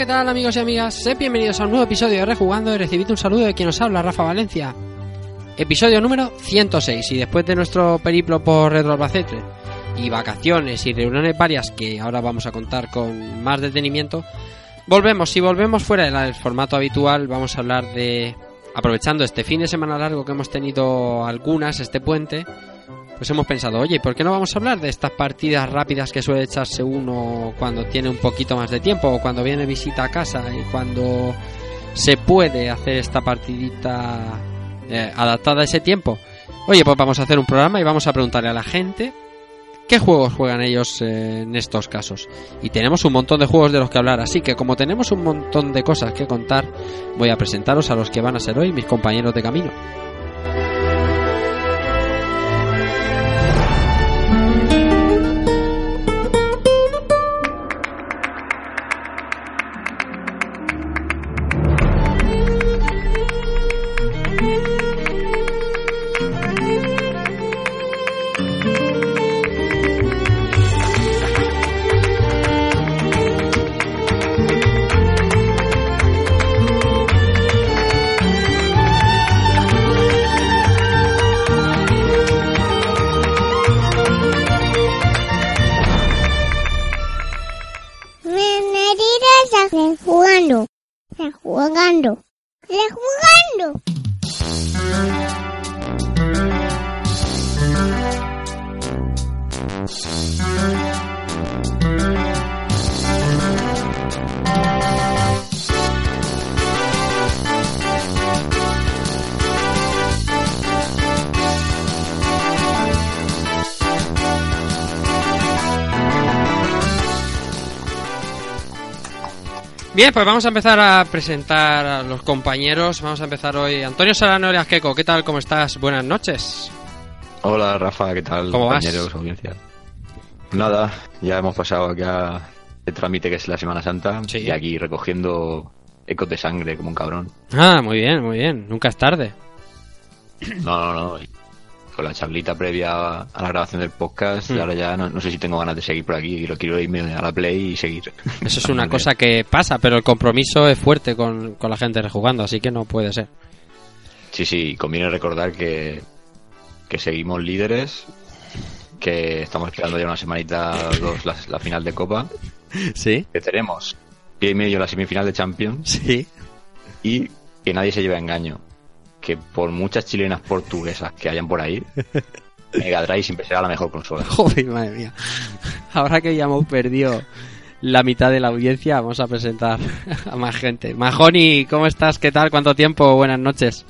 ¿Qué tal amigos y amigas? Sed bienvenidos a un nuevo episodio de Rejugando y recibid un saludo de quien os habla, Rafa Valencia. Episodio número 106 y después de nuestro periplo por Retro Albacete y vacaciones y reuniones varias que ahora vamos a contar con más detenimiento, volvemos. Si volvemos fuera del formato habitual, vamos a hablar de, aprovechando este fin de semana largo que hemos tenido algunas, este puente, pues hemos pensado, oye, ¿por qué no vamos a hablar de estas partidas rápidas que suele echarse uno cuando tiene un poquito más de tiempo o cuando viene visita a casa y cuando se puede hacer esta partidita eh, adaptada a ese tiempo? Oye, pues vamos a hacer un programa y vamos a preguntarle a la gente qué juegos juegan ellos eh, en estos casos. Y tenemos un montón de juegos de los que hablar, así que como tenemos un montón de cosas que contar, voy a presentaros a los que van a ser hoy mis compañeros de camino. Bien, pues vamos a empezar a presentar a los compañeros. Vamos a empezar hoy. Antonio Solano ¿qué tal? ¿Cómo estás? Buenas noches. Hola Rafa, ¿qué tal? ¿Cómo vas? compañeros, audiencia? Nada, ya hemos pasado ya el trámite que es la Semana Santa Sí. y aquí recogiendo ecos de sangre como un cabrón. Ah, muy bien, muy bien. Nunca es tarde. No, no, no. Con la charlita previa a la grabación del podcast, Mm. y ahora ya no, no sé si tengo ganas de seguir por aquí. Quiero, quiero irme a la play y seguir. Eso es una cosa que pasa, pero el compromiso es fuerte con, con la gente rejugando, así que no puede ser. Sí, sí, conviene recordar que, que seguimos líderes, que estamos esperando ya una semanita dos la, la final de Copa, ¿Sí? que tenemos pie y medio la semifinal de Champions Sí. y que nadie se lleve a engaño. Que por muchas chilenas portuguesas que hayan por ahí, Mega Drive siempre será la mejor consola. Joder, madre mía. Ahora que ya hemos perdido la mitad de la audiencia, vamos a presentar a más gente. Majoni, ¿cómo estás? ¿Qué tal? ¿Cuánto tiempo? Buenas noches.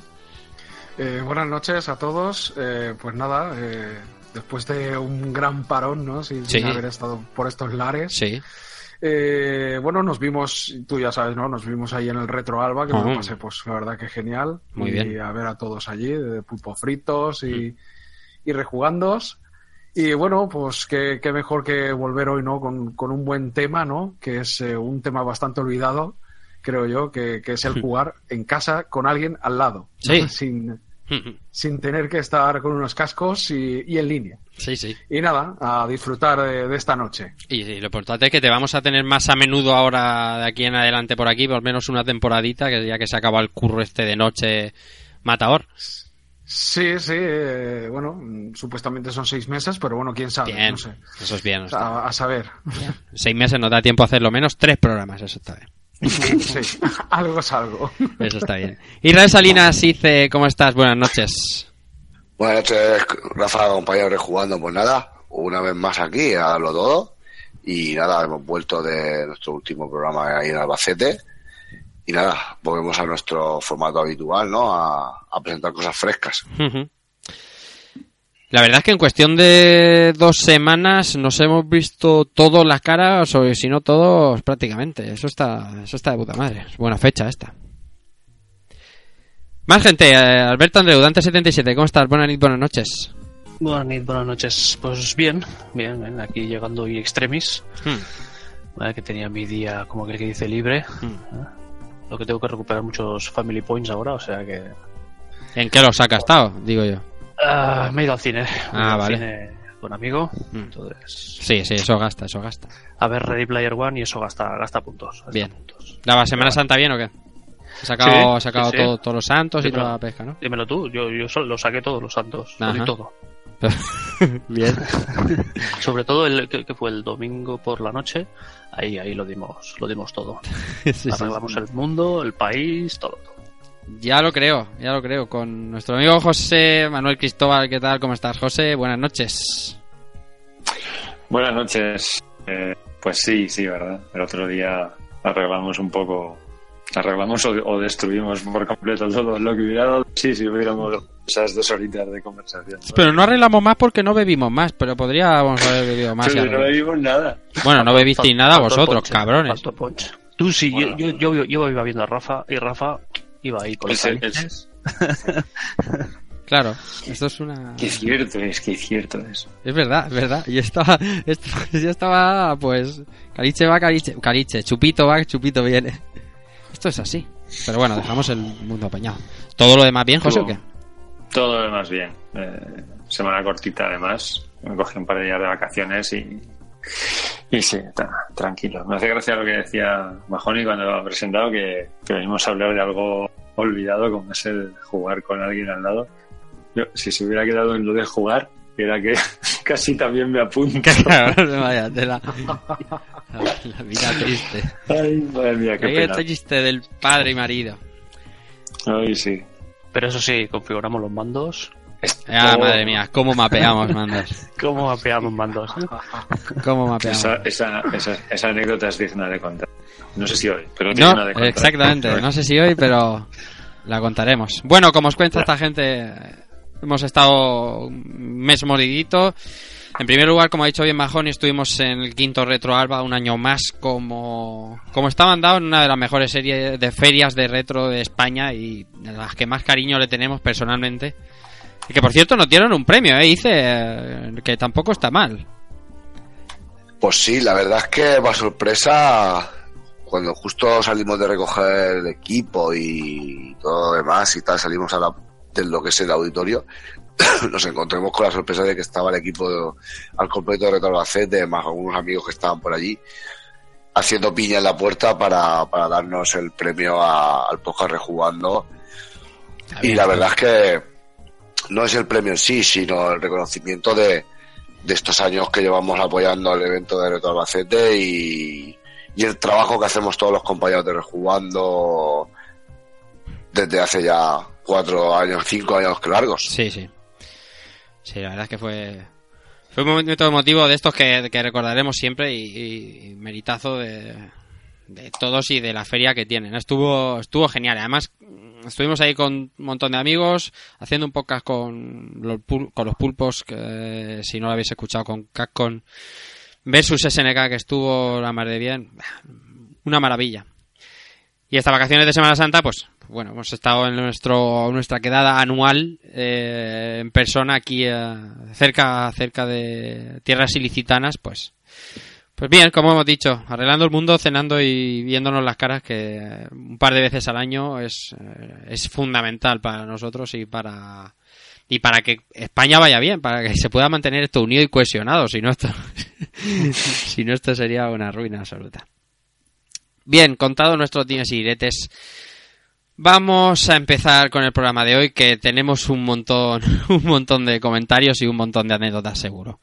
Eh, buenas noches a todos. Eh, pues nada, eh, después de un gran parón, ¿no? Sin, sin haber estado por estos lares. Sí. Eh, bueno, nos vimos, tú ya sabes, ¿no? Nos vimos ahí en el Retro Alba, que me Ah. lo pasé, pues la verdad que genial. Muy y bien. a ver a todos allí, de pulpo fritos y, y rejugandos. Y bueno, pues qué, qué mejor que volver hoy, ¿no? Con, con un buen tema, ¿no? Que es eh, un tema bastante olvidado, creo yo, que, que es el jugar en casa con alguien al lado. Sí. Sin, sin tener que estar con unos cascos y, y en línea. Sí, sí. Y nada, a disfrutar de, de esta noche. Y, lo importante es que te vamos a tener más a menudo ahora de aquí en adelante por aquí, por menos una temporadita, que ya que se acaba el curro este de noche matador. Sí, sí, eh, bueno, supuestamente son seis meses, pero bueno, quién sabe, Bien, no sé. eso es bien. A, a saber. Seis meses nos da tiempo a hacer lo menos tres programas, eso está bien. Sí, algo es algo. Eso está bien. Israel Salinas dice, ¿cómo estás? Buenas noches. Buenas noches, Rafa, compañero rejugando. Pues nada, una vez más aquí, a lo todo. Y nada, hemos vuelto de nuestro último programa ahí en Albacete. Y nada, volvemos a nuestro formato habitual, ¿no? A, a presentar cosas frescas. Ujú. La verdad es que en cuestión de dos semanas nos hemos visto todas las caras, o si no todos, prácticamente. Eso está, eso está de puta madre. Es buena fecha esta. Más gente, eh, Alberto Andreu, Dante77, ¿cómo estás? Buenas noches, buenas noches. Buenas noches, buenas noches. Pues bien, bien, bien, aquí llegando y extremis. Hmm. Que tenía mi día, como aquel que dice, libre. Hmm. ¿eh? Lo que tengo que recuperar muchos family points ahora, o sea que. ¿En qué los ha gastado? Digo yo. Ah, me he ido al cine. He Ah, al vale. cine con amigo. Mm. Entonces, Sí, sí, eso gasta, eso gasta. a ver Ready Player One y eso gasta, gasta puntos. gasta Bien. puntos. ¿La Semana Santa bien o qué? ¿Ha sacado, Sí, sacado sí, sí. todo- todos los santos y toda la pesca, no? Dímelo tú, yo, yo lo saqué todos los santos, Ajá. todo. bien. Sobre todo el que, que fue el domingo por la noche, ahí ahí lo dimos, lo dimos todo. Arreglamos el mundo, el país, todo, todo. Ya lo creo, ya lo creo. Con nuestro amigo José Manuel Cristóbal, ¿qué tal? ¿Cómo estás, José? Buenas noches. Buenas noches. Eh, pues sí, sí, ¿verdad? El otro día arreglamos un poco, arreglamos o, o destruimos por completo todo lo que hubiera dado. Sí, si hubiéramos esas dos horitas de conversación. Pero no arreglamos más porque no bebimos más, pero podríamos haber bebido más. Pero no vimos nada. Bueno, no bebisteis nada vosotros, ponche, cabrones. Tú sí, Bueno. yo, yo, yo, yo iba viendo a Rafa y Rafa iba ahí con los calices. Claro, esto es una... Qué cierto es, qué cierto es. Es verdad, es verdad. Yo estaba, est- yo estaba, pues, Caliche va, Caliche, Caliche, Chupito va, Chupito viene. Esto es así. Pero bueno, dejamos el mundo apañado. ¿Todo lo demás bien, José, o qué? Todo lo demás bien. Eh, semana cortita además. Me cogí un par de días de vacaciones y, y sí, ta- tranquilo. Me hace gracia lo que decía Mahoney cuando lo ha presentado, que, que venimos a hablar de algo olvidado, como es el jugar con alguien al lado. Yo, si se hubiera quedado en lo de jugar, era que casi también me apunto. Vaya, tela. La, la vida triste. Ay, madre mía, qué pena. el triste del padre y marido. Ay, sí. Pero eso sí, configuramos los mandos. Ah, madre mía, cómo mapeamos, mandas. ¿Cómo mapeamos mandos? Cómo mapeamos. Esa, esa, esa, esa anécdota es digna de contar. No sé si hoy, pero digna No, de contar. exactamente. No sé si hoy, pero la contaremos. Bueno, como os cuenta esta gente, hemos estado un mes moridito. En primer lugar, como ha dicho bien Mahoney, estuvimos en el quinto Retro Alba un año más como, como está mandado en una de las mejores series de ferias de retro de España y de las que más cariño le tenemos personalmente. Y que por cierto nos dieron un premio, ¿eh? Dice eh, que tampoco está mal. Pues sí, la verdad es que para sorpresa, cuando justo salimos de recoger el equipo y todo lo demás y tal, salimos a la, de lo que es el auditorio, nos encontramos con la sorpresa de que estaba el equipo de- al completo de Retro Albacete, más algunos amigos que estaban por allí, haciendo piña en la puerta para, para darnos el premio a- al podcast Rejugando. Y la verdad es que no es el premio en sí, sino el reconocimiento de, de estos años que llevamos apoyando al evento de Retro Albacete y, y el trabajo que hacemos todos los compañeros de Rejugando desde hace ya cuatro años, cinco años que largos. Sí, sí. Sí, la verdad es que fue. Fue un momento emotivo de estos que, que recordaremos siempre y, y- meritazo de, de todos y de la feria que tienen. Estuvo, estuvo genial. Además, estuvimos ahí con un montón de amigos haciendo un podcast con los, con los pulpos, que si no lo habéis escuchado, con Capcom versus SNK, que estuvo la mar de bien. Una maravilla. Y estas vacaciones de Semana Santa, pues bueno, hemos estado en nuestro nuestra quedada anual eh, en persona aquí eh, cerca cerca de tierras ilicitanas, pues pues bien, como hemos dicho, arreglando el mundo, cenando y viéndonos las caras que un par de veces al año es eh, es fundamental para nosotros y para y para que España vaya bien, para que se pueda mantener esto unido y cohesionado, si no esto si no esto sería una ruina absoluta. Bien, contado nuestros dimes y diretes, vamos a empezar con el programa de hoy que tenemos un montón, un montón de comentarios y un montón de anécdotas seguro.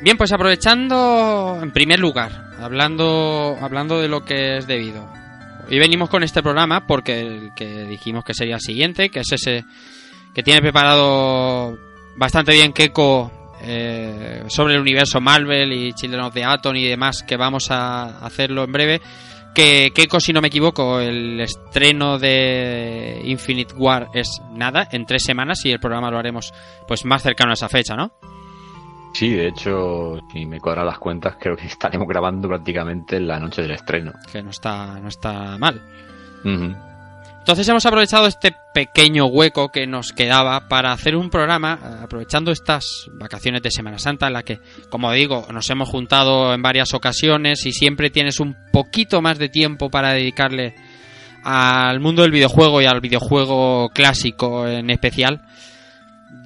Bien, pues aprovechando, en primer lugar, hablando, hablando de lo que es debido. Hoy venimos con este programa porque el que dijimos que sería el siguiente, que es ese que tiene preparado bastante bien Keiko eh, sobre el universo Marvel y Children of the Atom y demás, que vamos a hacerlo en breve. Que Keiko, si no me equivoco, el estreno de Infinite War es nada, en tres semanas y el programa lo haremos pues más cercano a esa fecha, ¿no? Sí, de hecho, si me cuadran las cuentas, creo que estaremos grabando prácticamente en la noche del estreno. Que no está, no está mal. Ujú. Entonces hemos aprovechado este pequeño hueco que nos quedaba para hacer un programa, eh, aprovechando estas vacaciones de Semana Santa, en la que, como digo, nos hemos juntado en varias ocasiones y siempre tienes un poquito más de tiempo para dedicarle al mundo del videojuego y al videojuego clásico en especial.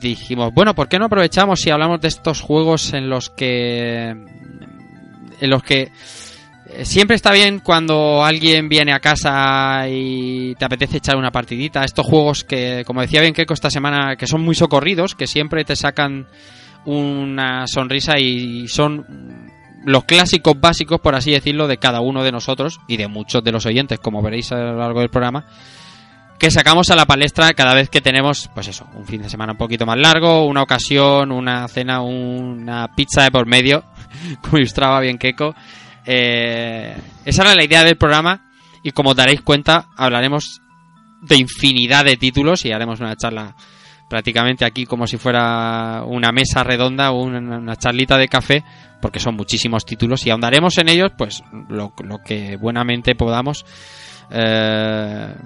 Dijimos, bueno, ¿por qué no aprovechamos si hablamos de estos juegos en los que en los que eh, Siempre está bien cuando alguien viene a casa y te apetece echar una partidita. Estos juegos que, como decía bien Keiko esta semana, que son muy socorridos, que siempre te sacan una sonrisa y son los clásicos básicos, por así decirlo, de cada uno de nosotros y de muchos de los oyentes, como veréis a lo largo del programa, que sacamos a la palestra cada vez que tenemos, pues eso, un fin de semana un poquito más largo, una ocasión, una cena, una pizza de por medio, como ilustraba bien Keiko. Eh, esa era la idea del programa y como daréis cuenta hablaremos de infinidad de títulos y haremos una charla prácticamente aquí como si fuera una mesa redonda o una, una charlita de café porque son muchísimos títulos y ahondaremos en ellos pues lo, lo que buenamente podamos eh,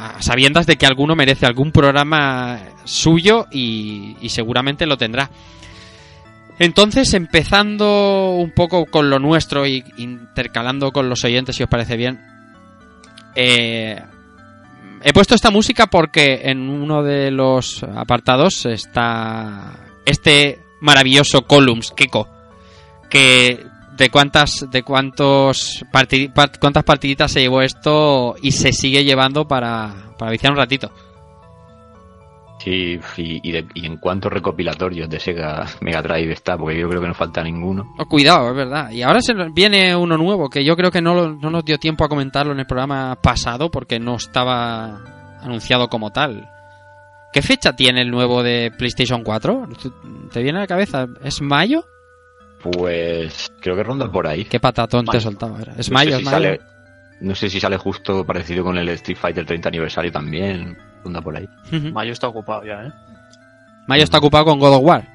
a- sabiendas de que alguno merece algún programa suyo y, y seguramente lo tendrá. Entonces, empezando un poco con lo nuestro y intercalando con los oyentes, si os parece bien, eh, he puesto esta música porque en uno de los apartados está este maravilloso Columns, Keko, que de cuántas de cuántos parti- part- cuántas partiditas se llevó esto y se sigue llevando para, para viciar un ratito. Sí, y, y, de- y en cuántos recopilatorios de Sega Mega Drive está, porque yo creo que no falta ninguno. Oh, cuidado, es verdad. Y ahora se viene uno nuevo que yo creo que no, lo- no nos dio tiempo a comentarlo en el programa pasado porque no estaba anunciado como tal. ¿Qué fecha tiene el nuevo de PlayStation 4? ¿Te viene a la cabeza? ¿Es mayo? Pues creo que ronda por ahí. ¿Qué patatón te Mayo. soltaba? era? ¿Es No mayo? sé ¿Es si mayo? sale- no sé si sale justo parecido con el Street Fighter 30 aniversario también. Ronda por ahí. Mayo está ocupado ya, ¿eh? Mayo está ocupado con God of War.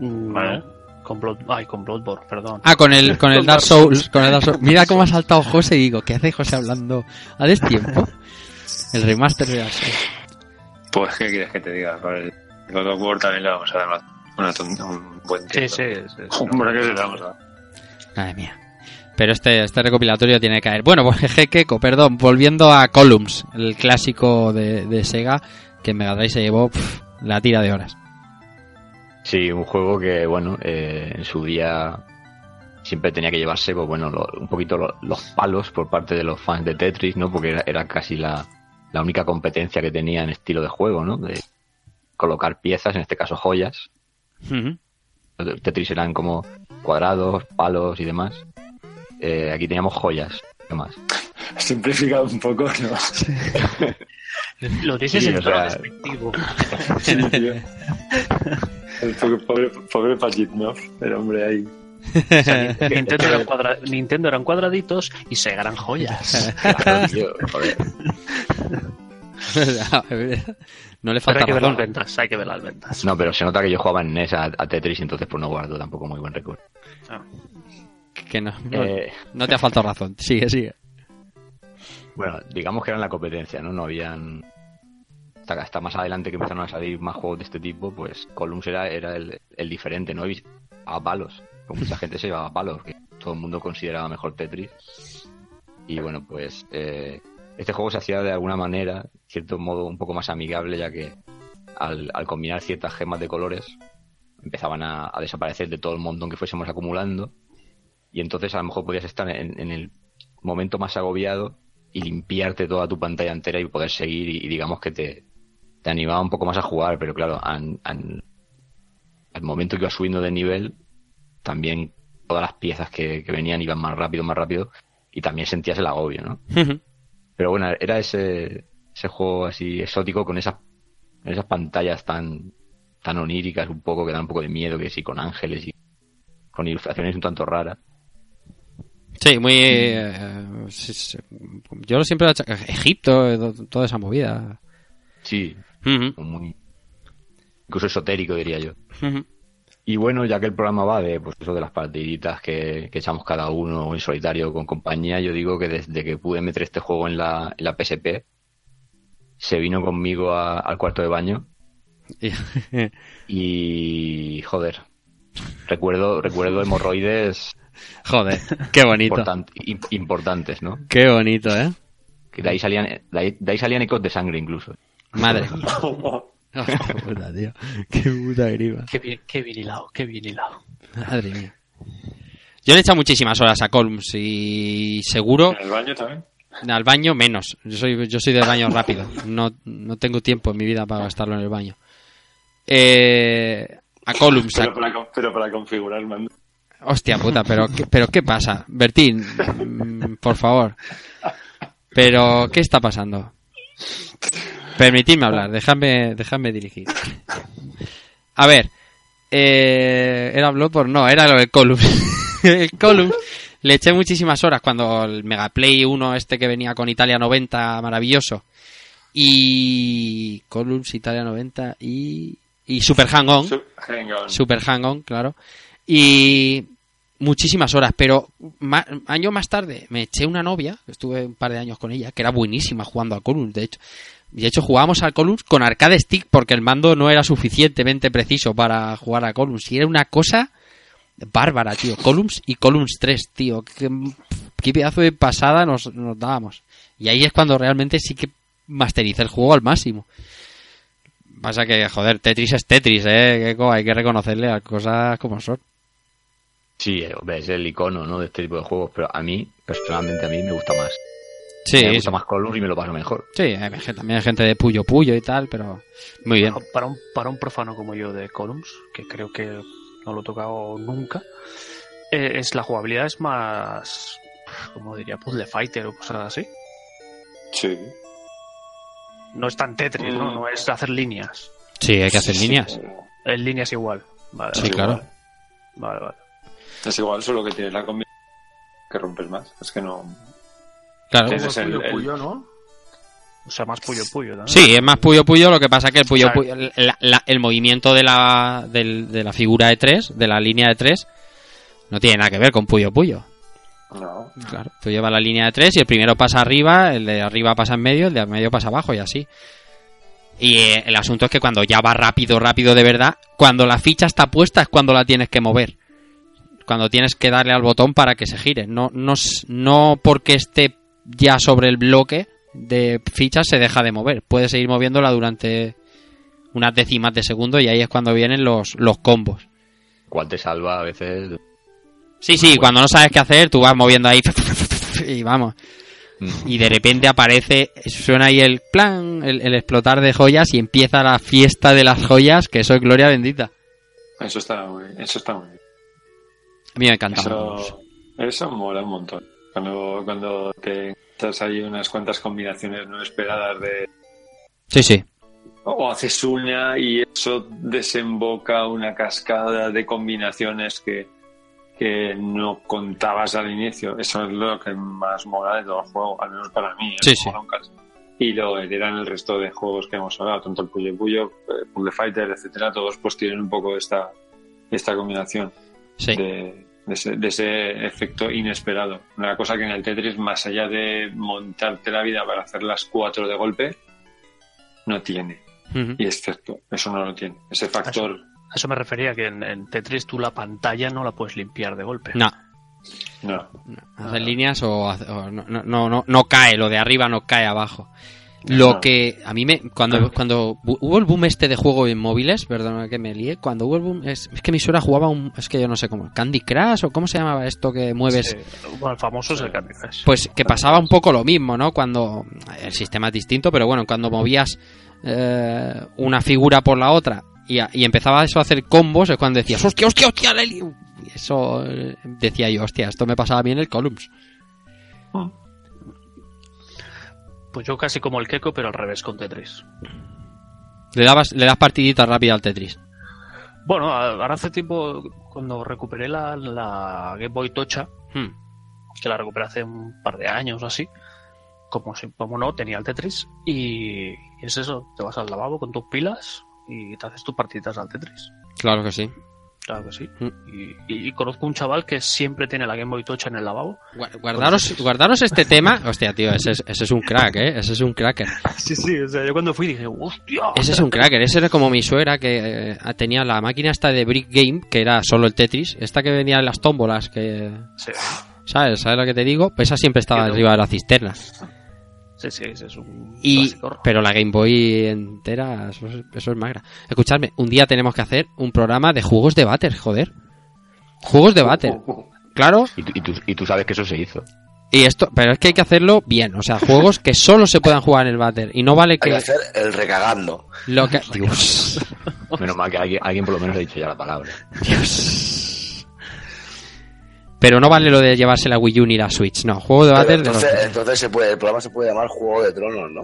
Mm, Vale. Con Blood... Ay, con Bloodborne, perdón. Ah, con el, con el Dark Souls. Con el Dark Souls. Mira cómo ha saltado José y digo, ¿qué hace José hablando a destiempo? El remaster de Dark Souls. Pues, ¿qué quieres que te diga? Con el God of War también le vamos a dar una, una un buen Sí, tiempo. sí, sí, sí. Hombre, que se le vamos a dar. Madre mía. Pero este, este recopilatorio tiene que caer. Bueno, pues Keiko, perdón. Volviendo a Columns, el clásico de, de Sega, que en Mega Drive se llevó pf, la tira de horas. Sí, un juego que, bueno, eh, en su día siempre tenía que llevarse, pues bueno, lo- un poquito lo- los palos por parte de los fans de Tetris, ¿no? Porque era, era casi la, la única competencia que tenía en estilo de juego, ¿no? De colocar piezas, en este caso joyas. Ujú. Tetris eran como cuadrados, palos y demás. Eh, aquí teníamos joyas, ¿qué más? Simplificado un poco, ¿no? Lo dices Sí, en tono despectivo. Sí, tío. El pobre, pobre, pobre Pajitnov, el hombre ahí. O sea, Nintendo, eran cuadra- Nintendo eran cuadraditos y Sega eran joyas. Claro, tío, joder. no le Pero falta hay que ver las ventas, hay que ver las ventas. No, pero se nota que yo jugaba en NES a, a Tetris y entonces pues no guardo tampoco muy buen recuerdo. Que no, no, Eh, no te ha faltado razón. Sigue, sigue. Bueno, digamos que eran la competencia, ¿no? No habían... Hasta, hasta más adelante que empezaron a salir más juegos de este tipo, pues Columns era, era el, el diferente, ¿no? Y a palos. Con mucha gente se llevaba a palos, que todo el mundo consideraba mejor Tetris. Y bueno, pues eh, este juego se hacía de alguna manera, cierto modo, un poco más amigable, ya que al, combinar ciertas gemas de colores empezaban a, desaparecer de todo el montón que fuésemos acumulando. Y entonces a lo mejor podías estar en, el momento más agobiado y limpiarte toda tu pantalla entera y poder seguir y, digamos que te, animaba un poco más a jugar, pero claro, han- al momento que iba subiendo de nivel, también todas las piezas que, que venían iban más rápido, más rápido, y también sentías el agobio, ¿no? Pero bueno, era ese, ese juego así exótico con esas, esas pantallas tan, tan oníricas un poco, que dan un poco de miedo, que sí, con ángeles y con ilustraciones un tanto raras. Sí, muy. eh. Yo siempre. Egipto, to- toda esa movida. Sí, como muy, incluso esotérico diría yo. Y bueno, ya que el programa va de pues eso de las partiditas que, que echamos cada uno en solitario con compañía, yo digo que desde que pude meter este juego en la, en la PSP, se vino conmigo a- al cuarto de baño y joder, recuerdo, recuerdo hemorroides Joder, qué bonito. importan- im- importantes, ¿no? Qué bonito, ¿eh? Que de ahí salían, de ahí, de ahí salían ecos de sangre incluso. Madre mía. puta, tío. Qué puta grima. Qué bien, qué bien hilado, qué bien hilado. Madre mía. Yo le he echado muchísimas horas a Columns y seguro ¿En el baño también? al baño menos. Yo soy, yo soy del baño rápido. No, no tengo tiempo en mi vida para gastarlo en el baño. Eh, a Columns. Pero pero para configurar el mando. Hostia puta, pero ¿qué, pero ¿qué pasa? Bertín, mm, por favor. Pero, ¿qué está pasando? Permitidme hablar, dejadme, dejadme dirigir. A ver, eh, ¿era Bloodborne? No, era lo del Columns. el Columns le eché muchísimas horas cuando el Megaplay 1 este que venía con Italia 90, maravilloso. Y Columns, Italia 90 y, y Super Hang-On. Su- hang on. Super Hang-On, claro. Y muchísimas horas, pero ma- año más tarde me eché una novia, estuve un par de años con ella, que era buenísima jugando a Columns, de hecho. De hecho, jugábamos al Columns con arcade stick porque el mando no era suficientemente preciso para jugar a Columns. Y era una cosa bárbara, tío. Columns y Columns 3, tío. Qué, pedazo de pasada nos, nos dábamos. Y ahí es cuando realmente sí que mastericé el juego al máximo. Pasa que, joder, Tetris es Tetris, ¿eh? Hay que reconocerle las cosas como son. Sí, eh, hombre, es el icono ¿no? de este tipo de juegos, pero a mí, personalmente, a mí me gusta más. Sí, me gusta más Columns y me lo paso mejor. sí, hay gen- también hay gente de Puyo Puyo y tal, pero muy bien. Para un, para un profano como yo de Columns, que creo que no lo he tocado nunca, eh, es la jugabilidad es más, como diría, puzzle fighter o cosas así. Sí. No es tan Tetris, ¿no? No es hacer líneas. Sí, hay que hacer líneas. En líneas igual. Vale, Sí, claro. Vale, vale. Es igual, solo que tienes la combinación que rompes más. Es que no. Claro. Es el- Puyo el- Puyo, ¿no? O sea, más puyo puyo, ¿no? Sí, es más Puyo Puyo, lo que pasa que el Puyo Puyo, la- la- el movimiento de la, del- de la figura de tres, de la línea de tres, no tiene nada que ver con Puyo Puyo. No. Claro, tú llevas la línea de tres y el primero pasa arriba, el de arriba pasa en medio, el de en medio pasa abajo y así. Y eh, el asunto es que cuando ya va rápido, rápido de verdad, cuando la ficha está puesta es cuando la tienes que mover. Cuando tienes que darle al botón para que se gire. No, no, no porque esté ya sobre el bloque de fichas se deja de mover. Puedes seguir moviéndola durante unas décimas de segundo y ahí es cuando vienen los, los combos. Cuál te salva a veces. Sí, sí, cuando no sabes qué hacer, tú vas moviendo ahí y vamos. Mm. Y de repente aparece, suena ahí el plan, el, el explotar de joyas y empieza la fiesta de las joyas, que eso es gloria bendita. Eso está muy, eso está muy bien. A mí me encanta. Eso, eso mola un montón. Cuando, cuando te estás ahí unas cuantas combinaciones no esperadas de. Sí, sí. O haces una y eso desemboca una cascada de combinaciones que, que no contabas al inicio. Eso es lo que más mola de todo el juego, al menos para mí. Sí, es sí. cacho. Y lo heredan el resto de juegos que hemos hablado, tanto el Puyo Puyo, eh, Puzzle Fighter, etcétera, todos pues tienen un poco esta, esta combinación Sí. de, de ese, de ese efecto inesperado. Una cosa que en el Tetris, más allá de montarte la vida para hacer las cuatro de golpe, no tiene. Ujú. Y es cierto, eso no lo tiene. Ese factor, A eso me refería que en, en Tetris tú la pantalla no la puedes limpiar de golpe. No, no. hacer líneas o, hace- o no, no, no, no, no cae, lo de arriba no cae abajo. Lo que a mí me. Cuando, cuando hubo el boom este de juego en móviles, perdona que me lié, cuando hubo el boom. Es, es que mi suegra jugaba un. Es que yo no sé cómo. Candy Crush o cómo se llamaba esto que mueves. Sí. Bueno, el famoso es el Candy Crush. Pues que pasaba un poco lo mismo, ¿no? Cuando el sistema es distinto, pero bueno, cuando movías eh, una figura por la otra y, a- y empezaba eso a hacer combos, es cuando decías, hostia, hostia, hostia, la he liado". Y eso eh, decía yo, hostia, esto me pasaba bien en el Columns. Pues yo casi como el Keko, pero al revés con Tetris. Le, dabas, le das partidita rápida al Tetris. Bueno, ahora hace tiempo, cuando recuperé la, la Game Boy Tocha, Hmm. que la recuperé hace un par de años o así, como, si- como no, tenía el Tetris, y es eso, te vas al lavabo con tus pilas y te haces tus partiditas al Tetris. Claro que sí. Claro que sí. Mm. Y, y conozco un chaval que siempre tiene la Game Boy Tocha en el lavabo. Gua- Guardaros, guardaros este tema. Hostia, tío, ese es, ese es un crack, ¿eh? Ese es un cracker. Sí, sí, o sea, yo cuando fui dije, hostia. Ese es un cracker. Ese era como mi suegra que eh, tenía la máquina esta de Brick Game, que era solo el Tetris. Esta que venía en las tómbolas, que... Sí, ¿Sabes? ¿Sabes lo que te digo? Pues esa siempre estaba arriba de la cisterna. Sí, sí, ese es un Y, clásico. pero la Game Boy entera, eso es, eso es magra. Escuchadme, un día tenemos que hacer un programa de juegos de váter, joder. Juegos de váter. Claro, Y, tú- y, tú, y tú sabes que eso se hizo. y esto, pero es que hay que hacerlo bien, o sea, juegos que solo se puedan jugar en el váter. Y no vale Hay que que hacer el recagando. lo que... Dios. Menos mal que alguien, alguien por lo menos ha dicho ya la palabra. Dios. Pero no vale lo de llevarse la Wii U ni la Switch, no. Juego de váter de los... entonces, entonces se puede, el programa se puede llamar Juego de Tronos, ¿no?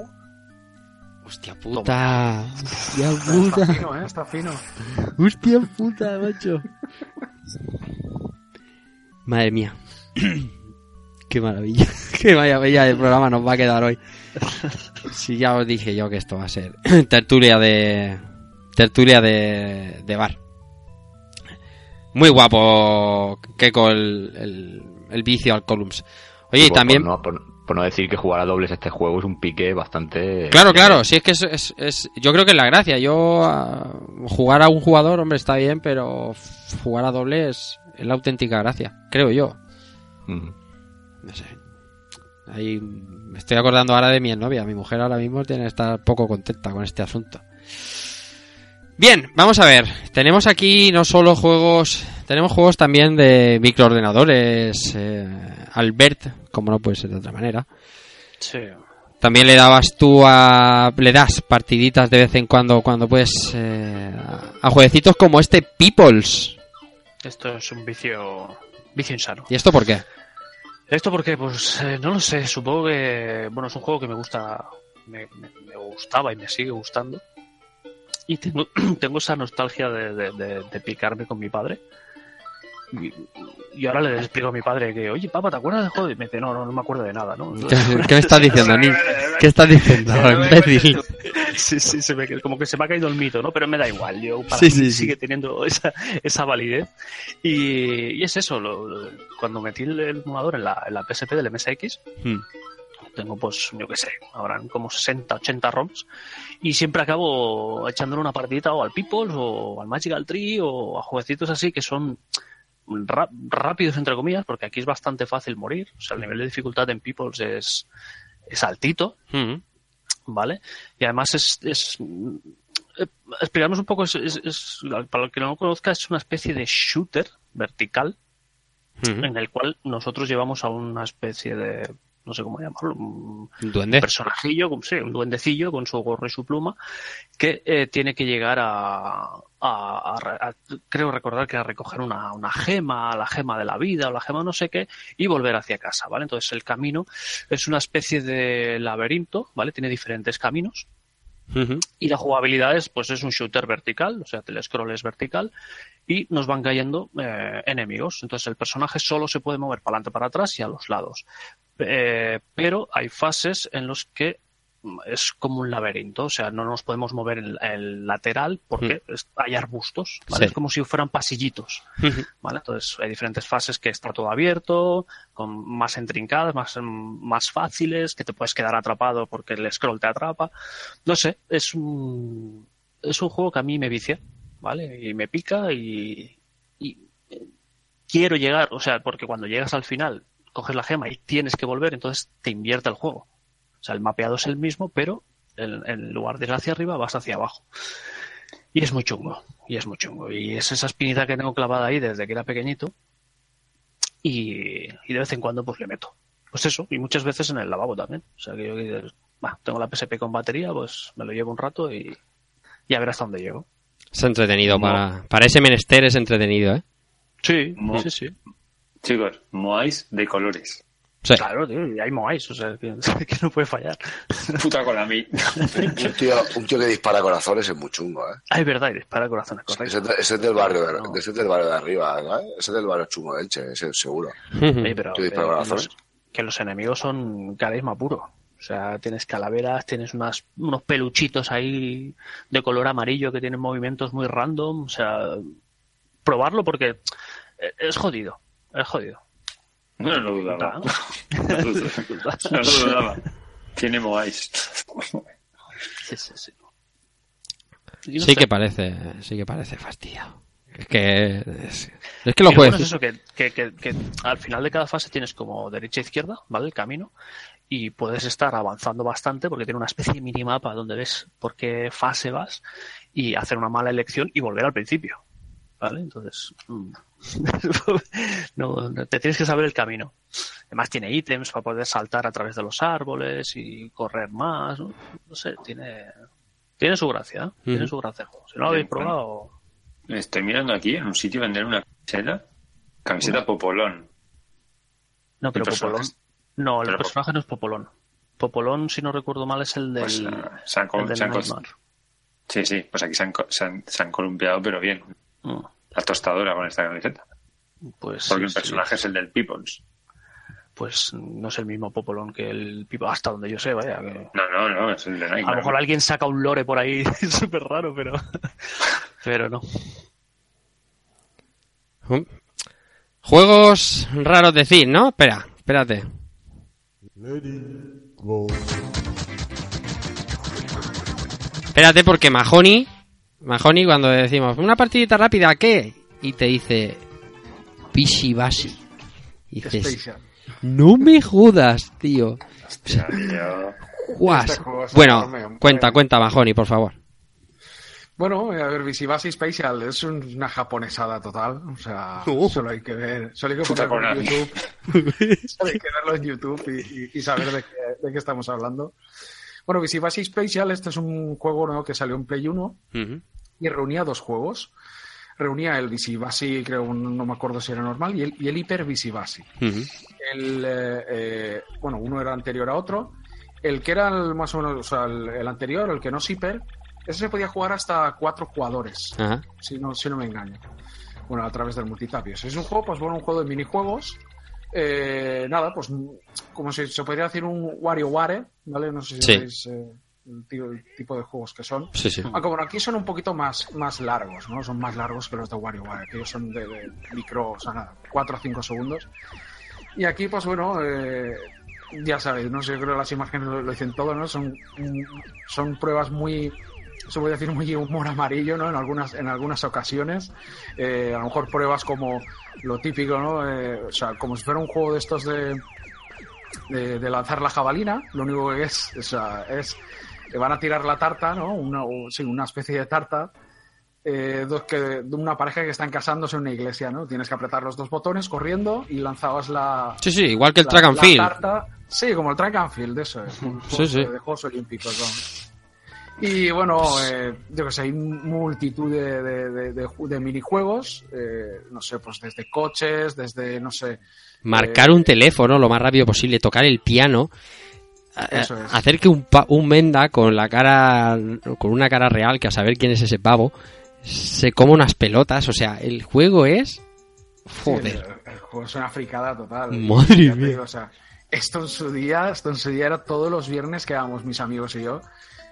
Hostia puta. Hostia Está puta. fino, ¿eh? Está fino. Hostia puta, macho. Madre mía. Qué maravilla. Qué maravilla el programa nos va a quedar hoy. Si ya os dije yo que esto va a ser tertulia de tertulia de, de bar. Muy guapo Keko el, el, el vicio al Columns. Oye, y Por- también... Por no, por- por no decir que jugar a dobles este juego es un pique bastante... Claro, claro, sí es que es, es- es- yo creo que es la gracia. Yo ah, jugar a un jugador, hombre, está bien, pero jugar a doble es, la auténtica gracia, creo yo. No sé. Ahí me estoy acordando ahora de mi novia. Mi mujer ahora mismo tiene que estar poco contenta con este asunto. Bien, vamos a ver. Tenemos aquí no solo juegos, tenemos juegos también de microordenadores. Eh, Albert, como no puede ser de otra manera. Sí. También le dabas tú a. Le das partiditas de vez en cuando, cuando puedes. eh, a jueguecitos como este Peoples. Esto es un vicio, vicio insano. ¿Y esto por qué? Esto porque, pues, eh, no lo sé, supongo que, bueno, es un juego que me gusta, me, me- me gustaba y me sigue gustando. Y tengo, tengo esa nostalgia de, de- de- de picarme con mi padre. Y, y ahora le explico a mi padre que, oye, papá, ¿te acuerdas del juego? Y me dice, no, no, no me acuerdo de nada, ¿no? ¿Qué, me estás diciendo, Nick? ¿Qué estás diciendo, imbécil? Sí, sí, se me, como que se me ha caído el mito, ¿no? Pero me da igual, yo para Sí, mí sí, sí. sigue teniendo esa, esa validez. Y, y es eso, lo- lo- cuando metí el, el emulador en la, en la PSP del MSX, Hmm. tengo pues, yo qué sé, habrán como 60, 80 ROMs, y siempre acabo echándole una partidita o al Peoples o al Magical Tree o a jueguecitos así que son rápidos entre comillas, porque aquí es bastante fácil morir, o sea, el nivel de dificultad en Peoples es, es altito, Mm. ¿vale? Y además es... es eh, explicarnos un poco, es, para el que no lo conozca, es una especie de shooter vertical Mm. en el cual nosotros llevamos a una especie de, no sé cómo llamarlo, un Duende. personajillo, como- sí, un duendecillo con su gorro y su pluma, que eh, tiene que llegar a, a- a- a- creo recordar que a recoger una, una gema, la gema de la vida o la gema no sé qué, y volver hacia casa, ¿vale? Entonces el camino es una especie de laberinto, ¿vale? Tiene diferentes caminos. Y la jugabilidad es, pues es un shooter vertical, o sea, el es vertical, y nos van cayendo eh, enemigos. Entonces el personaje solo se puede mover para adelante, para atrás y a los lados. Eh, pero hay fases en los que es como un laberinto, o sea, no nos podemos mover en el lateral porque es- hay arbustos, ¿vale? Sí. Es como si fueran pasillitos. ¿vale? Entonces hay diferentes fases que está todo abierto, con más entrincadas, más, mm, más fáciles, que te puedes quedar atrapado porque el scroll te atrapa. No sé, es un, es un juego que a mí me vicia, ¿vale? Y me pica y, y quiero llegar, o sea, porque cuando llegas al final, coges la gema y tienes que volver, entonces te invierte el juego. O sea, el mapeado es el mismo, pero en, en lugar de ir hacia arriba, vas hacia abajo. Y es muy chungo, y es muy chungo. Y es esa espinita que tengo clavada ahí desde que era pequeñito. Y, y de vez en cuando pues le meto. Pues eso, y muchas veces en el lavabo también. O sea que yo que, bah, tengo la PSP con batería, pues me lo llevo un rato y, y a ver hasta dónde llego. Es entretenido, para, para ese menester es entretenido, ¿eh? Sí, Mo- sí, sí. Chicos, Moais de colores. Sí. Claro, tío, y hay Moais, o sea, que, que no puede fallar. Puta con la mí. Un tío, un tío que dispara corazones es muy chungo, ¿eh? Ah, es verdad, y dispara corazones, Ese correcto. ese es del barrio de, No. ese es del barrio de arriba, ¿no? Ese es del barrio chungo de Elche, ese seguro. Oye, pero, Tío dispara pero corazones. los, que los enemigos son carisma puro. O sea, tienes calaveras, tienes unas, unos peluchitos ahí de color amarillo que tienen movimientos muy random. O sea, probarlo porque es jodido. Es jodido. No lo dudaba. No lo dudaba. No lo dudaba. Tiene Moais. Sí, sí, sí. Y no Sí sé. que parece, sí que parece fastidio. Es que, es, es que lo bueno jueces... es eso, que, que, que, que al final de cada fase tienes como derecha e izquierda, ¿vale? El camino. Y puedes estar avanzando bastante porque tiene una especie de minimapa donde ves por qué fase vas y hacer una mala elección y volver al principio. ¿Vale? Entonces, mm, no, te tienes que saber el camino. Además tiene ítems para poder saltar a través de los árboles y correr más. No, No sé, tiene, tiene su gracia. ¿eh? Tiene su gracia. Si no lo habéis probado, Estoy mirando aquí en un sitio vender una camiseta. Camiseta Popolón. No, pero Popolón. No, el pero- personaje no es Popolón. Popolón, si no recuerdo mal, es el del. Pues, se han, el col- del se han. Sí, sí, pues aquí se han, co- se han, se han columpiado, pero bien. Mm, La tostadora con esta camiseta. Pues, Porque sí, el sí. personaje es el del Peoples. Pues no es el mismo Popolón que el Pipo, hasta donde yo sé, vaya. que- No, no, no, es el de A lo mejor alguien saca un lore por ahí súper raro, pero. Pero no. Juegos raros decir, ¿no? Espera, espérate. Espérate porque Mahoney, Mahoney cuando decimos una partidita rápida, ¿qué? Y te dice. Y dices, Spatial. no me jodas, tío. Hostia, tío. Guas. Este juego es Bueno, enorme. cuenta, cuenta Mahoney, por favor. Bueno, a ver, Visibasi Spatial es un- una japonesada total. O sea, Oh. solo hay que ver, solo hay que ponerlo en. YouTube. solo hay que verlo en YouTube y, y- y saber de qué, de qué estamos hablando. Bueno, Visibasi Spatial, este es un juego nuevo que salió en Play 1 Ujú. y reunía dos juegos. Reunía el Visibasi, creo, no me acuerdo si era normal, y el, y el Hyper Visibasi. El, eh, eh, bueno, uno era anterior a otro. El que era el más o menos, o sea, el, el anterior, el que no es hiper, ese se podía jugar hasta cuatro jugadores, si no, si no me engaño. Bueno, a través del multitapios. Es un juego, pues bueno, un juego de minijuegos. Eh, nada, pues como si se podría decir un WarioWare, ¿vale? No sé si Sí. sabéis eh, el, ti- el tipo de juegos que son. Sí, sí. Aunque bueno, aquí son un poquito más, más largos, ¿no? Son más largos que los de WarioWare, que ellos son de, de micro, o sea, nada, 4 o 5 segundos. Y aquí, pues bueno, eh, ya sabéis, no sé, creo que las imágenes lo, lo dicen todo, ¿no? Son, mm, son pruebas muy, se puede decir muy humor amarillo, ¿no? En algunas, en algunas ocasiones. Eh, a lo mejor pruebas como lo típico, ¿no? Eh, o sea, como si fuera un juego de estos de, de, de lanzar la jabalina, lo único que es, o sea, es que van a tirar la tarta, ¿no? Una, o- sí, una especie de tarta. eh, dos que, de una pareja que están casándose en una iglesia, ¿no? Tienes que apretar los dos botones corriendo y lanzabas la, Sí, sí, igual que el la- track and field. tarta. Sí, como el track and field, eso es. Sí, sí. De Juegos Olímpicos. Y bueno, eh, yo que sé, hay multitud de, de, de- de ju- de minijuegos, eh, no sé, pues desde coches, desde, no sé, Marcar Eh, un teléfono lo más rápido posible, tocar el piano, Eso es. hacer que un, un menda con la cara, con una cara real, que a saber quién es ese pavo, se coma unas pelotas. O sea, el juego es. Joder. El, el juego es una fricada total. Madre mía. digo, o sea, esto en su día, esto en su día era todos los viernes que íbamos mis amigos y yo.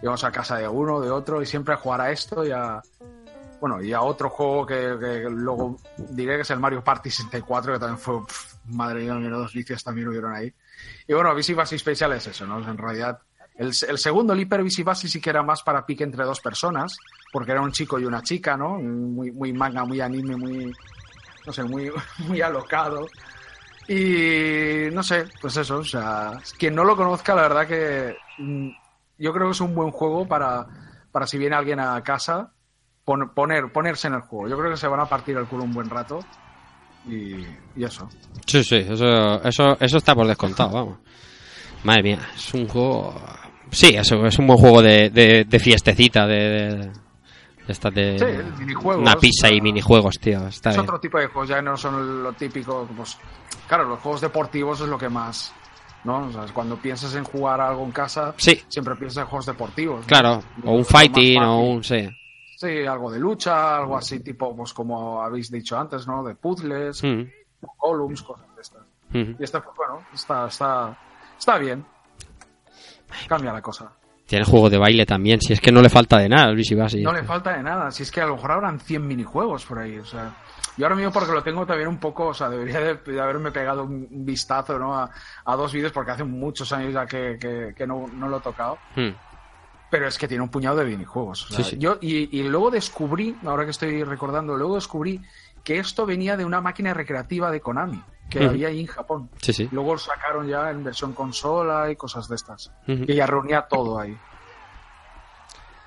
Íbamos a casa de uno, de otro, y siempre a jugar a esto y a. Bueno, y a otro juego que, luego diré que es el Mario Party 64, que también fue. madre mía, dos vicios también hubieron ahí. Y bueno, Visibasi Special es eso, ¿no? En realidad. El, el segundo, el Hyper Visibasi, sí que era más para pique entre dos personas, porque era un chico y una chica, ¿no? Muy, muy manga, muy anime, muy, no sé, muy, muy alocado. Y no sé, pues eso, o sea, quien no lo conozca, la verdad que mm, yo creo que es un buen juego para, para si viene alguien a casa, pon- poner, ponerse en el juego. Yo creo que se van a partir el culo un buen rato. Y, y eso. Sí, sí, eso, eso, eso está por descontado, vamos. Madre mía, es un juego. Sí, eso, es un buen juego de, de, de fiestecita, de, de- Estas de Sí, minijuegos. una pizza y minijuegos, tío. Está es bien. otro tipo de juegos, ya no son lo típico. Pues, claro, los juegos deportivos es lo que más. ¿No? O sea, cuando piensas en jugar algo en casa, Sí. siempre piensas en juegos deportivos. ¿no? Claro, o un fighting o un... Sí. Sí, algo de lucha, algo así, tipo, pues como habéis dicho antes, ¿no? De puzzles, Mm, columns, cosas de estas. mm. Y este, pues bueno, está, está, está bien. Cambia la cosa. Tiene juego de baile también, si es que no le falta de nada, Luis Ibasi. No le falta de nada. Si es que a lo mejor habrán 100 minijuegos por ahí. O sea, yo ahora mismo porque lo tengo también un poco, o sea, debería de, de haberme pegado un, un vistazo ¿no? a, a dos vídeos porque hace muchos años ya que, que- que no, no lo he tocado. Mm. Pero es que tiene un puñado de minijuegos. o sea, Sí, sí. Yo, y, y luego descubrí, ahora que estoy recordando, luego descubrí que esto venía de una máquina recreativa de Konami que Ujú. había ahí en Japón. Sí, sí. Luego lo sacaron ya en versión consola y cosas de estas. Ujú. Que ya reunía todo ahí.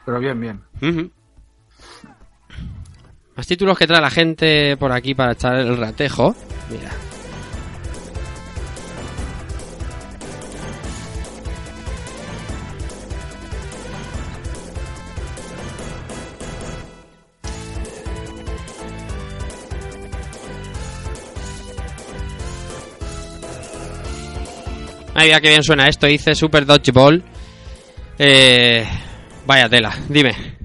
Pero bien, bien. Ujú. Más títulos que trae la gente por aquí para echar el ratejo. Mira. Ay, mira qué bien suena esto. Dice Super Dodgeball. Eh, vaya tela, dime.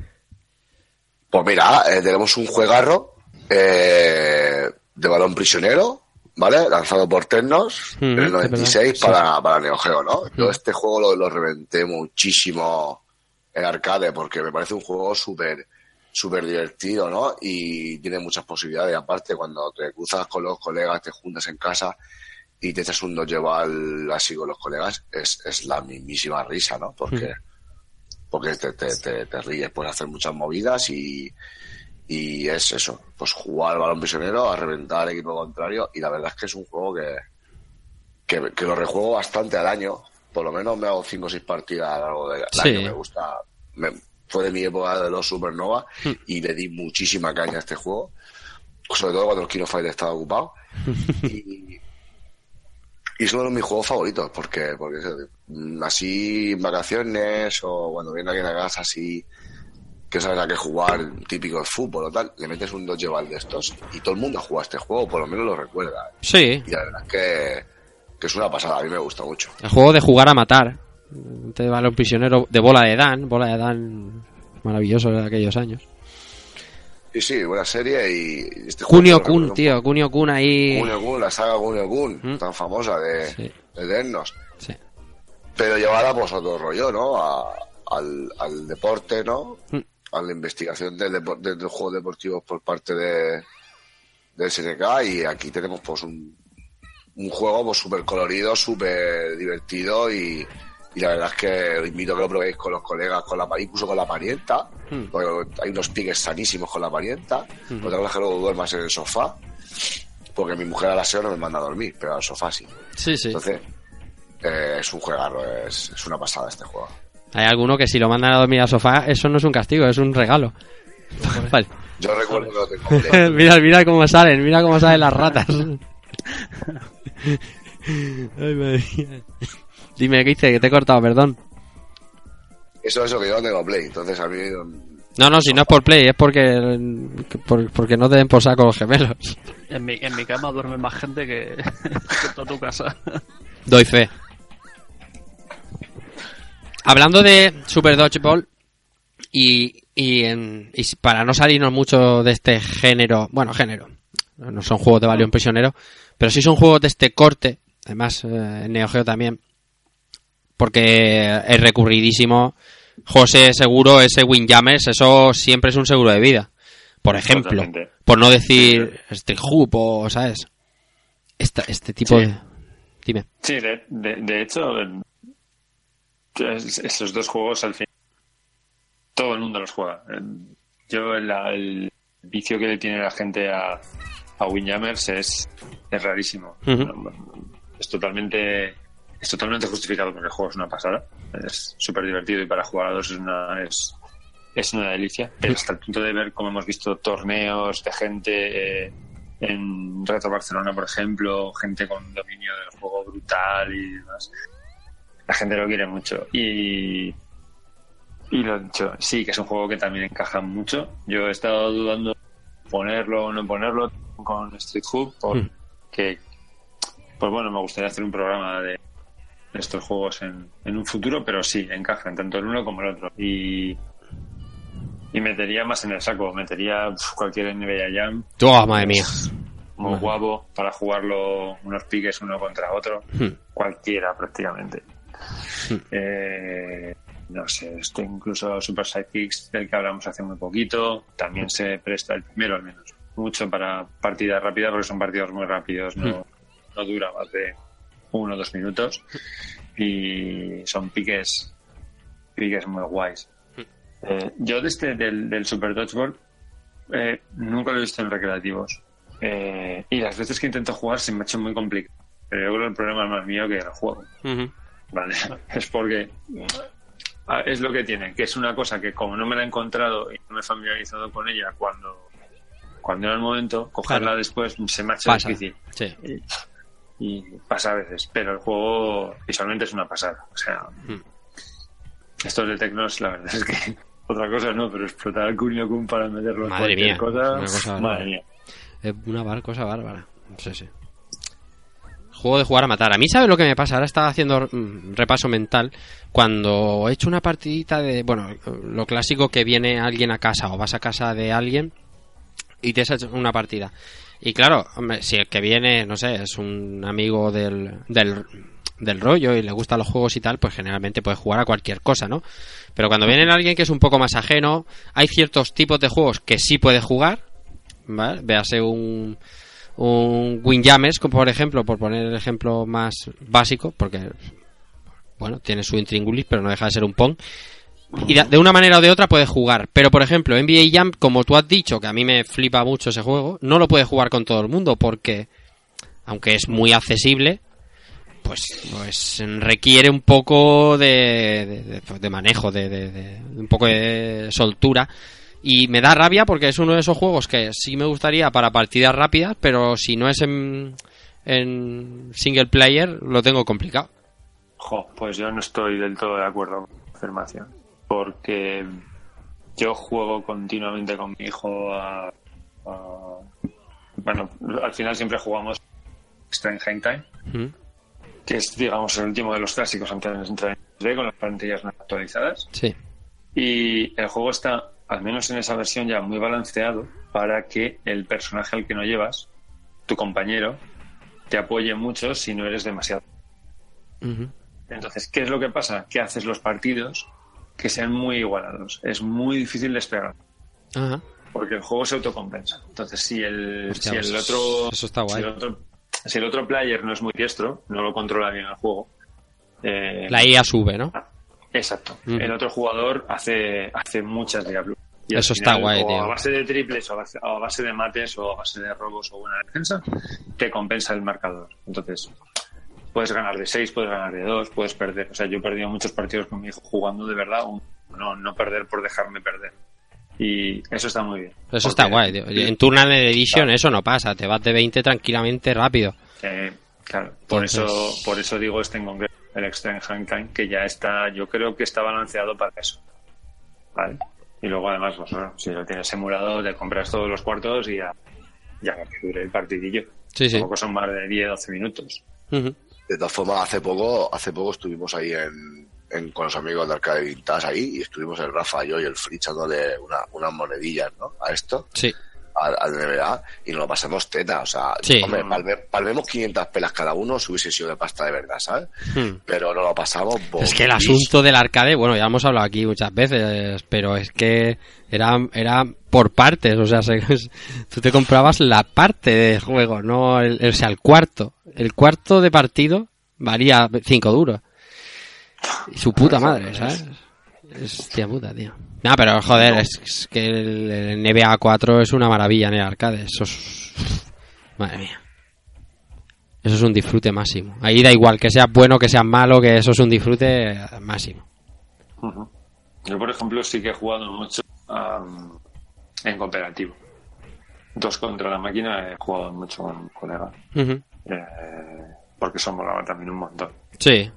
Pues mira, eh, tenemos un juegarro eh, de balón prisionero, ¿vale? Lanzado por Ternos Ujú, en el verdad. 96 Sí. para, para Neo Geo, ¿no? Yo Ujú. este juego lo, lo reventé muchísimo en arcade porque me parece un juego súper súper divertido, ¿no? Y tiene muchas posibilidades. Aparte, cuando te cruzas con los colegas, te juntas en casa y te echas un dodgeball así con los colegas, es, es la mismísima risa, ¿no? Porque, porque te, te, te, te ríes, puedes hacer muchas movidas y, y es eso, pues jugar al balón prisionero, a reventar al equipo contrario y la verdad es que es un juego que, que, que lo rejuego bastante al año, por lo menos me hago 5 o 6 partidas a lo largo del Sí. año, me gusta, me- fue de mi época de los Supernova Hmm. y le di muchísima caña a este juego, sobre todo cuando el Kino Fighter estaba ocupado y, y es uno de mis juegos favoritos porque, porque así en vacaciones o cuando viene alguien a casa así que sabes a qué jugar, típico de fútbol o tal, le metes un dodgeball de estos y todo el mundo jugado este juego, por lo menos lo recuerda. Sí, Y la verdad es que, que es una pasada, a mí me gusta mucho. el juego de jugar a matar. Te vale un prisionero de bola de Dan. Bola de Dan maravilloso de aquellos años. Sí, sí, buena serie y... Este juego lo Kun, tío. Kunio Kun ahí. Kunio Kun, la saga Kunio Kun, Mm. tan famosa de, Sí. de Dennos. Sí. Pero llevada pues a otro rollo, ¿no? A- al, al deporte, ¿no? Mm. A la investigación del, depo- de, de los juegos deportivos por parte de, de SNK y aquí tenemos pues un, un juego pues súper colorido, súper divertido y, y la verdad es que os invito a que lo probéis con los colegas, con la, incluso con la parienta, Mm. porque hay unos piques sanísimos con la parienta, Mm. otra cosa es que luego duermas en el sofá, porque mi mujer a la SEO no me manda a dormir, pero al sofá sí. Sí, sí. Entonces, eh, es un juegarro, es, es una pasada este juego. Hay alguno que si lo mandan a dormir al sofá, eso no es un castigo, es un regalo. Vale. Yo recuerdo que lo tengo mira, mira cómo salen, mira cómo salen las ratas. Ay, madre mía. Dime, ¿qué hice? Que te he cortado, perdón. Eso es lo que yo no tengo play, entonces a mí No, no, si no es por play, es porque por- porque no te den por saco los gemelos. En mi, en mi cama duerme más gente que, que toda tu casa. Doy fe. Hablando de Super Dodgeball y, y, en- y para no salirnos mucho de este género, bueno, género, no son juegos de Valión Prisionero, pero sí son juegos de este corte, además eh, en Neo Geo también, porque es recurridísimo. José Seguro, ese Windjammers, eso siempre es un seguro de vida. Por ejemplo, Totalmente. por no decir este Hoop o, ¿sabes? Esta- este tipo Sí. de... Dime. Sí, de, de, de hecho, es- esos dos juegos al fin todo el mundo los juega. Yo la- el vicio que le tiene la gente a, a Windjammers es, es rarísimo. Es totalmente es totalmente justificado porque el juego es una pasada. Es súper divertido y para jugar a dos es una es, es una delicia. Pero hasta el punto de ver cómo hemos visto torneos de gente eh, en Retro Barcelona, por ejemplo, gente con dominio del juego brutal y demás. La gente lo quiere mucho. Y, Y lo dicho, sí, que es un juego que también encaja mucho. Yo he estado dudando ponerlo o no ponerlo con Street Hoop porque, pues bueno, me gustaría hacer un programa de estos juegos en, en un futuro, pero sí, encajan tanto el uno como el otro. Y, y metería más en el saco, metería cualquier NBA Jam, Oh, madre mía. muy guapo, para jugarlo unos piques uno contra otro, Hmm. cualquiera prácticamente. Eh, no sé, este incluso Super Sidekicks del que hablamos hace muy poquito, también se presta el primero al menos, mucho para partidas rápidas porque son partidos muy rápidos, no, no dura más de uno o dos minutos y son piques piques muy guays. Eh, yo de este, del, del Super Dodgeball eh, nunca lo he visto en recreativos Eh, y las veces que intento jugar se me ha hecho muy complicado. Pero yo creo que el problema es más mío que el juego. Vale, es porque es lo que tiene, que es una cosa que como no me la he encontrado y no me he familiarizado con ella cuando, cuando era el momento, cogerla Claro. después se me ha hecho Pasa. difícil. Sí. Y, pasa a veces, pero el juego visualmente es una pasada. O sea, Hmm. estos de Tecnos, la verdad es que otra cosa no, pero explotar al Kunio Kun para meterlo en Madre cualquier mía, cosa, una cosa madre mía. Es una bar- cosa bárbara. Sí, sí. Juego de jugar a matar. A mí, ¿sabes lo que me pasa? Ahora estaba haciendo mm, repaso mental. Cuando he hecho una partidita de. Bueno, lo clásico que viene alguien a casa o vas a casa de alguien y te has hecho una partida. Y claro, hombre, si el que viene, no sé, es un amigo del, del, del rollo y le gustan los juegos y tal, pues generalmente puede jugar a cualquier cosa, ¿no? Pero cuando viene alguien que es un poco más ajeno, hay ciertos tipos de juegos que sí puede jugar, ¿vale? Véase un, un Windjammers, como por ejemplo, por poner el ejemplo más básico, porque, bueno, tiene su intríngulis, pero no deja de ser un Pong. Y de, una manera o de otra puede jugar. Pero, por ejemplo, NBA Jam, como tú has dicho, que a mí me flipa mucho ese juego, no lo puede jugar con todo el mundo, porque, aunque es muy accesible, pues, pues requiere un poco de, de, manejo, de, de- un poco de soltura. Y me da rabia porque es uno de esos juegos que sí me gustaría para partidas rápidas, pero si no es en, en single player, lo tengo complicado. Jo, pues yo no estoy del todo de acuerdo con la afirmación. Porque yo juego continuamente con mi hijo a. a- bueno, al final siempre jugamos Strange Time, ¿Mm? que es, digamos, el último de los clásicos antes de entrar en 3D con las plantillas no actualizadas. Sí. Y el juego está, al menos en esa versión, ya muy balanceado para que el personaje al que no llevas, tu compañero, te apoye mucho si no eres demasiado. Entonces, ¿qué es lo que pasa? Que haces los partidos que sean muy igualados. Es muy difícil despegar, Ajá. porque el juego se autocompensa. Entonces, si el, Hostia, si pues el otro... eso está Si el, otro, si el otro player no es muy diestro, no lo controla bien el juego. eh, La IA sube, ¿no? Exacto. El otro jugador hace, hace muchas Diablo. Y Eso está guay, o tío. A base de triples, o a base, o a base de mates, o a base de robos o buena defensa, te compensa el marcador. Entonces, puedes ganar de 6, puedes ganar de 2, puedes perder. O sea, yo he perdido muchos partidos con mi hijo jugando de verdad, no, no perder por dejarme perder. Y eso está muy bien. Eso está guay, tío. En Tournament Edition eso no pasa. Te vas de 20 tranquilamente rápido. Eh, claro, por Entonces- eso, por eso digo este en concreto, el Extreme Handcam, que ya está, yo creo que está balanceado para eso. ¿Vale? Y luego además, pues, bueno, si lo tienes emulado, te compras todos los cuartos y ya, ya que dure el partidillo. Sí, sí. Tampoco son más de 10, 12 minutos. Ujú. De todas formas, hace poco, hace poco estuvimos ahí en, en- con los amigos de Arcade Vintage ahí y estuvimos el Rafa, yo y el Free echándole una, unas monedillas, ¿no? A esto, Sí. Al, NBA, y nos lo pasamos teta. O sea, Sí. hombre, palme- palmemos 500 pelas cada uno, si hubiese sido de pasta de verdad, ¿sabes? Hmm. Pero no lo pasamos. Es que el bombis. asunto del arcade, bueno, ya hemos hablado aquí muchas veces, pero es que era, era por partes, o sea, se- tú te comprabas la parte de juego, no el, el- o sea, el cuarto. El cuarto de partido valía 5 duros. Y su puta madre, ¿sabes? Es tía puta, tío. No, pero joder, es, es que el, el NBA 4 es una maravilla en el arcade. Eso es... Madre mía. Eso es un disfrute máximo. Ahí da igual que sea bueno, que sea malo, que eso es un disfrute eh, máximo. Yo, por ejemplo, sí que he jugado mucho en cooperativo. Dos contra la máquina he jugado mucho con colegas. Ujú. eh, porque eso molaba también un montón. Sí,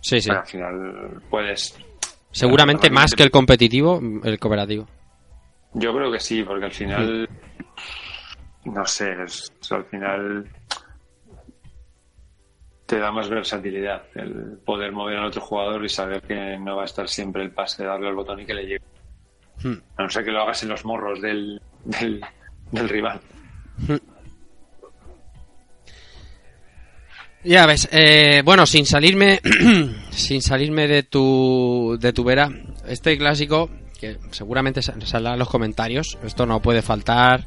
sí, sí. Pero al final puedes Seguramente más que el competitivo, el cooperativo. Yo creo que sí, porque al final, no sé, es- al final te da más versatilidad el poder mover al otro jugador y saber que no va a estar siempre el pase de darle al botón y que le llegue. Hmm. A no ser que lo hagas en los morros del, del, del rival. Ya ves, eh, bueno, sin salirme, sin salirme de tu, de tu vera, este clásico, que seguramente sa- saldrá en los comentarios, esto no puede faltar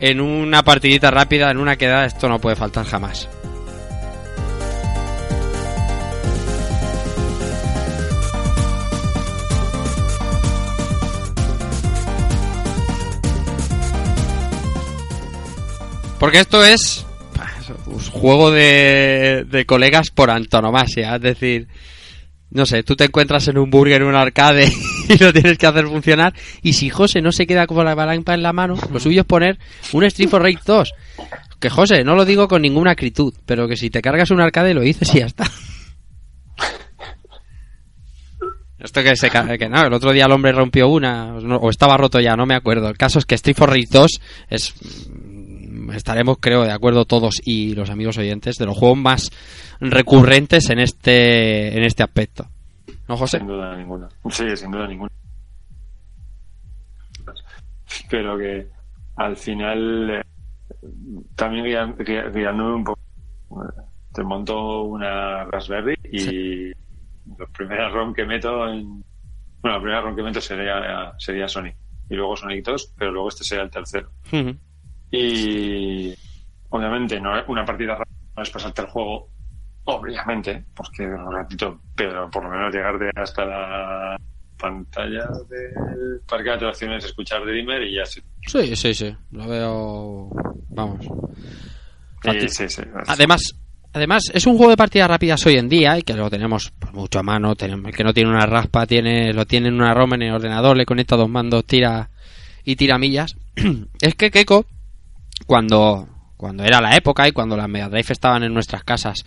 en una partidita rápida, en una quedada, esto no puede faltar jamás. Porque esto es un juego de, de colegas por antonomasia. Es decir, no sé, tú te encuentras en un burger, en un arcade y lo tienes que hacer funcionar. Y si José no se queda con la palanca en la mano, lo suyo es poner un Street for Rage 2. Que José, no lo digo con ninguna acritud, pero que si te cargas un arcade lo dices y ya está. Esto que se que no, el otro día el hombre rompió una, o estaba roto ya, no me acuerdo. El caso es que Street for Rage 2 es estaremos creo de acuerdo todos y los amigos oyentes de los juegos más recurrentes en este en este aspecto. ¿No, José? Sin duda ninguna. Sí, sin duda ninguna. Pero que al final eh, también guiándome un poco. eh, Te monto una Raspberry y la primera ROM que meto en. Bueno, la primera ROM que meto sería, sería Sonic. Y luego Sonic 2, pero luego este sería el tercero. Ujú. Y obviamente no una partida rápida no es pasarte el juego, obviamente, porque un ratito, pero por lo menos llegarte hasta la pantalla del parque de atracciones, escuchar Dreamer y ya sí. Sí, sí, sí. Lo veo. Vamos. Fácil. sí, sí. Además, además es un juego de partidas rápidas hoy en día y que lo tenemos pues, mucho a mano. Tenemos, el que no tiene una raspa tiene lo tiene en una ROM en el ordenador, le conecta dos mandos, tira y tira millas. es que Keiko, cuando cuando era la época y cuando las Mega Drive estaban en nuestras casas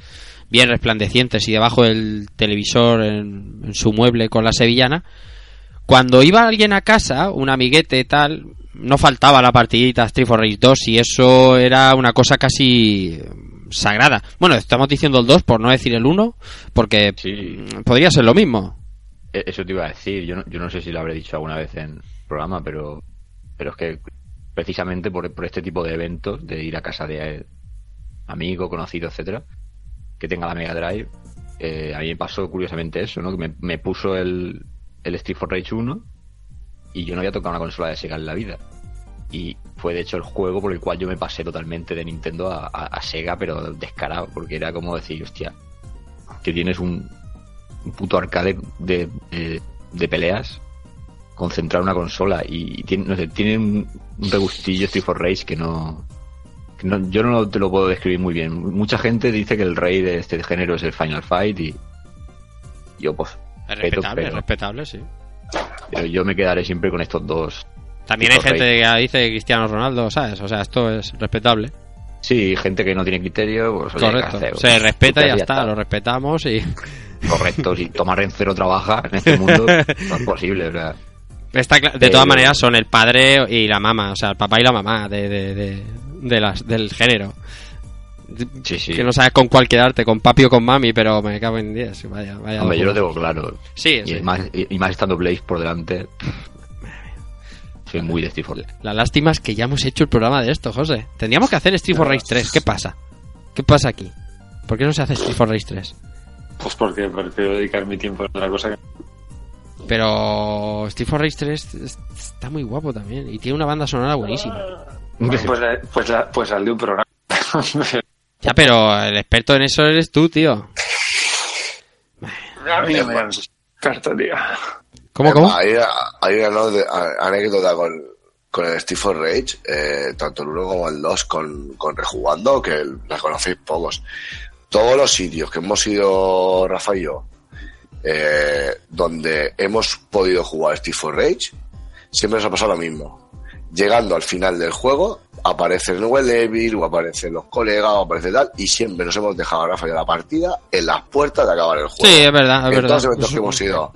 bien resplandecientes y debajo del televisor en, en su mueble con la sevillana, cuando iba alguien a casa, un amiguete y tal, no faltaba la partidita Street for Rage 2 y eso era una cosa casi sagrada. Bueno, estamos diciendo el 2 por no decir el 1, porque Sí. podría ser lo mismo. E- Eso te iba a decir. Yo no, yo no sé si lo habré dicho alguna vez en programa, pero, pero es que precisamente por, por este tipo de eventos, de ir a casa de eh, amigo, conocido, etcétera, que tenga la Mega Drive, eh, a mí me pasó curiosamente eso, ¿no? Que me, puso el, el Street for Rage 1 y yo no había tocado una consola de Sega en la vida. Y fue de hecho el juego por el cual yo me pasé totalmente de Nintendo a, Sega, pero descarado, porque era como decir, hostia, que tienes un, un puto arcade de, de, de peleas concentrar una consola y, tiene, no sé, tiene un, un regustillo Street for Rage que no, que no- yo no te lo puedo describir muy bien. Mucha gente dice que el rey de este género es el Final Fight y yo pues Es respetable, es respetable, sí. pero yo me quedaré siempre con estos dos. También hay gente que dice Cristiano Ronaldo, ¿sabes? O sea, esto es respetable. Sí, gente que no tiene criterio, pues Correcto. Se respeta y ya está, lo respetamos y... Correcto, si Tomás Rencero trabaja en este mundo, no es posible, o sea. Está cla- de Pero- todas maneras son el padre y la mamá, o sea, el papá y la mamá de, de, de, de las, del género. Sí, sí. Que no sabes con cuál quedarte, con papi o con mami, pero me cago en 10. Vaya, vaya. Hombre, yo lo tengo claro. Sí, Y, sí. más, y, y más estando Blaze por delante. Soy muy de Street for Rage. La lástima es que ya hemos hecho el programa de esto, José. Tendríamos que hacer Street for Rage 3. ¿Qué pasa? ¿Qué pasa aquí? ¿Por qué no se hace Street for Rage 3? Pues porque prefiero dedicar mi tiempo a otra cosa que Pero Street for Rage 3 es- está muy guapo también y tiene una banda sonora buenísima. Pues, la- pues, la- pues al de un programa. Ya, pero el experto en eso eres tú, tío. A mí no me llames experto, tío. ¿Cómo, cómo? Hay, hay una anécdota con, con el Steve for Rage, eh, tanto el 1 como el 2, con, con Rejugando, que la conocéis pocos. Todos los sitios que hemos ido, Rafa y yo, eh, donde hemos podido jugar Steve for Rage, siempre nos ha pasado lo mismo. Llegando al final del juego, aparece el nuevo Evil, o aparecen los colegas, o aparece tal, y siempre nos hemos dejado, y yo, la partida en las puertas de acabar el juego. Sí, es verdad, es en verdad. todos los eventos que hemos ido.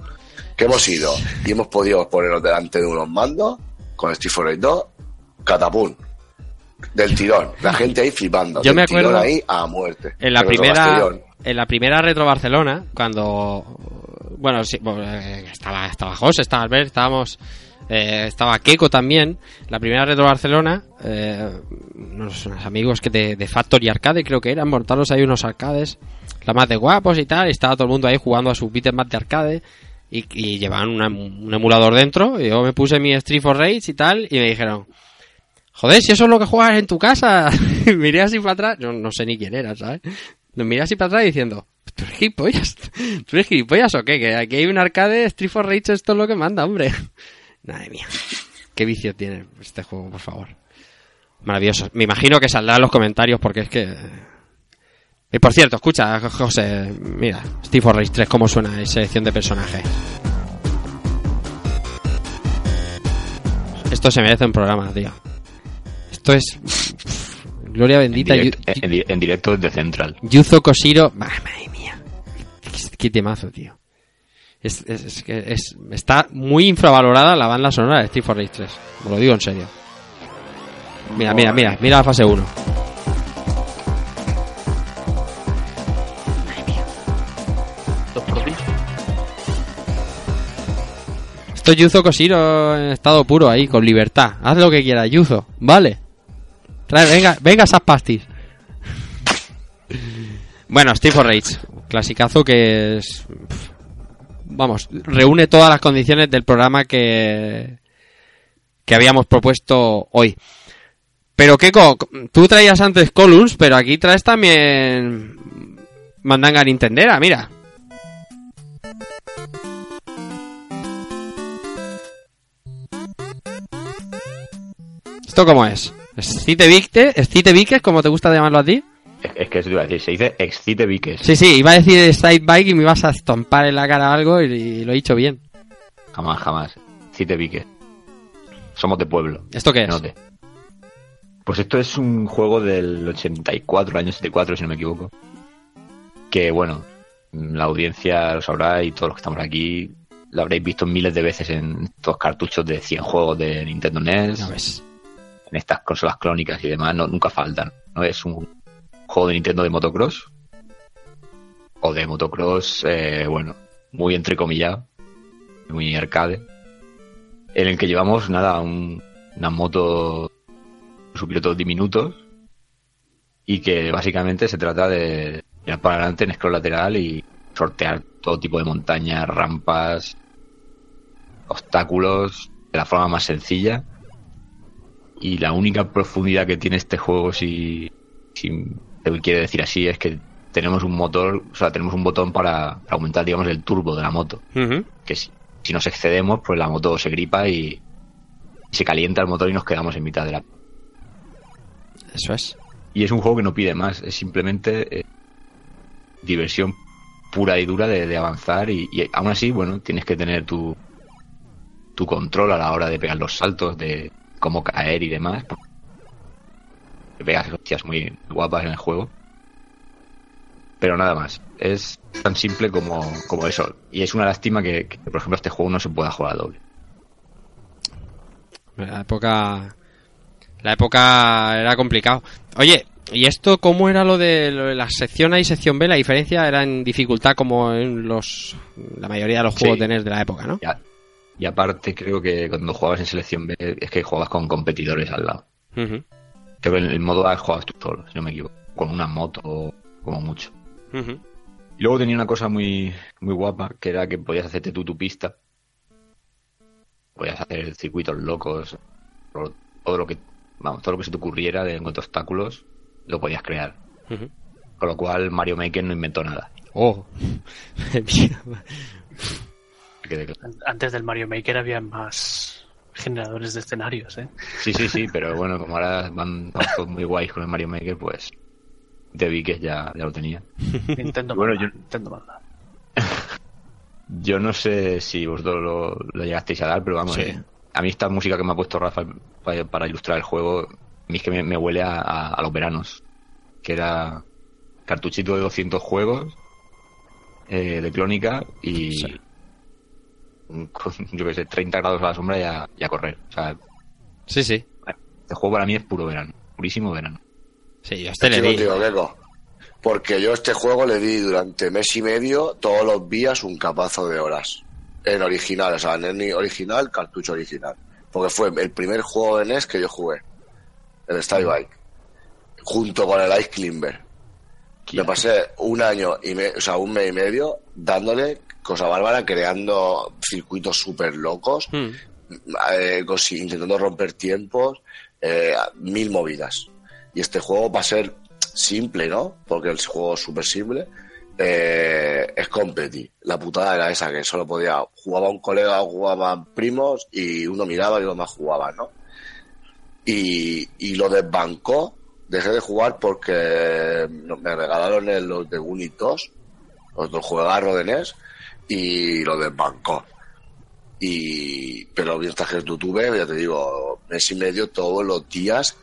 que hemos ido y hemos podido ponernos delante de unos mandos con Street Fighter 2, catapum, del tirón. La gente ahí flipando. Yo del me tirón acuerdo ahí a muerte. En la primera en la primera Retro Barcelona, cuando bueno, sí, eh, estaba estaba José, estaba Albert, estábamos eh, estaba Keiko también. La primera Retro Barcelona, eh, unos, amigos que de, Factory Arcade creo que eran, montaros ahí unos arcades, la más de guapos y tal, y estaba todo el mundo ahí jugando a sus beat'em up de arcade y, y llevaban un emulador dentro, y yo me puse mi Street for Rage y tal, y me dijeron, Joder, si eso es lo que juegas en tu casa. Miré así para atrás. Yo no sé ni quién era, ¿sabes? Miré así para atrás diciendo, ¿tú eres gilipollas? ¿Tú eres gilipollas o qué? Que aquí hay un arcade, Street for Rage, esto es lo que manda, hombre. Madre mía. Qué vicio tiene este juego, por favor. Maravilloso. Me imagino que saldrá en los comentarios porque es que... Y por cierto, escucha, José, mira, Street for Rage 3, cómo suena en selección de personajes. Esto se merece un programa, tío. Esto es... Gloria En bendita. directo, en, di- en directo desde Central. Yuzo Koshiro, madre mía, qué, temazo, tío. Es, es- es está muy infravalorada la banda sonora de Street for Rage 3. Me lo digo en serio. Mira, mira, mira, mira la fase 1. Dos prodigios. Esto es Yuzo Koshiro en estado puro ahí, con libertad. Haz lo que quieras, Yuzo. Vale. Venga, venga esas pastis. Bueno, Street for Rage. Clasicazo que es... Vamos, reúne todas las condiciones del programa que... Que habíamos propuesto hoy. Pero Keiko, tú traías antes Columns, pero aquí traes también... Mandanga Nintendera, mira. ¿Esto cómo es? ¿Excite Victe? ¿Excite Viques, como te gusta llamarlo a ti? Es, que eso te iba a decir, se dice Excite Viques. Sí, sí, iba a decir Side Bike y me ibas a estompar en la cara algo y, y lo he dicho bien. Jamás, jamás. Excite Viques. Somos de pueblo. ¿Esto qué es? Note. Pues esto es un juego del 84, año 74, si no me equivoco. Que bueno, la audiencia lo sabrá y todos los que estamos aquí lo habréis visto miles de veces en estos cartuchos de 100 juegos de Nintendo NES, ves. en estas consolas clónicas y demás, no, nunca faltan. ¿no? Es un juego de Nintendo de motocross. O de motocross, eh, bueno, muy entrecomillado, muy arcade. En el que llevamos, nada, un- una moto, su piloto diminutos. Y que básicamente se trata de ir para adelante en scroll lateral y sortear todo tipo de montañas, rampas, obstáculos de la forma más sencilla. Y la única profundidad que tiene este juego, si, si se quiere decir así, es que tenemos un motor, o sea, tenemos un botón para, para aumentar, digamos, el turbo de la moto. Que si, si nos excedemos, pues la moto se gripa y, y se calienta el motor y nos quedamos en mitad de la. Eso es. Y es un juego que no pide más, es simplemente eh, diversión pura y dura de, de avanzar y, y aún así, bueno, tienes que tener tu, tu control a la hora de pegar los saltos, de cómo caer y demás. Pegas hostias muy guapas en el juego. Pero nada más, es tan simple como, como eso. Y es una lástima que, que, por ejemplo, este juego no se pueda jugar a doble. La época. La época era complicado. Oye, ¿y esto cómo era lo de, lo de la sección A y sección B? La diferencia era en dificultad como en los la mayoría de los juegos Sí. de NES de la época, ¿no? Ya- Y aparte, creo que cuando jugabas en selección B es que jugabas con competidores al lado. Ujú, Creo que en el modo A jugabas tú solo, si no me equivoco. Con una moto, como mucho. Y luego tenía una cosa muy, muy guapa, que era que podías hacerte tú tu pista. Podías hacer circuitos locos, todo lo que, vamos, todo lo que se te ocurriera de encontrar obstáculos, lo podías crear. Con lo cual Mario Maker no inventó nada. Oh. Antes del Mario Maker había más generadores de escenarios, ¿eh? Sí, sí, sí, pero bueno, como ahora van todos muy guays con el Mario Maker, pues te vi que ya, ya lo tenía. Nintendo Bueno, manda, yo- Nintendo manda. Yo no sé si vosotros lo, lo llegasteis a dar, pero vamos, Sí. eh, a mí esta música que me ha puesto Rafa para, para ilustrar el juego, a mí es que me, me huele a, a- a los veranos, que era cartuchito de 200 juegos eh, de clónica y, Sí. Con, yo que sé, 30 grados a la sombra y a, y a correr. O sea, Sí, sí. este juego para mí es puro verano, purísimo verano. Sí, yo este le Estoy di. contigo, Keiko. Porque yo este juego le di durante mes y medio, todos los días, un capazo de horas. En original, o sea, en el original, cartucho original. Porque fue el primer juego de NES que yo jugué. El Style Bike. Junto con el Ice Climber. Me pasé un año y me- o sea, un mes y medio dándole cosa bárbara, creando circuitos súper locos, Hmm. eh, intentando romper tiempos, eh, mil movidas. Y este juego va a ser simple, ¿no? Porque el juego es súper simple. eh, es competi. La putada era esa, que solo podía, jugaba un colega, jugaban primos y uno miraba y los demás jugaban, ¿no? Y, y lo desbancó, dejé de jugar porque me regalaron el- los de Unit 2, los del juegarro de NES, y lo desbancó. Y, pero mientras que tuve, ya te digo, mes y medio todos los días,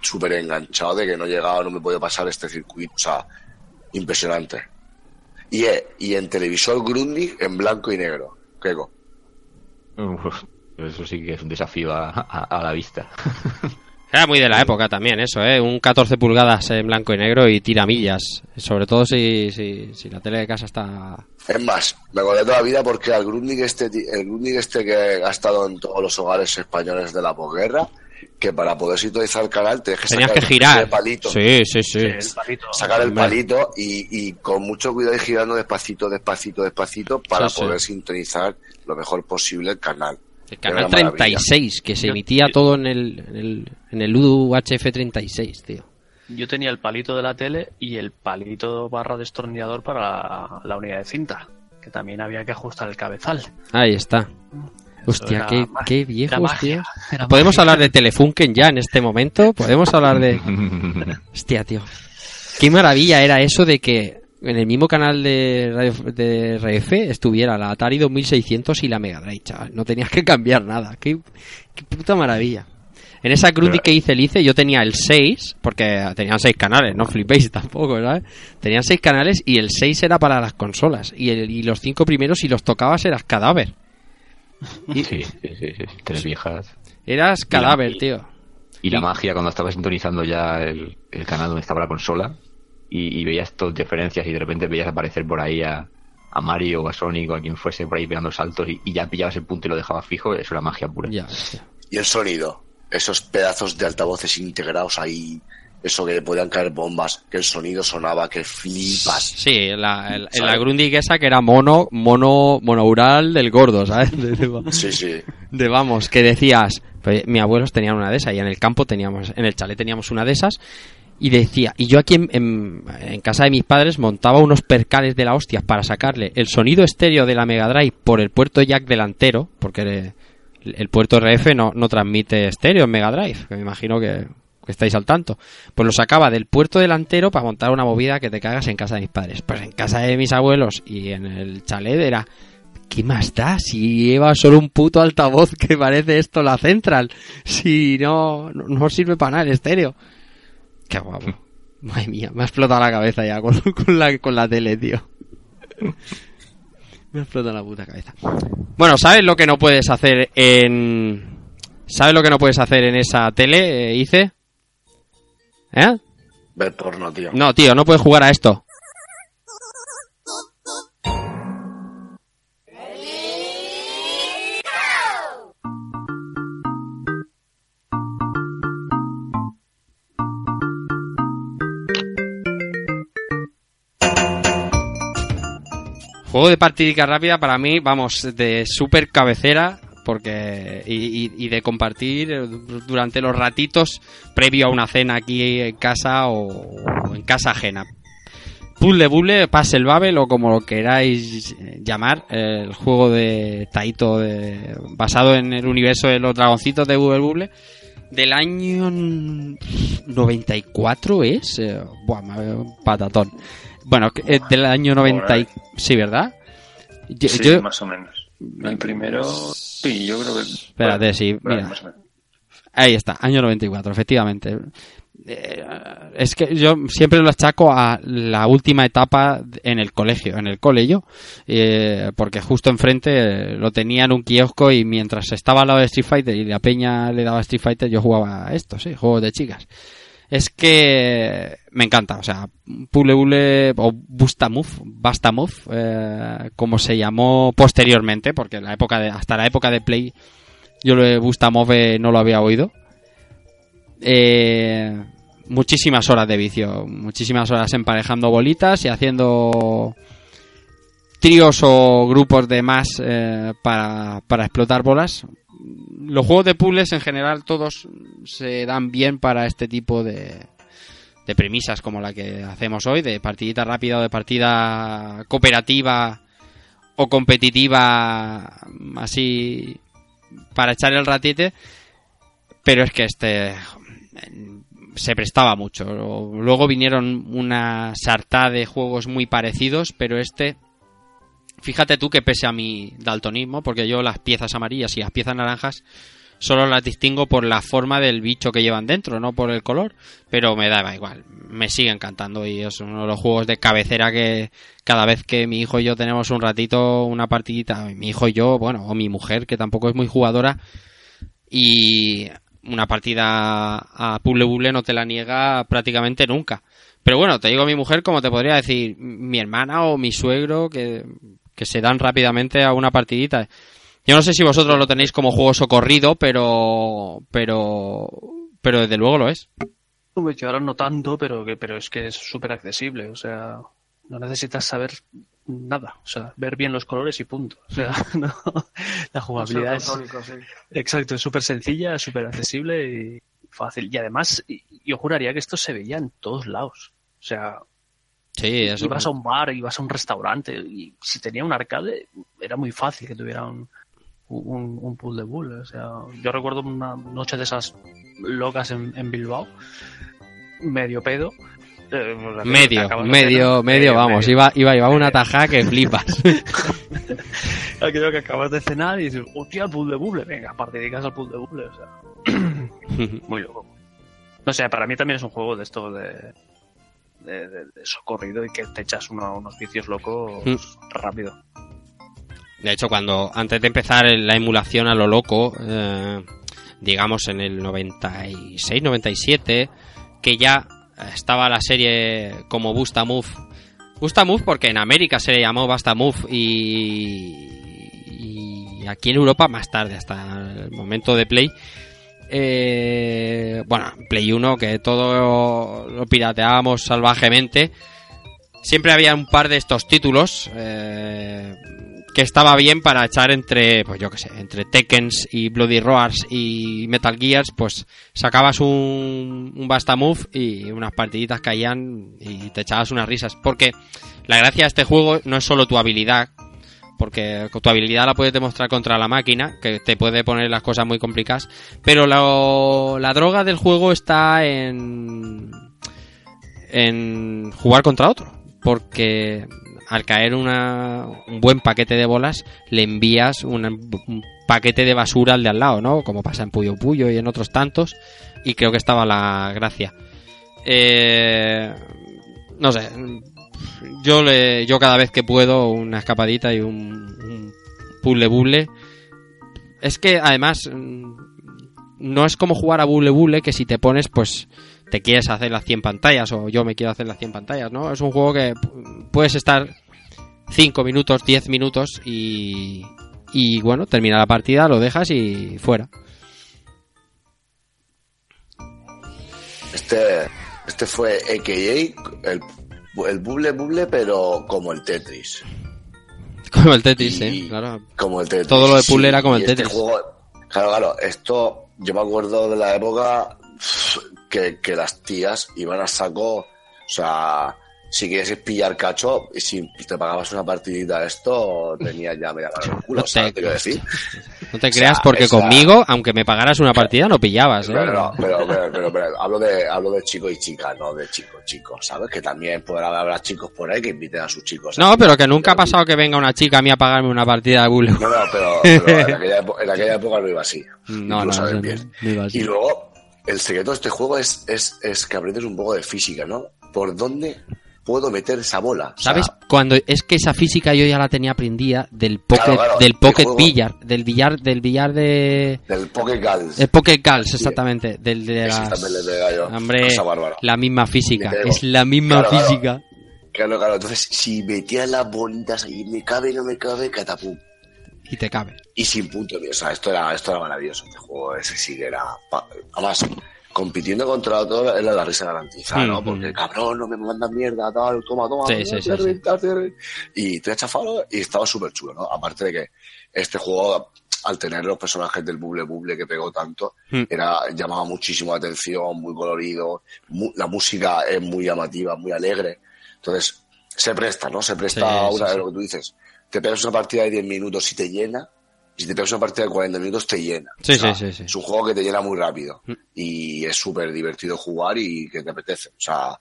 súper enganchado de que no llegaba, no me podía pasar este circuito, o sea, impresionante. Y, eh, y en televisor Grundig en blanco y negro, Keiko. Eso sí que es un desafío a la vista. Era muy de la época también eso, ¿eh? Un 14 pulgadas en blanco y negro y tiramillas. Sobre todo si, si, si la tele de casa está... Es más, me acordé toda la vida porque al Grundig este, el Grundig este que ha estado en todos los hogares españoles de la posguerra, que para poder sintonizar el canal te Tenías sacar que el girar. palito. Sí, sí, sí. El palito. sacar el palito y, y con mucho cuidado ir girando despacito, despacito, despacito para Sí, sí. poder sintonizar lo mejor posible el canal. El canal una maravilla. 36, que se Yo- emitía yo- todo en el, en el, en el UHF 36, tío. Yo tenía el palito de la tele y el palito barra destornillador para la, la unidad de cinta, que también había que ajustar el cabezal. Ahí está. Hostia, era qué, qué viejos, tío. ¿Podemos magia. hablar de Telefunken ya en este momento? ¿Podemos hablar de...? Hostia, tío. Qué maravilla era eso de que en el mismo canal de Radio, de RF estuviera la Atari 2600 y la Mega Drive, chaval. No tenías que cambiar nada. Qué, qué puta maravilla. En esa Pero- que hice, el hice, yo tenía el 6, porque tenían 6 canales, no flipéis tampoco, ¿sabes? Tenían 6 canales y el 6 era para las consolas. Y, el- y los 5 primeros, si los tocabas, eras cadáver. Sí, sí, sí, sí, sí, tres viejas. Eras cadáver, tío. Y la magia cuando estaba sintonizando ya el, el canal donde estaba la consola y, y veías todas diferencias y de repente veías aparecer por ahí a, a Mario o a Sonic o a quien fuese por ahí pegando saltos y, y ya pillabas el punto y lo dejabas fijo, eso era magia pura. Ya. Y el sonido, esos pedazos de altavoces integrados ahí, eso que podían caer bombas, que el sonido sonaba, que flipas. Sí, la, el- la Grundig esa que era mono, mono, monoural del gordo, ¿sabes? De, de- Sí, sí. de, vamos, que decías, pues, mi abuelos tenían una de esas y en el campo teníamos, en el chalet teníamos una de esas y decía, y yo aquí en, en- casa de mis padres montaba unos percales de la hostia para sacarle el sonido estéreo de la Mega Drive por el puerto jack delantero, porque el, puerto RF no, no transmite estéreo en Mega Drive, que me imagino que, estáis al tanto. Pues lo sacaba del puerto delantero para montar una movida que te cagas en casa de mis padres. Pues en casa de mis abuelos y en el chalet era, ¿qué más da si lleva solo un puto altavoz que parece esto la central? Si no, no sirve para nada el estéreo. Qué guapo. Madre mía, me ha explotado la cabeza ya con, con la, con la tele, tío. Me ha explotado la puta cabeza. Bueno, ¿sabes lo que no puedes hacer en... ¿Sabes lo que no puedes hacer en esa tele, eh, Ice? ¿Eh? Ver porno, tío. No, tío, no puedes jugar a esto. Juego de partidica rápida para mí, vamos, de super cabecera porque y, y- de compartir eh, durante los ratitos previo a una cena aquí en casa o, en casa ajena. Puzzle Buble, Puzzle Babel o como lo queráis llamar, el juego de Taito de- basado en el universo de los dragoncitos de Bubble Buble del año 94 es, eh, buah, patatón. Bueno, eh, del año 90 y- sí, ¿verdad? Yo- Sí, yo- más o menos. El primero, sí, yo creo que. Espérate, sí, bueno, mira. o menos. Ahí está, año 94, efectivamente. Eh, es que yo siempre lo achaco a la última etapa en el colegio, en el colegio, eh, porque justo enfrente eh, lo tenía en un kiosco y mientras estaba al lado de Street Fighter y la peña le daba Street Fighter, yo jugaba a esto, sí, juegos de chicas. Es que me encanta, o sea, Pule Bule o Bustamove, Bastamove, eh, como se llamó posteriormente, porque la época de, hasta la época de Play yo lo de Bustamove no lo había oído. Eh, muchísimas horas de vicio, muchísimas horas emparejando bolitas y haciendo tríos o grupos de más eh, para, para explotar bolas. Los juegos de puzzles en general todos se dan bien para este tipo de, de premisas como la que hacemos hoy, de partidita rápida o de partida cooperativa o competitiva así para echar el ratite, pero es que este se prestaba mucho. Luego vinieron una sarta de juegos muy parecidos, pero este, fíjate tú que pese a mi daltonismo, porque yo las piezas amarillas y las piezas naranjas solo las distingo por la forma del bicho que llevan dentro, no por el color, pero me daba igual, me sigue encantando y es uno de los juegos de cabecera que cada vez que mi hijo y yo tenemos un ratito, una partidita, mi hijo y yo, bueno, o mi mujer, que tampoco es muy jugadora, y una partida a puzzle buble no te la niega prácticamente nunca. Pero bueno, te digo mi mujer como te podría decir mi hermana o mi suegro que, que se dan rápidamente a una partidita. Yo no sé si vosotros lo tenéis como juego socorrido, pero pero pero desde luego lo es. Yo ahora no tanto, pero que pero es que es súper accesible, o sea, no necesitas saber nada, o sea, ver bien los colores y punto. O sea, no, la jugabilidad es sí. exacto, es súper sencilla, súper accesible y fácil. Y además, yo juraría que esto se veía en todos lados. O sea, Sí, eso. ibas a un bar, ibas a un restaurante y si tenía un arcade era muy fácil que tuviera un, un, un pool de bull. O sea, yo recuerdo una noche de esas locas en, en Bilbao, medio pedo. eh, pues, Medio, de medio, medio, vamos, medio. iba, iba, iba una tajada que flipas. Aquello que acabas de cenar y dices, hostia, el pool de buble, venga, partidicas al pool de buble, o sea, muy loco. No sé, para mí también es un juego de esto de, de, de- de socorrido y que te echas uno- unos vicios locos Mm. rápido. De hecho, cuando antes de empezar la emulación a lo loco, eh, digamos en el 96, 97, que ya estaba la serie como Busta Move. Busta Move porque en América se le llamó Basta Move y, y aquí en Europa más tarde, hasta el momento de Play. Eh, bueno, Play 1, que todo lo pirateábamos salvajemente. Siempre había un par de estos títulos eh, que estaba bien para echar entre, pues yo qué sé, entre Tekkens y Bloody Roars y Metal Gears, pues sacabas un, un Basta Move y unas partiditas caían y te echabas unas risas. Porque la gracia de este juego no es solo tu habilidad, porque tu habilidad la puedes demostrar contra la máquina, que te puede poner las cosas muy complicadas, pero lo- la droga del juego está en en jugar contra otro, porque al caer un buen paquete de bolas le envías un, un paquete de basura al de al lado, ¿no? Como pasa en Puyo Puyo y en otros tantos, y creo que estaba la gracia. Eh, no sé, yo le, yo cada vez que puedo una escapadita y un, un puzzle buble. Es que además mm, no es como jugar a buble buble que si te pones pues te quieres hacer las 100 pantallas o yo me quiero hacer las 100 pantallas, ¿no? Es un juego que pu- puedes estar 5 minutos, 10 minutos y y bueno, termina la partida, lo dejas y fuera. Este, este fue AKA, el, el buble buble, pero como el Tetris. Como el Tetris, ¿eh? Claro. Como el Tetris. Todo lo de puzzle era como el este Tetris. juego- claro, claro, esto yo me acuerdo de la época que, que las tías iban a saco, o sea, si quieres pillar cacho, y si te pagabas una partidita de esto, tenías ya media cara en el culo, No te- ¿sabes quiero decir? No te O sea, creas porque esa- conmigo, aunque me pagaras una partida, no pillabas, ¿eh? Pero, no, pero, pero, pero, pero hablo de hablo de chicos y chicas, no de chicos, chicos, ¿sabes? Que también podrá haber chicos por ahí que inviten a sus chicos. No, pero que nunca ha pasado que venga una chica a mí a pagarme una partida de Bully. No, no, pero, pero en, aquella época, en aquella época no iba así. No, no, sabes no, bien. no iba así. Y luego, el secreto de este juego es, es, es que aprendes un poco de física, ¿no? ¿Por dónde puedo meter esa bola? O sea, ¿Sabes? Cuando es que esa física yo ya la tenía aprendida del pocket, Claro, claro, del el pocket juego- billar, del billar, del billar de Del Pocket Gals. el pocket gals, exactamente, del de las hombre, la misma física, es la misma Claro, física. Claro, claro. Entonces, si metía las bolitas ahí, me cabe, no me cabe, catapum. Y te cabe. Y sin punto O sea, esto era, esto era maravilloso. Este juego ese sí que era. Además, compitiendo contra todo era la risa garantizada, ¿no? Mm, Porque cabrón, no me mandan mierda, tal, toma, toma. Sí, sí, te sí. renta. Y te he chafado y estaba súper chulo, ¿no? Aparte de que este juego, al tener los personajes del buble buble que pegó tanto, Mm. era, llamaba muchísimo la atención, muy colorido, mu- la música es muy llamativa, muy alegre. Entonces, se presta, ¿no? Se presta a una de lo que tú dices. Te pegas una partida de 10 minutos y te llena, y si te pegas una partida de 40 minutos te llena. Sí, O sea, sí, sí, sí. Es un juego que te llena muy rápido Mm. y es súper divertido jugar y que te apetece. O sea,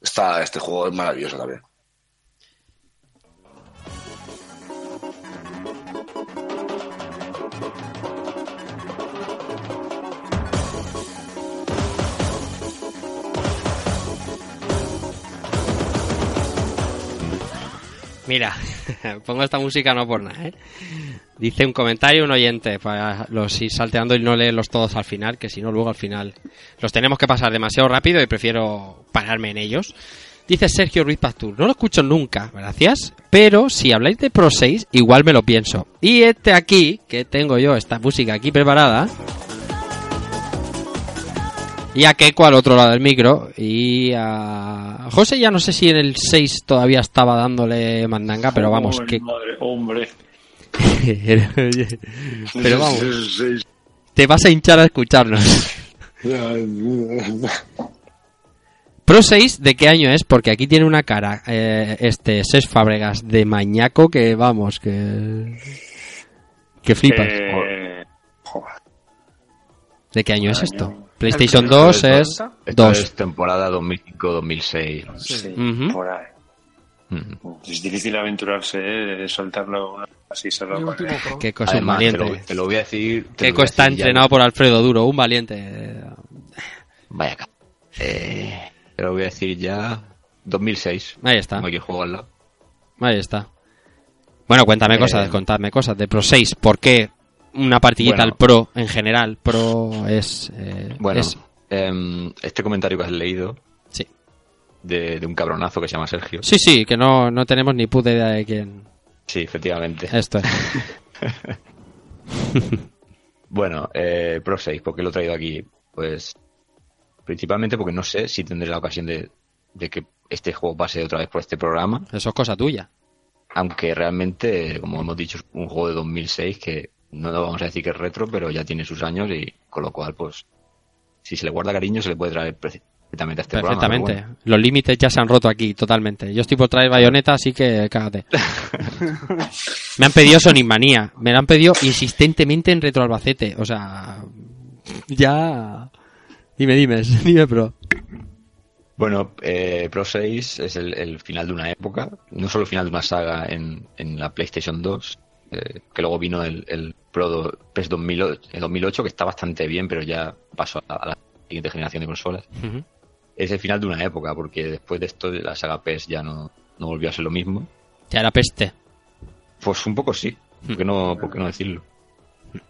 está, este juego es maravilloso también. Mira, pongo esta música no por nada, ¿eh? Dice un comentario un oyente para los ir salteando y no leerlos todos al final, que si no luego al final los tenemos que pasar demasiado rápido y prefiero pararme en ellos. Dice Sergio Ruiz Pastur, no lo escucho nunca, gracias, pero si habláis de Pro 6 igual me lo pienso. Y este aquí, que tengo yo esta música aquí preparada, y a Keiko al otro lado del micro. Y a José ya no sé si en el 6 todavía estaba dándole mandanga, pero vamos, que... Madre, hombre. pero vamos, te vas a hinchar a escucharnos. Pro 6, ¿de qué año es? Porque aquí tiene una cara, eh, este, Ses Fábregas, de mañaco que, vamos, que... Que flipas. Eh, joder, ¿De qué año es esto? PlayStation El 2 primero es de Esto 2. es temporada 2005-2006. sí, Ujú. por ahí. Ujú. Es difícil aventurarse, ¿eh? soltarlo una- así solo. Con-. Qué cosa, un Además, te valiente. lo, te lo voy a decir. te lo Keiko voy a está decir ya. entrenado por Alfredo Duro, un valiente. Vaya eh, Te lo voy a decir ya. 2006. Ahí está. Juego al lado. Ahí está. Bueno, cuéntame Eh, cosas, contadme cosas de Pro 6. ¿Por qué una partidita Bueno. al Pro en general? Pro es. eh, Bueno, es- em, este comentario que has leído. De, de un cabronazo que se llama Sergio. sí, sí, que no, no tenemos ni puta idea de quién. Sí, efectivamente. Esto es. Bueno, eh, Pro 6, ¿por qué lo he traído aquí? Pues principalmente porque no sé si tendré la ocasión de, de que este juego pase otra vez por este programa, Eso es cosa tuya. aunque realmente, como hemos dicho, es un juego de 2006 que no lo vamos a decir que es retro, pero ya tiene sus años y con lo cual, pues, si se le guarda cariño, se le puede traer perfectamente a este Perfectamente. programa. pero bueno. Los límites ya se han roto aquí, totalmente. Yo estoy por traer bayoneta, así que cágate. me han pedido Sonic Manía. Me lo han pedido insistentemente en Retro Albacete. O sea. Ya. Dime, dime, dime, pro. Bueno, eh, Pro 6 es el, el final de una época, no solo el final de una saga en, en la PlayStation 2, eh, que luego vino el, el Pro do- PES 2008, el 2008, que está bastante bien, pero ya pasó a, a la siguiente generación de consolas. Es el final de una época, porque después de esto la saga PES ya no, no volvió a ser lo mismo. Ya era peste. Pues un poco sí, ¿por qué no, por qué no decirlo?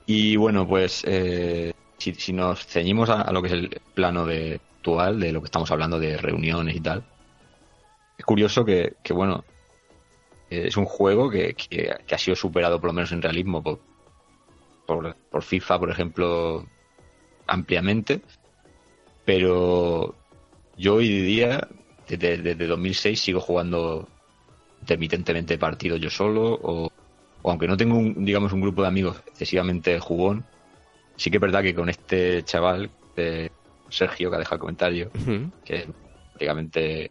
Y bueno, pues eh, si, si nos ceñimos a, a lo que es el plano de actual, de lo que estamos hablando de reuniones y tal, es curioso que, que, bueno, eh, es un juego que, que- que ha sido superado por lo menos en realismo por, por, por FIFA, por ejemplo, ampliamente, pero yo hoy día, desde, desde 2006, sigo jugando intermitentemente partidos yo solo o, o aunque no tengo un, digamos un grupo de amigos excesivamente jugón sí que es verdad que con este chaval eh, Sergio que ha dejado el comentario que es prácticamente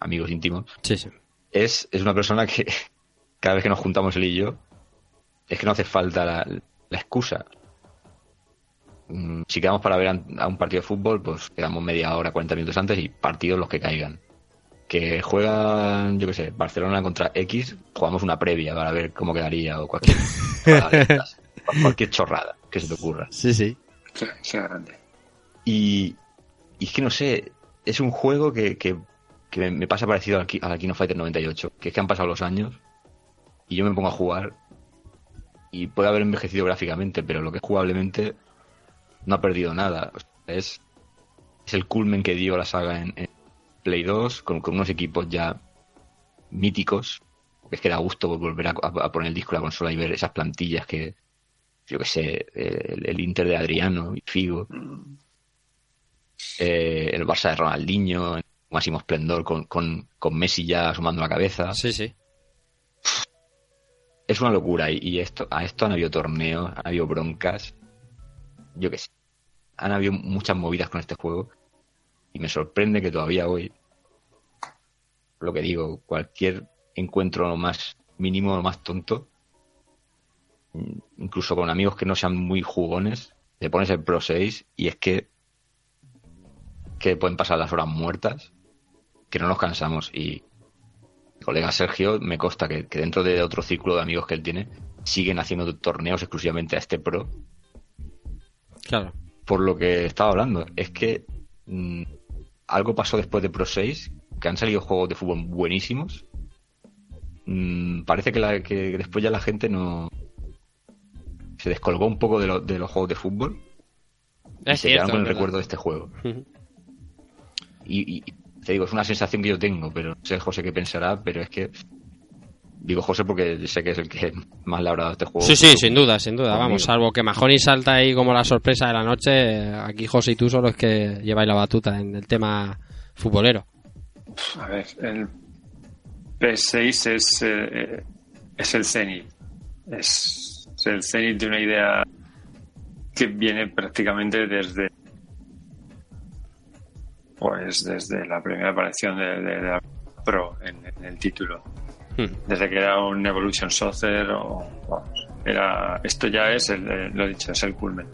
amigos íntimos, Sí, sí. es, es una persona que cada vez que nos juntamos él y yo, es que no hace falta la, la excusa. Mm, Si quedamos para ver a- un partido de fútbol, pues quedamos media hora, 40 minutos antes y partidos los que caigan. Que juegan, yo qué sé, Barcelona contra X, jugamos una previa para ver cómo quedaría o cualquier, cualquier chorrada que se te ocurra. Sí, sí. Sí, sea grande. Y, y es que no sé, es un juego que, que, que me- pasa parecido al, al King of Fighters 98, que es que han pasado los años y yo me pongo a jugar y puede haber envejecido gráficamente, pero lo que es jugablemente no ha perdido nada. O sea, es, es el culmen que dio la saga en, en Play 2 con, con unos equipos ya míticos. Es que da gusto volver a, poner el disco en la consola y ver esas plantillas que, yo que sé, el, el Inter de Adriano y Figo eh, el Barça de Ronaldinho, en máximo esplendor, con, con, con Messi ya asomando la cabeza. Sí, sí. Es una locura. Y, y esto, a esto han habido torneos, han habido broncas. Yo qué sé. Han habido muchas movidas con este juego. Y me sorprende que todavía hoy, lo que digo, cualquier encuentro lo más mínimo, lo más tonto, mm, incluso con amigos que no sean muy jugones, te pones el Pro 6 y es que que pueden pasar las horas muertas, que no nos cansamos. Y mi colega Sergio me consta que, que dentro de otro círculo de amigos que él tiene, siguen haciendo torneos exclusivamente a este pro. Claro. Por lo que estaba hablando, es que mm, algo pasó después de Pro 6, que han salido juegos de fútbol buenísimos. Mm, parece que, la- que después ya la gente no se descolgó un poco de, lo- de los juegos de fútbol y se cierto. quedaron con el recuerdo de este juego. Y, y te digo, es una sensación que yo tengo, pero no sé José qué pensará, pero es que digo José porque sé que es el que más le habrá dado este juego. Sí, sí, sin duda, sin duda. Vamos, salvo que Mahoney salta ahí como la sorpresa de la noche, aquí José y tú solo es que lleváis la batuta en el tema futbolero. A ver, el PS6 es, eh, es el cenit. Es, es el cenit de una idea que viene prácticamente desde pues desde la primera aparición de, de- de la Pro en, en el título. Hmm. Desde que era un Evolution Soccer o vamos, era esto ya es el, el- lo dicho, es el culmen.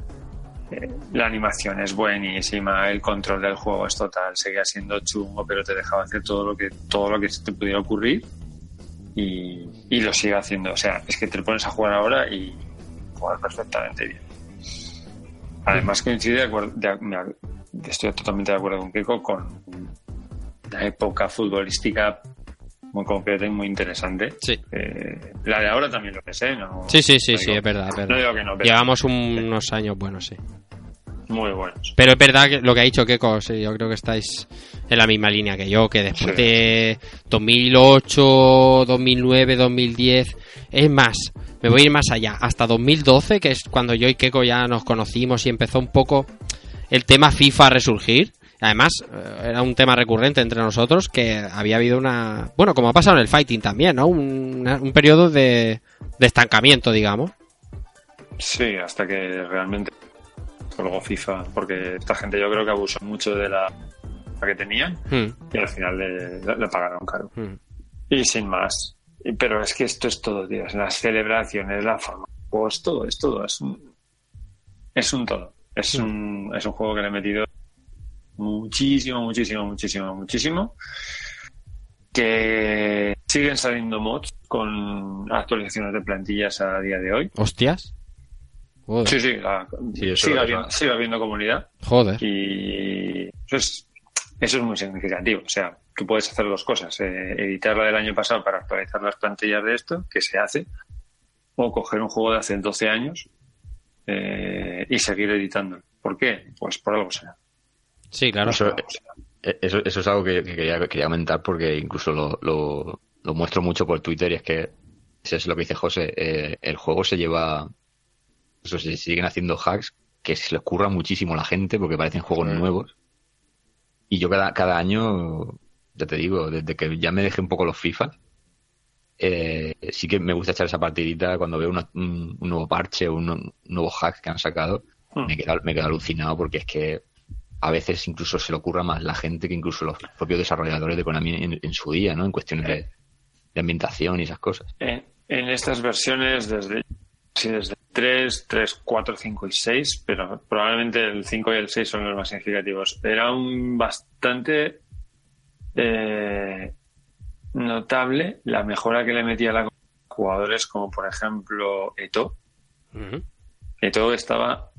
Eh, la animación es buenísima, el control del juego es total, seguía siendo chungo, pero te dejaba hacer todo lo que todo lo que te pudiera ocurrir y, y lo sigue haciendo. O sea, es que te pones a jugar ahora y jugar perfectamente bien. Además coincide, de acuerdo- de- me ac- estoy totalmente de acuerdo con Keiko, con una época futbolística muy concreta y muy interesante. Sí. Eh, la de ahora también lo que sé, ¿no? Sí, sí, sí, no sí, digo- es verdad, es No verdad. digo que no, pero Llevamos un- unos años buenos, sí. muy buenos. Pero es verdad que lo que ha dicho Keiko, sí, yo creo que estáis en la misma línea que yo, que después Sí. de 2008, 2009, 2010, es más, me voy a ir más allá, hasta 2012, que es cuando yo y Keiko ya nos conocimos y empezó un poco el tema FIFA a resurgir. Además, eh, era un tema recurrente entre nosotros que había habido una... Bueno, como ha pasado en el fighting también, ¿no? Un, una- un periodo de, de estancamiento, digamos. Sí, hasta que realmente colgó FIFA, porque esta gente yo creo que abusó mucho de la que tenían Hmm, y al final le, le pagaron caro. hmm. Y sin más. Pero es que esto es todo, tío. Las celebraciones, la fama. Pues todo, es todo. Es un, es un todo. Es un, es un juego que le he metido muchísimo, muchísimo, muchísimo, muchísimo. Que siguen saliendo mods con actualizaciones de plantillas a día de hoy. ¿Hostias? Joder. Sí, sí, la- Sí, sigue, habiendo, sigue habiendo comunidad. Joder. Y eso es, eso es muy significativo. O sea, tú puedes hacer dos cosas. eh, editar la del año pasado para actualizar las plantillas de esto, que se hace, o coger un juego de hace 12 años eh, y seguir editando. ¿Por qué? Pues por algo será. Sí, claro. Eso, eh, eso, eso es algo que, que quería, quería comentar porque incluso lo, lo, lo muestro mucho por Twitter y es que eso es lo que dice José. eh, el juego se lleva. Eso se siguen haciendo hacks que se les ocurra muchísimo a la gente porque parecen juegos Mm. nuevos. Y yo cada, cada año, ya te digo, desde que ya me dejé un poco los FIFA, eh, sí que me gusta echar esa partidita cuando veo una- un, un nuevo parche o un, un nuevo hack que han sacado. Hmm. Me quedo, me quedo alucinado porque es que a veces incluso se le ocurra más la gente que incluso los propios desarrolladores de Konami en, en su día, ¿no? En cuestiones de, de ambientación y esas cosas. En, en estas versiones, desde, sí, desde 3, 3, 4, 5 y 6, pero probablemente el 5 y el 6 son los más significativos. Era un bastante eh, notable la mejora que le metía a la jugadores como por ejemplo Eto. Ujú. Eto estaba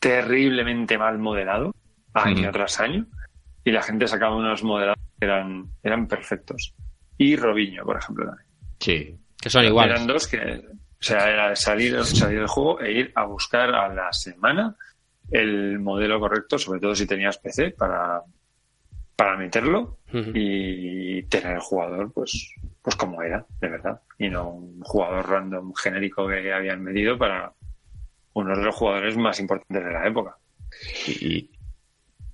terriblemente mal modelado año tras año y la gente sacaba unos modelados que eran, eran perfectos. Y Robinho, por ejemplo, también. Sí. Que son iguales. Eran dos que, o sea, era salir, salir del juego e ir a buscar a la semana el modelo correcto, sobre todo si tenías PC, para, para meterlo y tener el jugador, pues, pues como era, de verdad. Y no un jugador random genérico que habían medido para uno de los jugadores más importantes de la época. Y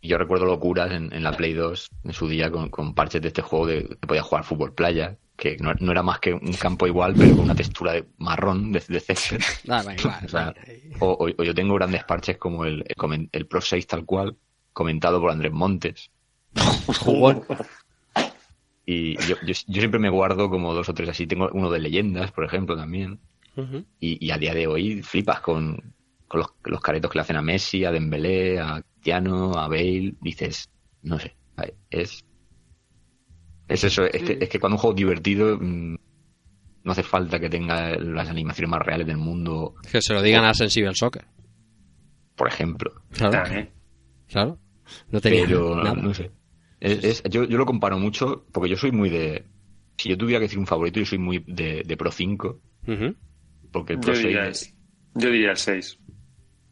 yo recuerdo locuras en, en la Play 2 en su día con, con parches de este juego de que podía jugar fútbol playa, que no, no era más que un campo igual, pero con una textura de marrón de, de césped. Igual, O sea. O, yo tengo grandes parches como el, el, Pro 6 tal cual, comentado por Andrés Montes. Y yo, yo, yo siempre me guardo como dos o tres así. Tengo uno de leyendas, por ejemplo, también. Y, y a día de hoy flipas con, con los, los caretos que le hacen a Messi, a Dembélé, a Cristiano, a Bale. Dices, no sé, es... Es eso, es que, es que cuando un juego es divertido mm, no hace falta que tenga las animaciones más reales del mundo, Que se lo digan a Sensible Soccer. por ejemplo. Claro, claro. No tenía Pero nada. no sé. Es- es- yo, yo lo comparo mucho porque yo soy muy de... Si yo tuviera que decir un favorito, yo soy muy de, de Pro 5, Ujú. porque el Pro Yo 6... diría, el- yo diría el 6.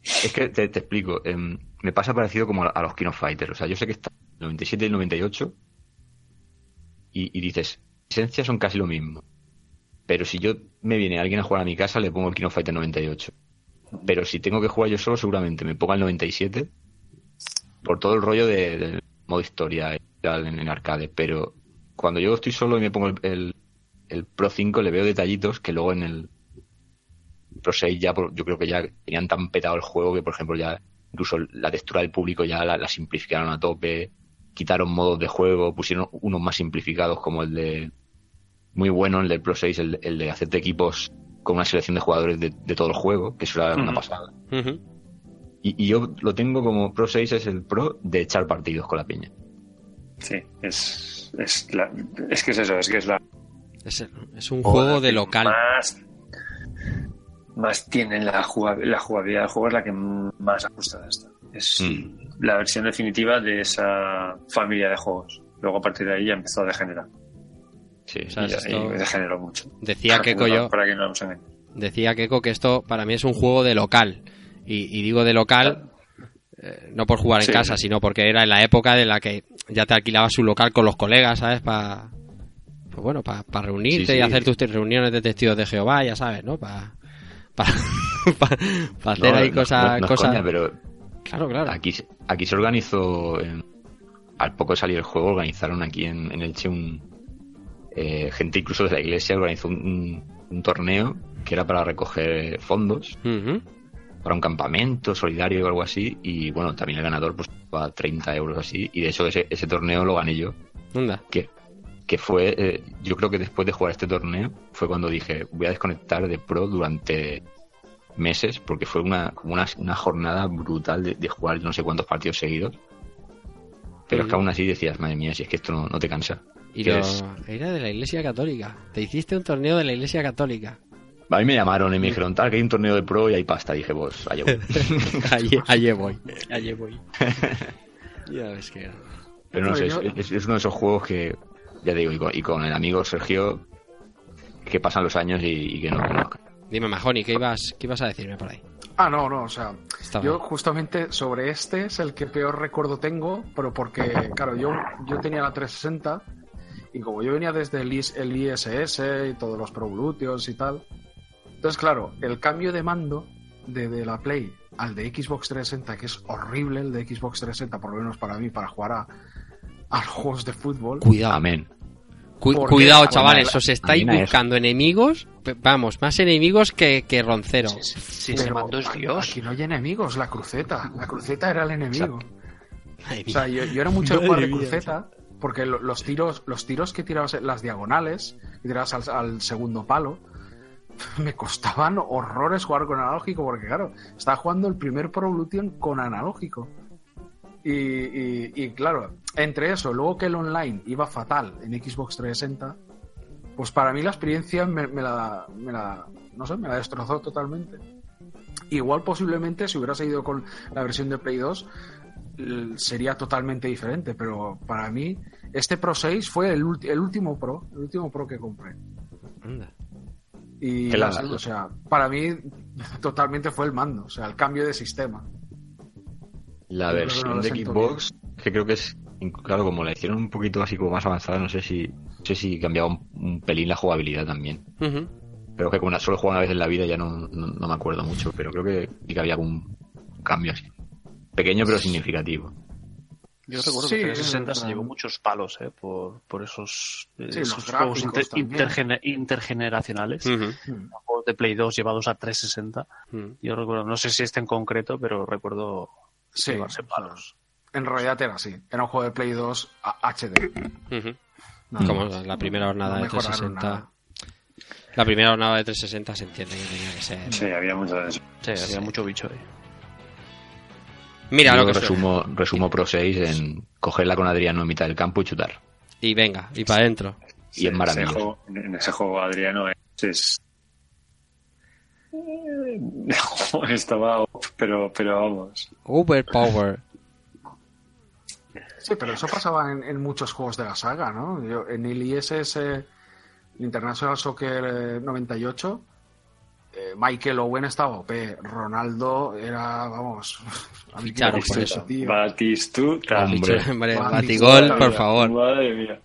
Es que te, te explico. em, me pasa parecido como a, los King of Fighters. O sea, yo sé que está el 97 y el 98 y, dices, esencia son casi lo mismo. Pero si yo me viene alguien a jugar a mi casa, le pongo el King of Fighters 98. Pero si tengo que jugar yo solo, seguramente me ponga el 97 por todo el rollo de- modo historia en arcade. Pero cuando yo estoy solo y me pongo el, el- el Pro 5, le veo detallitos que luego en el Pro 6 ya, yo creo que ya tenían tan petado el juego que, por ejemplo, ya incluso la textura del público ya la, la simplificaron a tope, quitaron modos de juego, pusieron unos más simplificados como el de muy bueno, el del Pro 6, el, el de hacerte equipos con una selección de jugadores de, de todo el juego, que eso era una pasada. Y, y yo lo tengo como Pro 6 es el Pro de echar partidos con la piña. Sí, es, es, la- es que es eso, es que es la Es, es un juego de local. Más, más tiene la, juga- la jugabilidad del juego, es la que más ajustada está. Es Mm. la versión definitiva de esa familia de juegos. Luego a partir de ahí ya empezó a degenerar. Sí, O sea, y, esto- degeneró mucho. Decía Keiko No, yo, Para que no nos decía Keiko que esto para mí es un juego de local. Y, y digo de local eh, no por jugar en Sí. casa, sino porque era en la época de la que ya te alquilabas un local con los colegas, ¿sabes? Para pues bueno, para reunirte Sí, sí. y hacer tus reuniones de testigos de Jehová, ya sabes, ¿no? Para para hacer No, ahí cosas no- coña, pero claro claro Aquí, se- aquí se organizó, en- al poco de salir el juego, organizaron aquí en, en Elche un. eh, gente incluso de la iglesia organizó un, un- un torneo que era para recoger fondos para un campamento solidario o algo así. Y bueno, también el ganador pues a 30 euros así. Y de hecho, ese, ese torneo lo gané yo. Anda. Que, que fue, eh, yo creo que después de jugar este torneo, fue cuando dije, voy a desconectar de Pro durante meses, porque fue una, como una, una jornada brutal de, de jugar no sé cuántos partidos seguidos. Pero es que Ujú. aún así decías, madre mía, si es que esto no, no te cansa. Y Que lo- es- era de la Iglesia Católica. Te hiciste un torneo de la Iglesia Católica. A mí me llamaron y me dijeron, tal, que hay un torneo de Pro y hay pasta. dije, pues, allá voy. allí, allí voy. Allí voy. ya ves que Pero no sé, es uno de esos juegos que, ya te digo, y con, y con el amigo Sergio, que pasan los años y, y que no conozco. Dime, Majoni, ¿qué ibas, ¿qué ibas a decirme por ahí? Ah, no, no, o sea, yo justamente sobre este es el que peor recuerdo tengo, pero porque, claro, yo, yo tenía la 360 y como yo venía desde el, IS el ISS y todos los Pro Bluetooth y tal, entonces, claro, el cambio de mando de, de la Play al de Xbox 360, que es horrible el de Xbox 360, por lo menos para mí, para jugar a, a juegos de fútbol. Cuidado. Amén. Cu- ¿Por cuidado, chavales, os estáis es- buscando enemigos. Vamos, más enemigos que, que Roncero. Si ese Pero mando es aquí- Dios. Aquí no hay enemigos, la cruceta. La cruceta era el enemigo. Madre O sea, yo, yo era mucho de jugar de Madre cruceta, porque lo- los tiros, los tiros que tirabas en las diagonales, que tirabas al, al segundo palo, me costaban horrores jugar con analógico, porque claro, estaba jugando el primer Pro Evolution con analógico. Y, y- y, claro, entre eso, luego que el online iba fatal en Xbox 360, pues para mí la experiencia me, me la, me la- no sé, me la destrozó totalmente. Igual posiblemente si hubieras ido con la versión de Play 2 l- sería totalmente diferente, pero para mí este Pro 6 fue el, ulti- el último Pro, el último Pro que compré. Anda. Y o sea, para mí totalmente fue el mando, o sea, el cambio de sistema. La versión de Xbox, que creo que es, claro, como la hicieron un poquito así como más avanzada, no sé si, no sé si cambiaba un, un pelín la jugabilidad también. Ujú. Pero que como una, solo jugado una vez en la vida ya no, no, no me acuerdo mucho, pero creo que que había algún cambio así. Pequeño pero significativo. Yo recuerdo Sí, que 360 se llevó muchos palos eh, por, por esos, eh, Sí, esos juegos inter- intergeneracionales. Juegos de Play 2 llevados a 360. Ujú. Yo recuerdo, no sé si este en concreto, pero recuerdo Sí, llevarse palos. en realidad era así, era un juego de Play 2 a- HD. Nada Como la primera jornada No de mejoraron 360. nada. La primera jornada de 360 se entiende que tenía que ser. Sí, había mucho de eso. Sí, había mucho bicho ahí. Mira Yo lo que resumo, resumo Pro 6 en cogerla con Adriano en mitad del campo y chutar. Y venga, y para adentro. Y es ese maravilloso. juego- en ese juego, Adriano es. es- Estaba. pero, pero vamos. Overpower. Sí, pero eso pasaba en, en muchos juegos de la saga, ¿no? Yo- en el ISS el International Soccer eh, 98, eh, Michael Owen estaba OP, Ronaldo era, vamos, Ficharon por eso. Batistuta. Hombre. Batigol, por favor. Madre mía.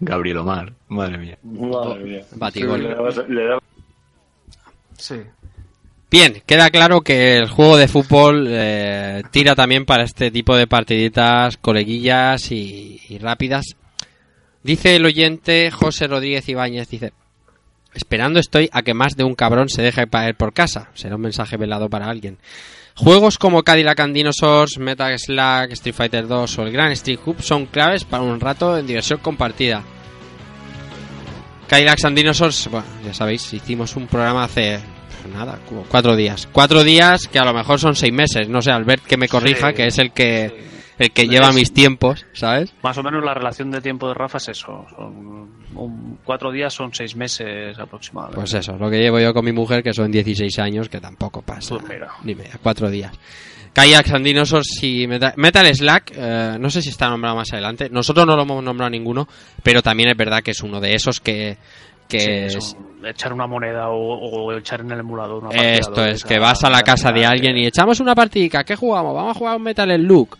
Gabriel Omar, madre mía. Madre mía. Batigol. Le daba- le daba- Sí, Bien, queda claro que el juego de fútbol eh, tira también para este tipo de partiditas coleguillas y, rápidas. Dice el oyente José Rodríguez Ibáñez, dice, esperando estoy a que más de un cabrón se deje caer por casa. Será un mensaje velado para alguien. Juegos como Cadillac and Dinosaurs, Metal Slug, Street Fighter 2 o el Grand Street Hub son claves para un rato en diversión compartida. Cadillac Dinosaurs, bueno, ya sabéis, hicimos un programa hace nada, como cuatro días. Cuatro días que a lo mejor son seis meses. No sé, Albert que me corrija, Sí, que es el que sí. el que Es- lleva mis tiempos, ¿sabes? Más o menos la relación de tiempo de Rafa es eso. Son un- cuatro días son seis meses aproximadamente. Pues eso, lo que llevo yo con mi mujer, que son 16 años, que tampoco pasa. Pues mira. Ni media, cuatro días. Kayak and Dinosaurs y Metal, Metal Slack, eh, no sé si está nombrado más adelante. Nosotros no lo hemos nombrado ninguno, pero también es verdad que es uno de esos que, que Sí, es- echar una moneda o, o echar en el emulador una partida Esto es, que vas a la casa de alguien y echamos una partidica. ¿Qué jugamos? Vamos a jugar un Metal Slug.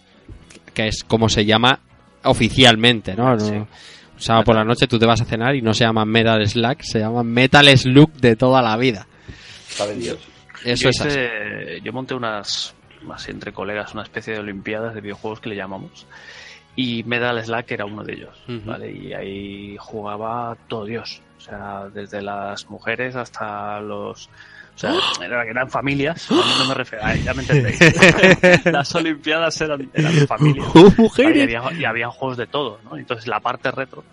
Que es como se llama oficialmente, ¿no? No- Sí. Un sábado por la noche tú te vas a cenar y no se llama Metal Slug, se llama Metal Slug de toda la vida. Eso yo, es así. hice- yo monté unas, así entre colegas, una especie de olimpiadas de videojuegos que le llamamos. Y Medal Slack era uno de ellos. ¿vale? Y ahí jugaba todo Dios. O sea, desde las mujeres hasta los... O sea, era- eran familias, a mí no me refiero, a- ya me entendéis. Las olimpiadas eran, familias. ¡Oh, Y mujeres! había, y había juegos de todo, ¿no? Entonces la parte retro,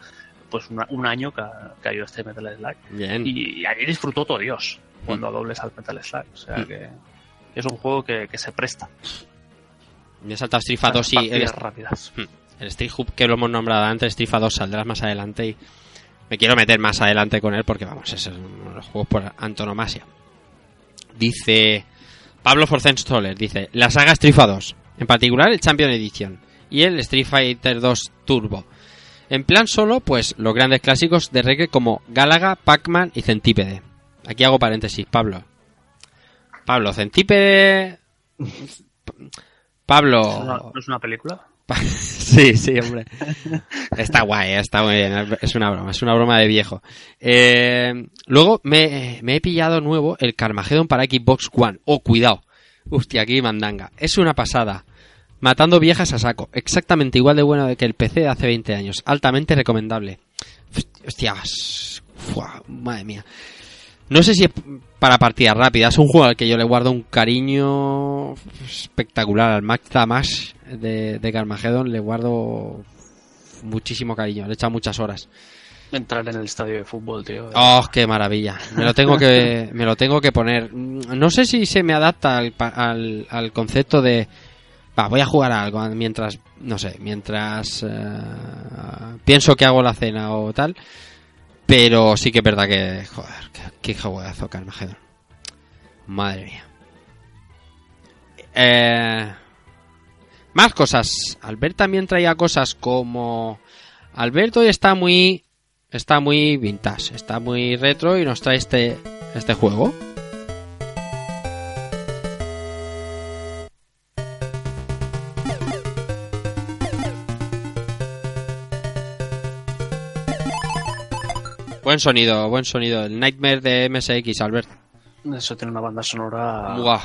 pues una- un año ca- cayó este Metal Slack. Bien. Y, y allí disfrutó todo Dios cuando Mm. dobles al Metal Slug. O sea Mm. que es un juego que, que se presta. Me he saltado Fighter 2 y el, rápidas. el Street Hub que lo hemos nombrado antes, Fighter 2 saldrá más adelante y me quiero meter más adelante con él porque vamos, es uno de los juegos por antonomasia. Dice Pablo Forcenstoller, dice la saga Street Fighter 2, en particular el Champion Edition y el Street Fighter 2 Turbo. En plan solo, pues los grandes clásicos de reggae como Galaga, Pac-Man y Centípede. Aquí hago paréntesis, Pablo. Pablo, Centípede... Pablo... ¿No es una, no es una película? Sí, sí, hombre. Está guay, eh, está muy bien. Es una broma, es una broma de viejo. Eh, luego me, he pillado nuevo el Carmageddon para Xbox One. Oh, cuidado. Hostia, aquí mandanga. Es una pasada. Matando viejas a saco. Exactamente igual de bueno que el PC de hace 20 años. Altamente recomendable. Hostias. Madre mía. No sé si es para partidas rápidas. Es un juego al que yo le guardo un cariño espectacular. Al Magda Mash de, de Carmageddon le guardo muchísimo cariño. Le he echado muchas horas. Entrar en el estadio de fútbol, tío. Oh, qué maravilla. Me lo tengo que, me lo tengo que poner. No sé si se me adapta al, al, al concepto de. Va, voy a jugar a algo mientras, no sé, mientras eh, pienso que hago la cena o tal. Pero sí que es verdad que, joder, qué, qué juegazo Carmageddon. Madre mía. Eh, más cosas. Albert también traía cosas como. Alberto está muy. Está muy vintage, está muy retro y nos trae este, este juego. Buen sonido, buen sonido. El Nightmare de MSX, Albert. Eso tiene una banda sonora Buah.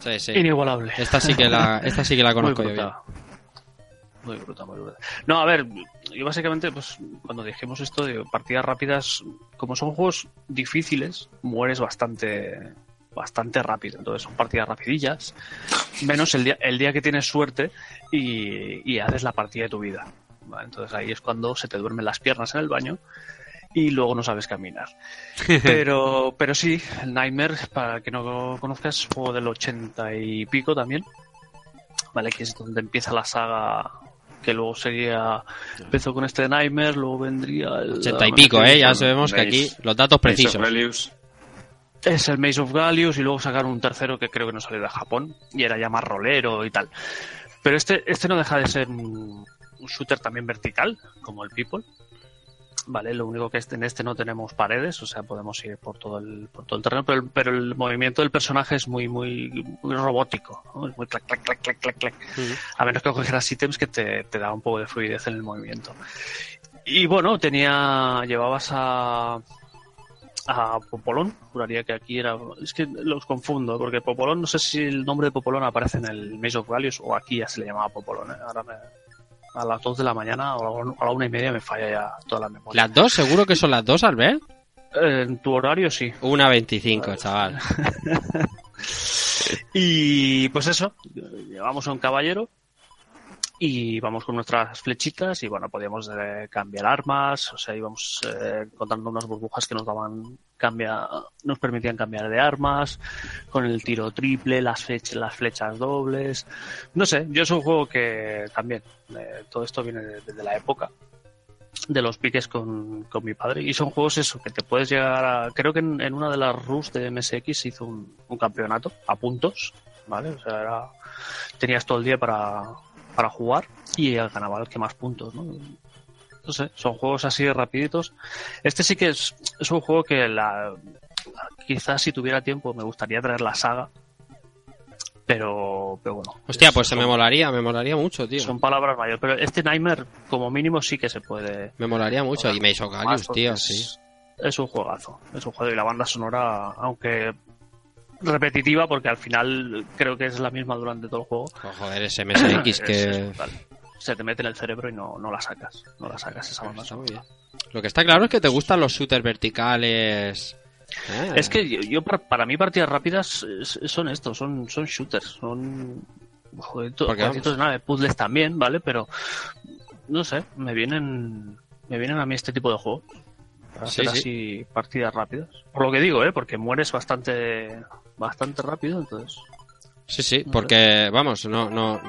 Sí, sí. inigualable. Esta sí que la, esta sí que la muy conozco yo bien. bruta. Muy bruta, muy bruta. No, a ver, yo básicamente, pues cuando dijimos esto de partidas rápidas, como son juegos difíciles, mueres bastante bastante rápido. Entonces son partidas rapidillas, menos el día, el día que tienes suerte y, y haces la partida de tu vida. ¿vale? Entonces ahí es cuando se te duermen las piernas en el baño y luego no sabes caminar. Pero, pero sí, el Nightmare, para el que no lo conozcas, es un juego del 80 y pico también. ¿Vale? Que es donde empieza la saga que luego sería. Empezó con este Nightmare, luego vendría el. 80 y pico, ¿eh? Ya sabemos que aquí los datos Maze of precisos. Es el Maze of Gallius y luego sacaron un tercero que creo que no salió de Japón y era ya más rolero y tal. Pero este, este no deja de ser un, un shooter también vertical, como el People. Vale, lo único que este, en este no tenemos paredes, o sea, podemos ir por todo el, por todo el terreno, pero el, pero el movimiento del personaje es muy, muy, muy robótico, ¿no? Es muy clac, clac, clac, clac, clac, clac. A menos que cogieras ítems que te, te da un poco de fluidez en el movimiento. Y bueno, tenía, llevabas a, a Popolón, juraría que aquí era. Es que los confundo, porque Popolón, no sé si el nombre de Popolón aparece en el Maze of Gallius o aquí ya se le llamaba Popolón. ¿eh? Ahora me- a las 2 de la mañana o a la una y media me falla ya toda la memoria. ¿Las dos? ¿Seguro que son las dos, Albert? En tu horario sí. Una 25, chaval. Y pues eso, llevamos a un caballero y vamos con nuestras flechitas y bueno, podíamos eh, cambiar armas, o sea, íbamos eh, encontrando unas burbujas que nos daban cambia, nos permitían cambiar de armas, con el tiro triple, las, flech- las flechas dobles. No sé, yo es un juego que también, eh, todo esto viene de- desde la época de los piques con, con mi padre y son juegos eso que te puedes llegar a creo que en, en una de las RUS de MSX se hizo un, un campeonato a puntos vale o sea era tenías todo el día para, para jugar y ganaba el que más puntos no no sé son juegos así rapiditos este sí que es, es un juego que la quizás si tuviera tiempo me gustaría traer la saga pero pero bueno Hostia, pues se me molaría, me molaría mucho, tío. son palabras mayores pero este Nightmare como mínimo sí que se puede Me molaría mucho. Y Gallius, más, tío, porque sí. es un juegazo. Es un juego y la banda sonora, aunque repetitiva, porque al final creo que es la misma durante todo el juego. Oh, joder, ese MSX que... es. Se te mete en el cerebro y no, no la sacas. No la sacas esa banda. Lo que está claro es que te gustan los shooters verticales. Eh. Es que yo, yo para, para mí partidas rápidas son estos, son, son shooters, son joder, nave, puzzles también, ¿vale? Pero no sé, me vienen me vienen a mí este tipo de juegos para Sí, hacer sí. así partidas rápidas. Por lo que digo, ¿eh? Porque mueres bastante bastante rápido, entonces Sí, sí, porque, vamos, no, no,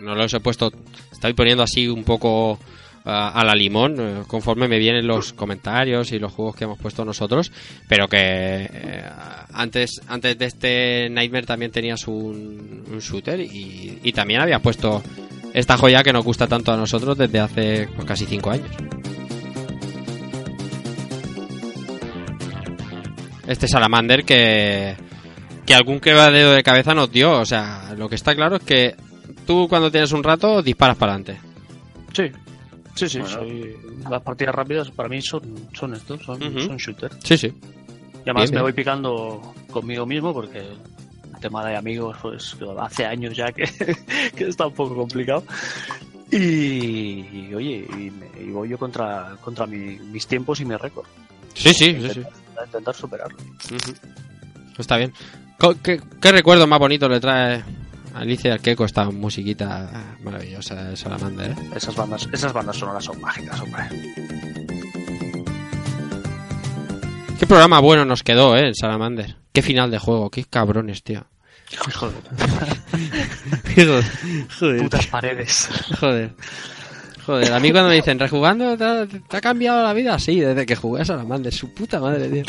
no los he puesto. Estoy poniendo así un poco ah, a la limón eh, conforme me vienen los comentarios y los juegos que hemos puesto nosotros. Pero que eh, antes, antes de este Nightmare también tenías un, un shooter y, y también había puesto esta joya que nos gusta tanto a nosotros desde hace pues, casi cinco años. Este Salamander que, que algún quebradero de cabeza nos dio. O sea, lo que está claro es que tú cuando tienes un rato disparas para adelante. sí. Sí, sí, Bueno. soy- las partidas rápidas para mí son, son estos, son, shooters. Sí, sí. Y además Bien, me bien. voy picando conmigo mismo porque el tema de amigos, pues hace años ya que, que está un poco complicado. Y, y, oye, y, me- y voy yo contra, contra mi- mis tiempos y mi récord. Sí, sí, sí, sí. para intentar superarlo. Está bien. ¿Qué, qué recuerdo más bonito le trae Alicia al Queco esta musiquita maravillosa de Salamander? ¿eh? Esas bandas, esas bandas sonoras son mágicas, hombre. Qué programa bueno nos quedó, ¿eh? El Salamander. Qué final de juego. Qué cabrones, tío. Joder. Joder. Joder. Putas paredes. Joder. Joder, a mí cuando me dicen, rejugando, ¿te ha, te ha cambiado la vida? Sí, desde que jugué a Salamander. Su puta madre, tío.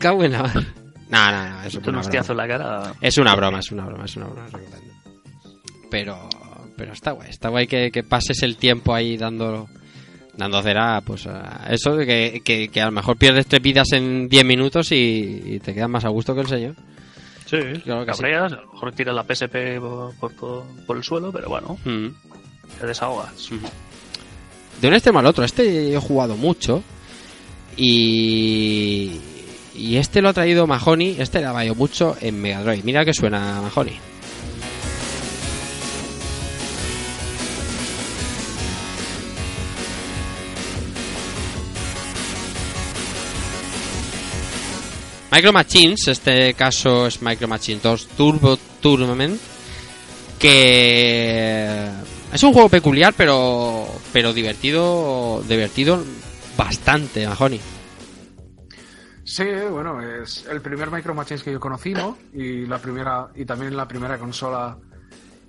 Qué mar. No, no, no, eso es Un una hostiazo broma. en la cara. Es una broma, es una broma, es una broma. Pero, pero está guay, está guay que, que pases el tiempo ahí dando, dando cera, pues a eso de que, que, que a lo mejor pierdes tres vidas en 10 minutos y, y te quedas más a gusto que el señor. Sí, Claro que sí. a lo mejor tiras la PSP por, por, todo- por el suelo, pero bueno, Mm. te desahogas. De un extremo al otro, este he jugado mucho y, y este lo ha traído Mahoney, este ha valido mucho en Mega Drive. Mira que suena Mahoney. Micro Machines, este caso es Micro Machines 2 Turbo Tournament, que es un juego peculiar, pero pero divertido, divertido bastante, Mahoney. Sí, bueno, es el primer Micro Machines que yo conocí, ¿no? Y la primera y también la primera consola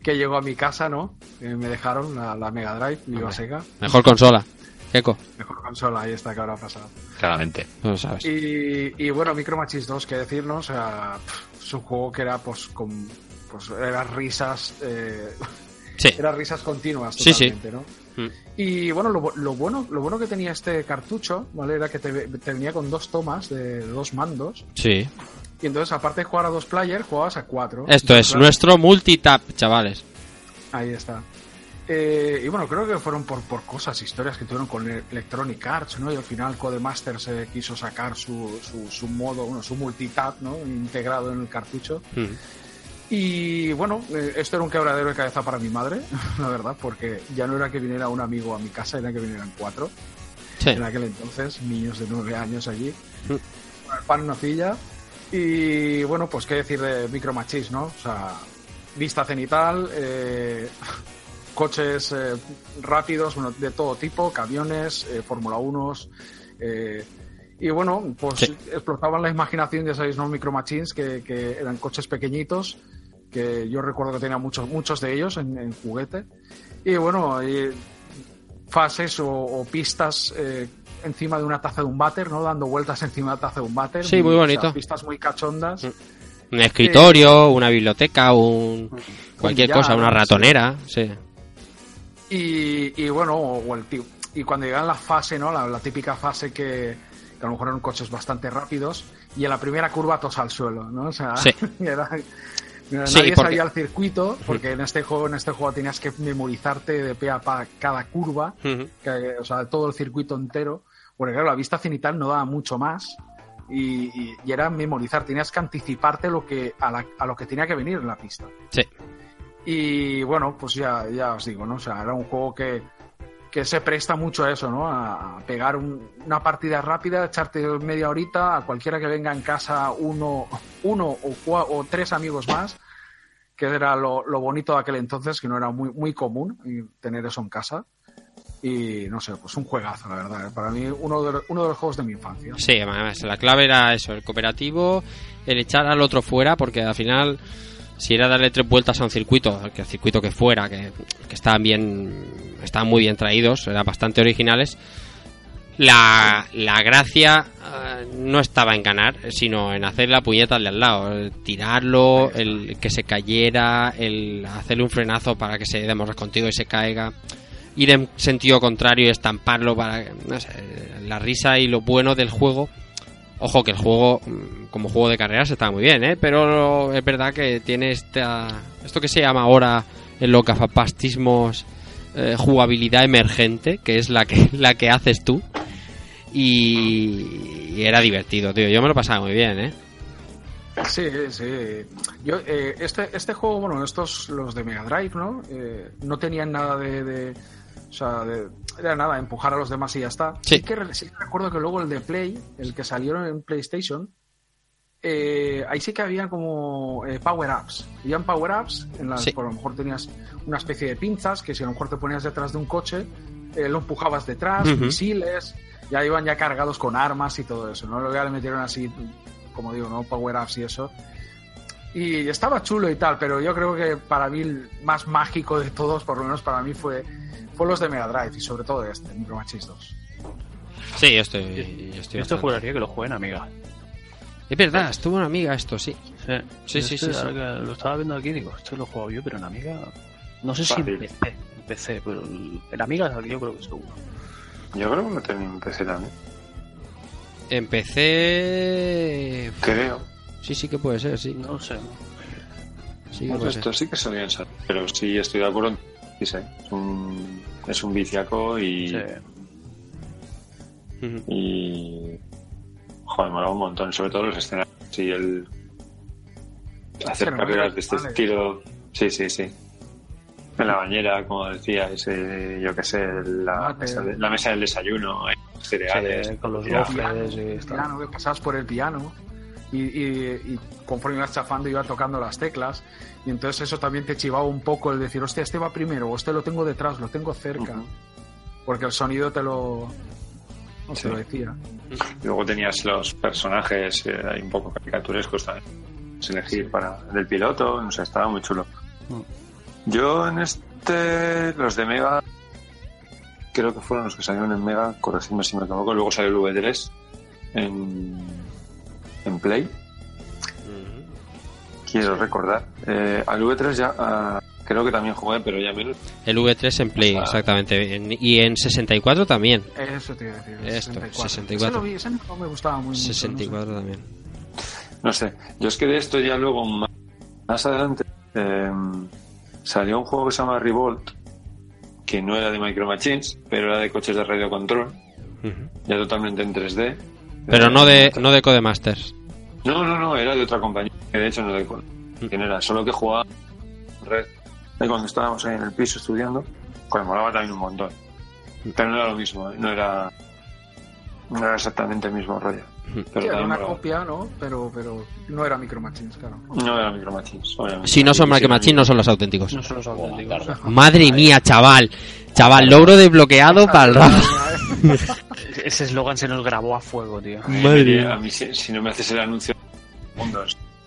que llegó a mi casa, ¿no? Eh, me dejaron la, la Mega Drive, Viva Hombre. Sega. Mejor consola. Eco, Mejor consola, ahí está que habrá pasado. Claramente. no lo sabes. Y, y bueno, Micro Machines 2, qué decir, ¿no? O sea, pff, es un juego que era pues con pues eran risas eh, Sí. eran risas continuas Sí, sí. totalmente, ¿no? Mm. Y bueno, lo, lo bueno lo bueno que tenía este cartucho, ¿vale? Era que te, te venía con dos tomas de dos mandos Sí. y entonces aparte de jugar a dos players, jugabas a cuatro. Esto es claro, nuestro multitap, chavales. Ahí está. Eh, y bueno, creo que fueron por, por cosas, historias que tuvieron con Electronic Arts, ¿no? Y al final Codemasters se quiso sacar su, su, su modo, bueno, su multitap, ¿no? Integrado en el cartucho. Mm. Y bueno, eh, esto era un quebradero de cabeza para mi madre, la verdad, porque ya no era que viniera un amigo a mi casa, era que vinieran cuatro. Sí. En aquel entonces, niños de nueve años allí. Mm. Con el pan nocilla. Y bueno, pues qué decir de Micro Machis, ¿no? O sea, vista cenital, eh, coches eh, rápidos, bueno, de todo tipo, camiones, eh, Fórmula 1. Eh, y bueno, pues Sí. explotaban la imaginación, ya sabéis, ¿no? Micro Machines, que, que eran coches pequeñitos, que yo recuerdo que tenía muchos, muchos de ellos en, en juguete. Y bueno, fases o, o pistas eh, encima de una taza de un váter, ¿no? Dando vueltas encima de la taza de un váter. Sí, muy o sea, bonito. pistas muy cachondas. Un escritorio, una biblioteca, un cualquier cosa, una ratonera, sí. Y, y bueno, o el. Y cuando llegan la fase, ¿no? La, la típica fase que, que a lo mejor eran coches bastante rápidos y en la primera curva tos al suelo, ¿no? O sea, Sí. era- nadie Sí, porque- sabía el circuito porque en este juego en este juego tenías que memorizarte de pe a pa cada curva, que- o sea, todo el circuito entero. Porque claro, la vista cenital no daba mucho más. Y, y- y era memorizar, tenías que anticiparte lo que, a, la- a lo que tenía que venir en la pista. Sí. Y bueno, pues ya, ya os digo, ¿no? O sea, era un juego que, que se presta mucho a eso, ¿no? A, pegar un- una partida rápida, echarte media horita a cualquiera que venga en casa, uno, uno o, o tres amigos más, que era lo, bonito de aquel entonces, que no era muy, muy común tener eso en casa. Y no sé, pues un juegazo, la verdad. ¿eh? Para mí, uno de, uno de los juegos de mi infancia. Sí, además, la clave era eso, el cooperativo, el echar al otro fuera, porque al final, si era darle tres vueltas a un circuito, que el circuito que fuera, que, que estaban bien, estaban muy bien traídos, eran bastante originales, la, la gracia eh, no estaba en ganar, sino en hacer la puñeta al de al lado, el tirarlo, el que se cayera, el hacerle un frenazo para que se dé morras contigo y se caiga ir en sentido contrario y estamparlo para no sé, la risa y lo bueno del juego ojo que el juego como juego de carreras está muy bien ¿eh? pero es verdad que tiene esta esto que se llama ahora en los gafapastismos eh, jugabilidad emergente que es la que la que haces tú y, era divertido tío yo me lo pasaba muy bien ¿eh? Sí, sí. Yo, eh, este, este juego, bueno, estos, los de Mega Drive, ¿no? Eh, no tenían nada de- o sea, de- era nada, empujar a los demás y ya está. Sí. que, sí que recuerdo que luego el de Play, el que salieron en PlayStation, eh, ahí sí que había como eh, power-ups. Habían power-ups, en las, Sí. por lo mejor tenías una especie de pinzas que si a lo mejor te ponías detrás de un coche, eh, lo empujabas detrás, misiles, ya iban ya cargados con armas y todo eso, ¿no? Luego ya le metieron así, como digo, ¿no? Power-ups y eso. Y estaba chulo y tal, pero yo creo que para mí el más mágico de todos, por lo menos para mí, fue, fue los de Mega Drive y sobre todo este, Micro Machines 2. Sí, yo estoy. yo estoy Esto bastante- juraría que lo jueguen, amiga. Es verdad, estuvo una amiga esto, sí. Sí, Sí, sí, Este, sí, Lo estaba viendo aquí y digo, esto lo he jugado yo, pero en Amiga. No sé si Fácil. empecé, empecé, pero en Amiga yo creo que seguro. Yo creo que lo tenía en PC también. Empecé. Creo. Sí, sí que puede ser, sí. No sé. Sí que Pues puede ser. esto sí que ser. Pero sí estoy de acuerdo. Sí, sé. Es un, es un viciaco y. Sí. Y. Joder, mola un montón. Sobre todo los escenarios y el. Hacer Sí, carreras de este vale. estilo. Sí, sí, sí. En la bañera, como decía, ese, yo qué sé, la, mesa, de- la mesa del desayuno, cereales. Sí, con los y El está. piano, que pasabas por el piano y, y- y conforme ibas chafando iba tocando las teclas y entonces eso también te chivaba un poco el decir, hostia, este va primero o este lo tengo detrás, lo tengo cerca. Porque el sonido te lo, Sí. lo decía. Luego tenías los personajes eh, ahí un poco caricaturescos también. Elegir para del piloto, no sé, estaba muy chulo. Yo en este, los de Mega, creo que fueron los que salieron en Mega, corregidme si me equivoco, luego salió el V3 en, en Play, quiero recordar. Eh, al V3 ya ah, creo que también jugué, pero ya menos. El V3 en Play, Ah. exactamente. En- y en 64 también. Eso te iba a decir. el Esto, 64. 64. Ese, lo vi, ese no me gustaba muy mucho, no sé. 64 también. No sé, yo es que de esto ya luego más, más adelante eh, salió un juego que se llama Revolt, que no era de Micro Machines, pero era de coches de radio control, ya totalmente en 3D. Pero no de, no de Codemasters. No, no, no, era de otra compañía, que de hecho no de quién era, solo que jugaba Red. Y cuando estábamos ahí en el piso estudiando, pues molaba también un montón. Pero no era lo mismo, ¿eh? no era no era exactamente el mismo rollo. Pero Sí, era una molaba. copia, ¿no? Pero, pero no era Micro Machines, claro. No era Micro Machines, obviamente. Si no son Micro Machines, no son los auténticos. No son los auténticos. Madre mía, chaval. Chaval, logro desbloqueado para el Rafa. Ese eslogan se nos grabó a fuego, tío. Madre mía. a mí si, si no me haces el anuncio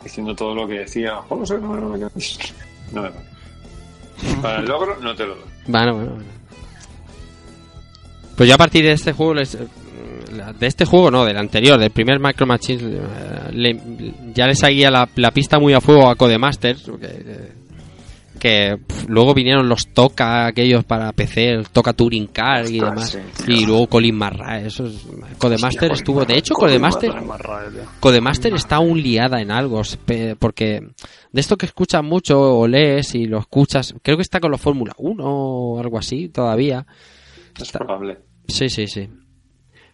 diciendo todo lo que decía "Juegos de número uno", no me vale para el logro no te lo doy Bueno, bueno, bueno. Pues yo a partir de este juego, les- eh, de este juego no, del anterior, del primer Micro Machines, eh, le- ya le seguía la, la pista muy a fuego a Codemasters, que, que luego vinieron los Toca aquellos para PC, el Toca Touring Car y demás, sí, y luego Colin Marra, eso es, Codemaster Hostia, estuvo, de hecho Codemaster. Codemaster está aún liada en algo, porque de esto que escuchas mucho o lees y lo escuchas, creo que está con los Fórmula 1 o algo así todavía. es Está- probable Sí, sí, sí.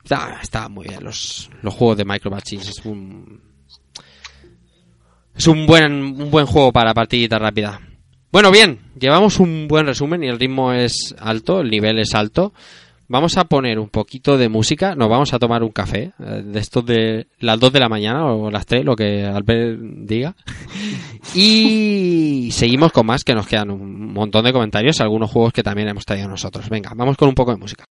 Está, está muy bien los, los juegos de Micro Machines. Es un es un buen un buen juego para partidita rápida. Bueno, bien, llevamos un buen resumen y el ritmo es alto, el nivel es alto. Vamos a poner un poquito de música, nos vamos a tomar un café, eh, de estos de las 2 de la mañana o las 3, lo que Albert diga. Y seguimos con más, que nos quedan un montón de comentarios, algunos juegos que también hemos traído nosotros. Venga, vamos con un poco de música.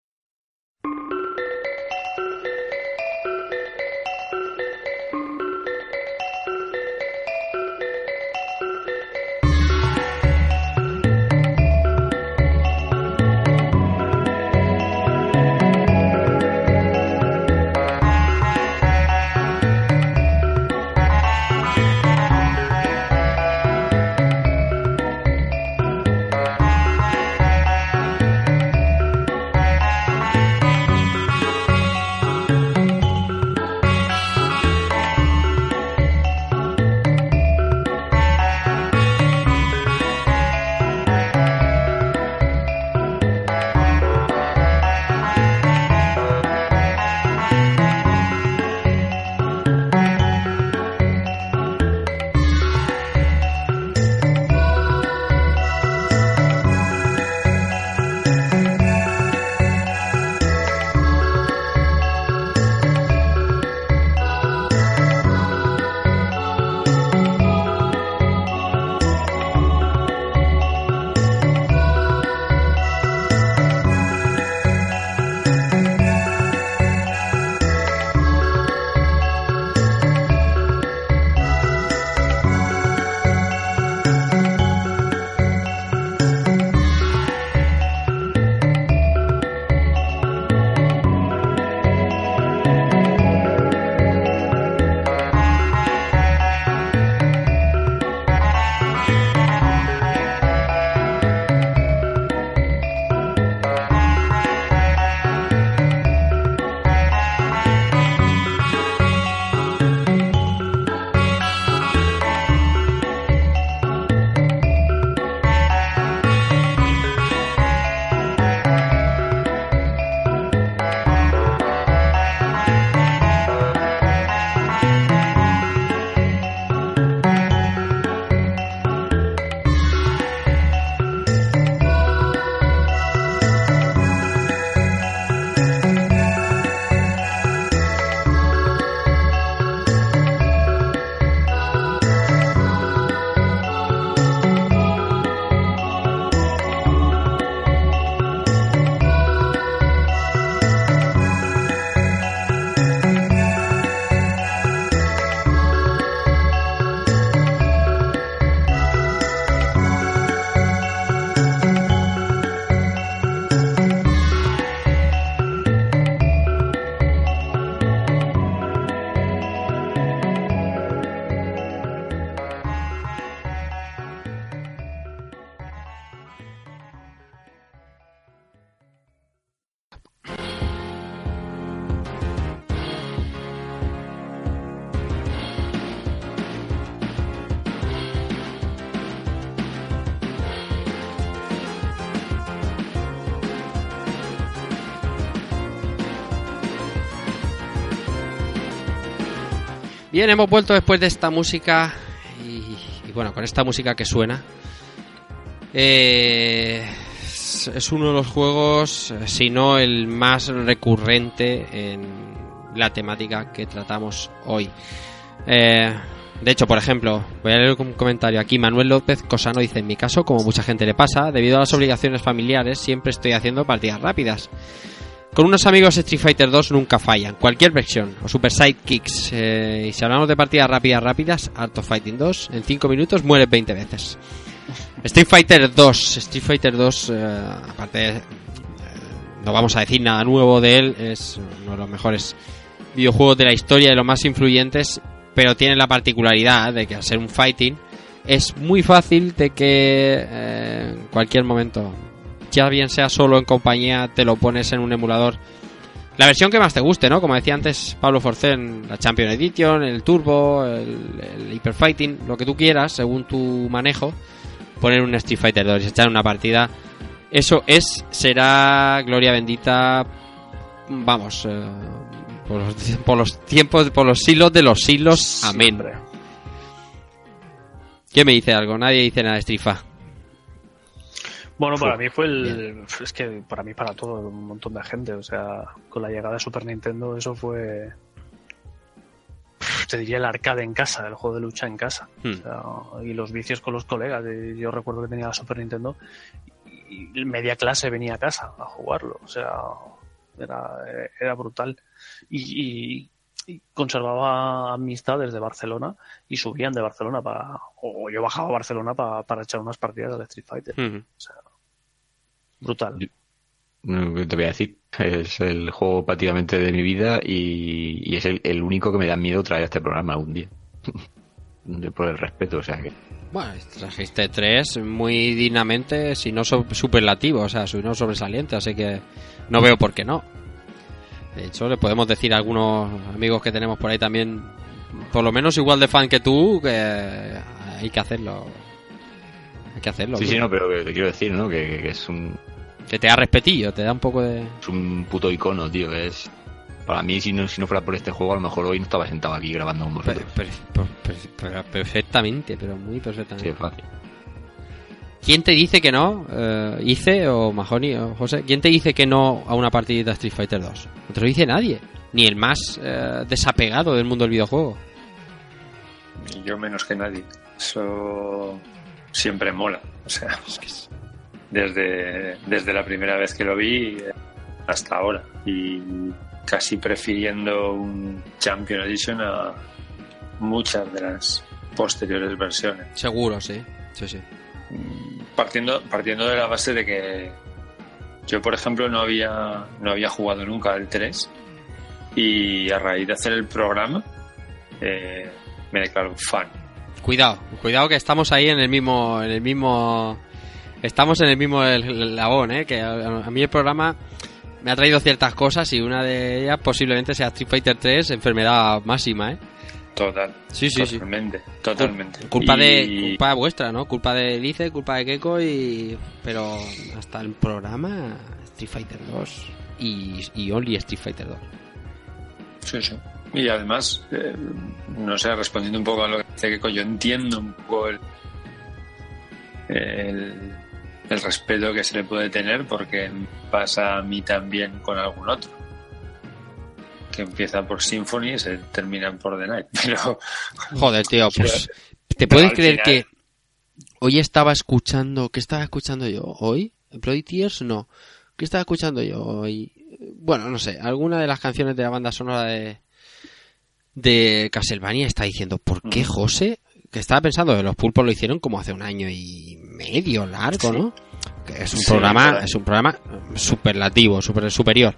Bien, hemos vuelto después de esta música y, bueno, con esta música que suena. Eh, es, es uno de los juegos, eh, si no el más recurrente en la temática que tratamos hoy. Eh, de hecho, por ejemplo, voy a leer un comentario aquí. Manuel López Cosano dice: En mi caso, como mucha gente le pasa, debido a las obligaciones familiares, siempre estoy haciendo partidas rápidas. Con unos amigos Street Fighter 2 nunca fallan, cualquier versión, o Super Sidekicks. Eh, y si hablamos de partidas rápidas, rápidas, Art of Fighting 2, en 5 minutos mueres 20 veces. Street Fighter 2, Street Fighter 2, eh, aparte, eh, no vamos a decir nada nuevo de él, es uno de los mejores videojuegos de la historia, de los más influyentes, pero tiene la particularidad de que al ser un fighting, es muy fácil de que en cualquier momento ya bien sea solo en compañía, te lo pones en un emulador. La versión que más te guste, ¿no? Como decía antes Pablo Forcén, la Champion Edition, el Turbo, el, el Hyper Fighting, lo que tú quieras, según tu manejo, poner un Street Fighter 2 y echar una partida. Eso es, será gloria bendita, vamos, eh, por, los, por los tiempos, por los siglos de los siglos. Amén. ¿Quién me dice algo? Nadie dice nada de Strifa. Bueno, para mí fue el. Es que para mí, para todo, un montón de gente. O sea, con la llegada de Super Nintendo, eso fue. Te diría el arcade en casa, el juego de lucha en casa. Hmm. O sea, y los vicios con los colegas. Yo recuerdo que tenía la Super Nintendo y media clase venía a casa a jugarlo. O sea, era, era brutal. Y, conservaba amistades de Barcelona y subían de Barcelona para. O yo bajaba a Barcelona pa- para echar unas partidas de Street Fighter. Ujú. O sea, brutal. No, ¿qué te voy a decir? Es el juego prácticamente de mi vida y, y es el, el único que me da miedo traer a este programa algún día. Por el respeto, o sea que. Bueno, trajiste tres muy dignamente, si no so- superlativo, o sea, si no sobresaliente, así que no veo por qué no. De hecho, le podemos decir a algunos amigos que tenemos por ahí también, por lo menos igual de fan que tú, que hay que hacerlo. Hay que hacerlo. Sí, tú. sí, no, pero te quiero decir, ¿no? Que, que es un, Que te da respetillo, te da un poco de... es un puto icono, tío. Es. Para mí, si no, si no fuera por este juego, a lo mejor hoy no estaba sentado aquí grabando con vosotros. per- per- per- perfectamente, pero muy Sí, perfectamente. es fácil. ¿Quién te dice que no? Eh, Ice o Mahoney o José. ¿Quién te dice que no a una partidita de Street Fighter 2? No te lo dice nadie. Ni el más eh, desapegado del mundo del videojuego. Yo menos que nadie. Eso siempre mola. O sea, desde, desde la primera vez que lo vi eh, hasta ahora. Y casi prefiriendo un Champion Edition a muchas de las posteriores versiones. Seguro, sí. Sí, sí. Partiendo, partiendo de la base de que yo, por ejemplo, no había, no había jugado nunca el 3 y a raíz de hacer el programa eh, me declaro fan. Cuidado, cuidado que estamos ahí en el mismo, en el mismo, estamos en el mismo labón, ¿eh? Que a, a mí el programa me ha traído ciertas cosas y una de ellas posiblemente sea Street Fighter 3, enfermedad máxima, ¿eh? Total. Sí, sí, sí. totalmente, Totalmente. Culpa Y- de culpa vuestra, ¿no? Culpa de Lice, culpa de Keiko y pero hasta el programa Street Fighter 2 y, y Only Street Fighter 2. Sí, sí. Y además, eh, no sé, respondiendo un poco a lo que dice Keiko, yo entiendo un poco el, el, el respeto que se le puede tener porque pasa a mí también con algún otro. Que empieza por Symphony y se termina por The Night. Pero Joder, tío, pues ¿te puedes creer final- que hoy estaba escuchando, ¿qué estaba escuchando yo hoy? ¿Bloody Tears? No. ¿Qué estaba escuchando yo hoy? Bueno, no sé, alguna de las canciones de la banda sonora de de Castlevania está diciendo, ¿por qué José? Que estaba pensando los pulpos lo hicieron como hace un año y medio largo, ¿no? Que es un Sí, programa, es un programa superlativo, super superior.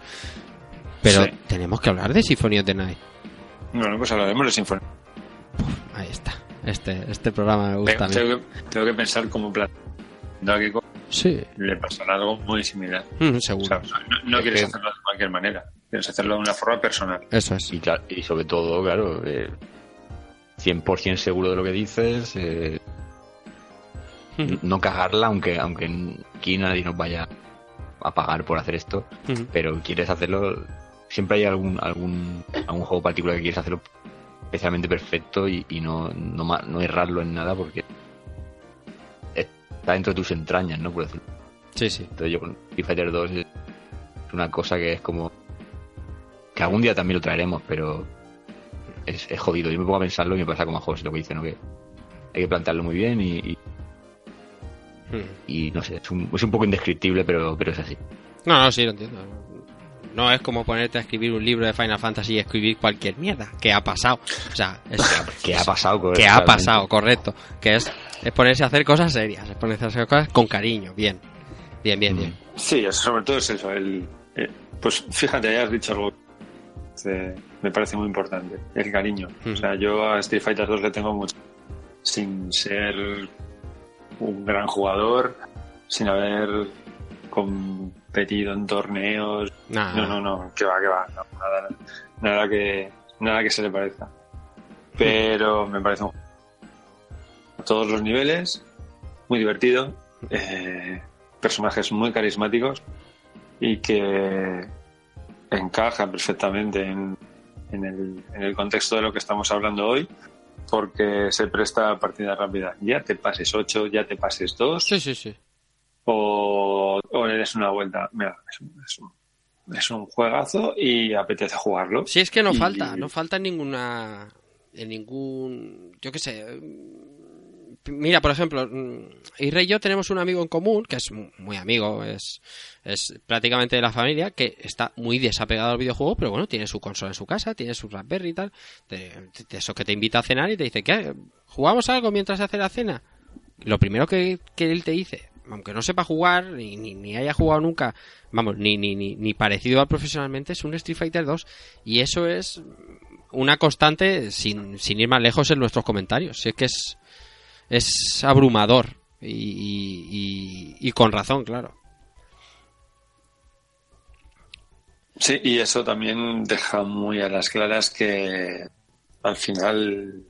Pero Sí. tenemos que hablar de Symphony of the Night. bueno, pues hablaremos de Symphony. Ahí está. Este, este programa me gusta a mí. Tengo que, tengo que pensar como plan. Sí, le pasará algo muy similar. mm, O seguro. sea, no, no Es quieres que- hacerlo de cualquier manera. Quieres hacerlo de una forma personal. Eso es. Y, y sobre todo, claro, eh, 100% seguro de lo que dices. eh, No cagarla, aunque, aunque aquí nadie nos vaya a pagar por hacer esto. Pero quieres hacerlo. Siempre hay algún, algún, algún juego particular que quieres hacerlo especialmente perfecto y, y no, no, no errarlo en nada porque está dentro de tus entrañas, ¿no? Por decirlo. Sí, sí. Entonces yo con Street Fighter 2 es una cosa que es como... Que algún día también lo traeremos, pero es, es jodido. Yo me pongo a pensarlo y me pasa como a José lo que dice, ¿no? Que hay que plantearlo muy bien y, y, Mm. y no sé, es un, es un poco indescriptible, pero, pero es así. No, no, sí, lo entiendo. No es como ponerte a escribir un libro de Final Fantasy y escribir cualquier mierda. ¿Qué ha pasado? O sea, es, ¿Qué ha pasado? que ha pasado, correcto. Que es, es ponerse a hacer cosas serias, es ponerse a hacer cosas con cariño, bien. Bien, bien, bien. Sí, eso, sobre todo es eso. El, eh, pues fíjate, ya has dicho algo que me parece muy importante. El cariño. Mm. O sea, yo a Street Fighter 2 le tengo mucho. Sin ser un gran jugador, sin haber competido en torneos. No, no, no, que va, que va. no, nada, nada, que, nada que se le parezca. Pero me parece un a todos los niveles, muy divertido, eh, personajes muy carismáticos y que encaja perfectamente en, en el, en el contexto de lo que estamos hablando hoy, porque se presta partida rápida. Ya te pases 8, ya te pases 2, Sí, sí, sí. o, o le des una vuelta. Mira, es un, es un- es un juegazo y apetece jugarlo. Sí, es que no Y- falta, no falta en ninguna. En ningún. Yo qué sé. Mira, por ejemplo, mm, Irre y yo tenemos un amigo en común, que es mu- muy amigo, es, es prácticamente de la familia, que está muy desapegado al videojuego, pero bueno, tiene su consola en su casa, tiene su Raspberry y tal. De, de eso que te invita a cenar y te dice, ¿qué? ¿Jugamos algo mientras se hace la cena? Lo primero que, que él te dice, aunque no sepa jugar, ni, ni, ni haya jugado nunca, vamos, ni, ni, ni, ni parecido al profesionalmente, es un Street Fighter 2. Y eso es una constante, sin, sin ir más lejos en nuestros comentarios. Si es que es, es abrumador. Y, y, con razón, claro. Sí, y eso también deja muy a las claras que al final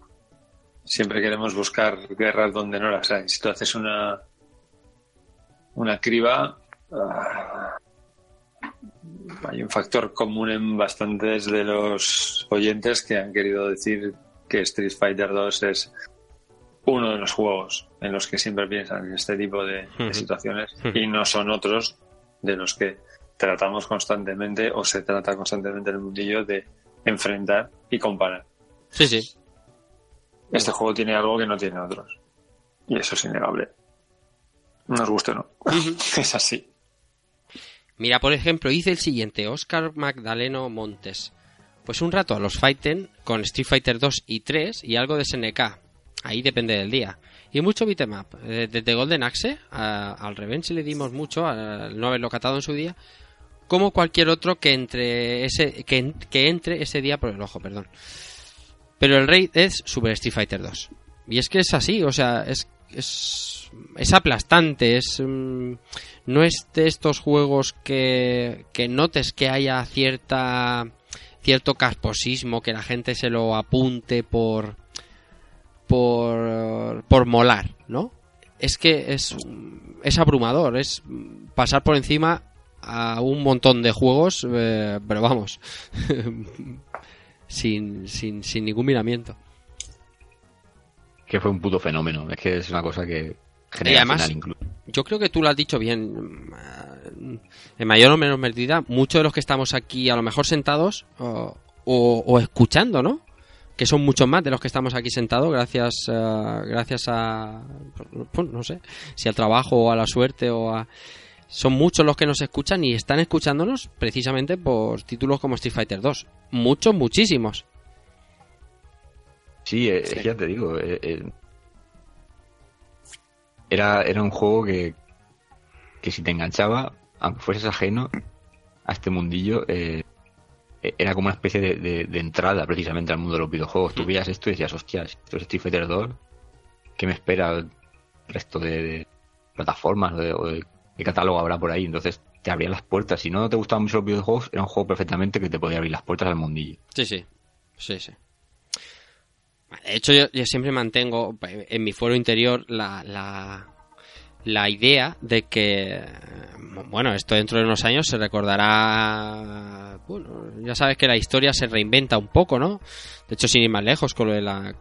siempre queremos buscar guerras donde no las hay. Si tú haces una, una criba, ah, hay un factor común en bastantes de los oyentes que han querido decir que Street Fighter 2 es uno de los juegos en los que siempre piensan en este tipo de, situaciones y no son otros de los que tratamos constantemente o se trata constantemente en el mundillo de enfrentar y comparar. Sí, sí. Este juego tiene algo que no tiene otros. Y eso es innegable. Nos guste o no. es así. Mira, por ejemplo, hice el siguiente, Oscar Magdaleno Montes. Pues un rato a los Fighten con Street Fighter 2 y 3 y algo de SNK. Ahí depende del día. Y mucho beatmap. Eh, Desde Golden Axe al Revenge le dimos mucho, al no haberlo catado en su día. Como cualquier otro que entre ese que, que entre ese día por el ojo, perdón. Pero el rey es Super Street Fighter 2. Y es que es así, o sea, es, es, es aplastante, es, mm, no es de estos juegos que, que notes que haya cierta cierto casposismo, que la gente se lo apunte por por, por molar, ¿no? Es que es, es abrumador, es pasar por encima a un montón de juegos, eh, pero vamos, sin, sin, sin ningún miramiento. Que fue un puto fenómeno. Es que es una cosa que Y además- generacional incluso. Yo creo que tú lo has dicho bien. En mayor o menor medida, muchos de los que estamos aquí a lo mejor sentados o, o- o escuchando, ¿no? Que son muchos más de los que estamos aquí sentados gracias, eh, gracias a, pues, no sé, si al trabajo o a la suerte o a... Son muchos los que nos escuchan y están escuchándonos precisamente por títulos como Street Fighter 2. Muchos, muchísimos. Sí, eh, ya te digo. eh, eh, era, era un juego que, que si te enganchaba, aunque fueses ajeno a este mundillo, eh, era como una especie de, de- entrada precisamente al mundo de los videojuegos. Tú veías esto y decías, hostias, esto es Street Fighter 2, ¿qué me espera el resto de, plataformas de- qué catálogo habrá por ahí? Entonces te abrían las puertas. Si no te gustaban mucho los videojuegos, era un juego perfectamente que te podía abrir las puertas al mundillo. Sí, sí. Sí, sí. De hecho, yo, yo siempre mantengo en mi foro interior la, la, la idea de que, bueno, esto dentro de unos años se recordará, bueno, ya sabes que la historia se reinventa un poco, ¿no? De hecho, sin ir más lejos, con lo de la,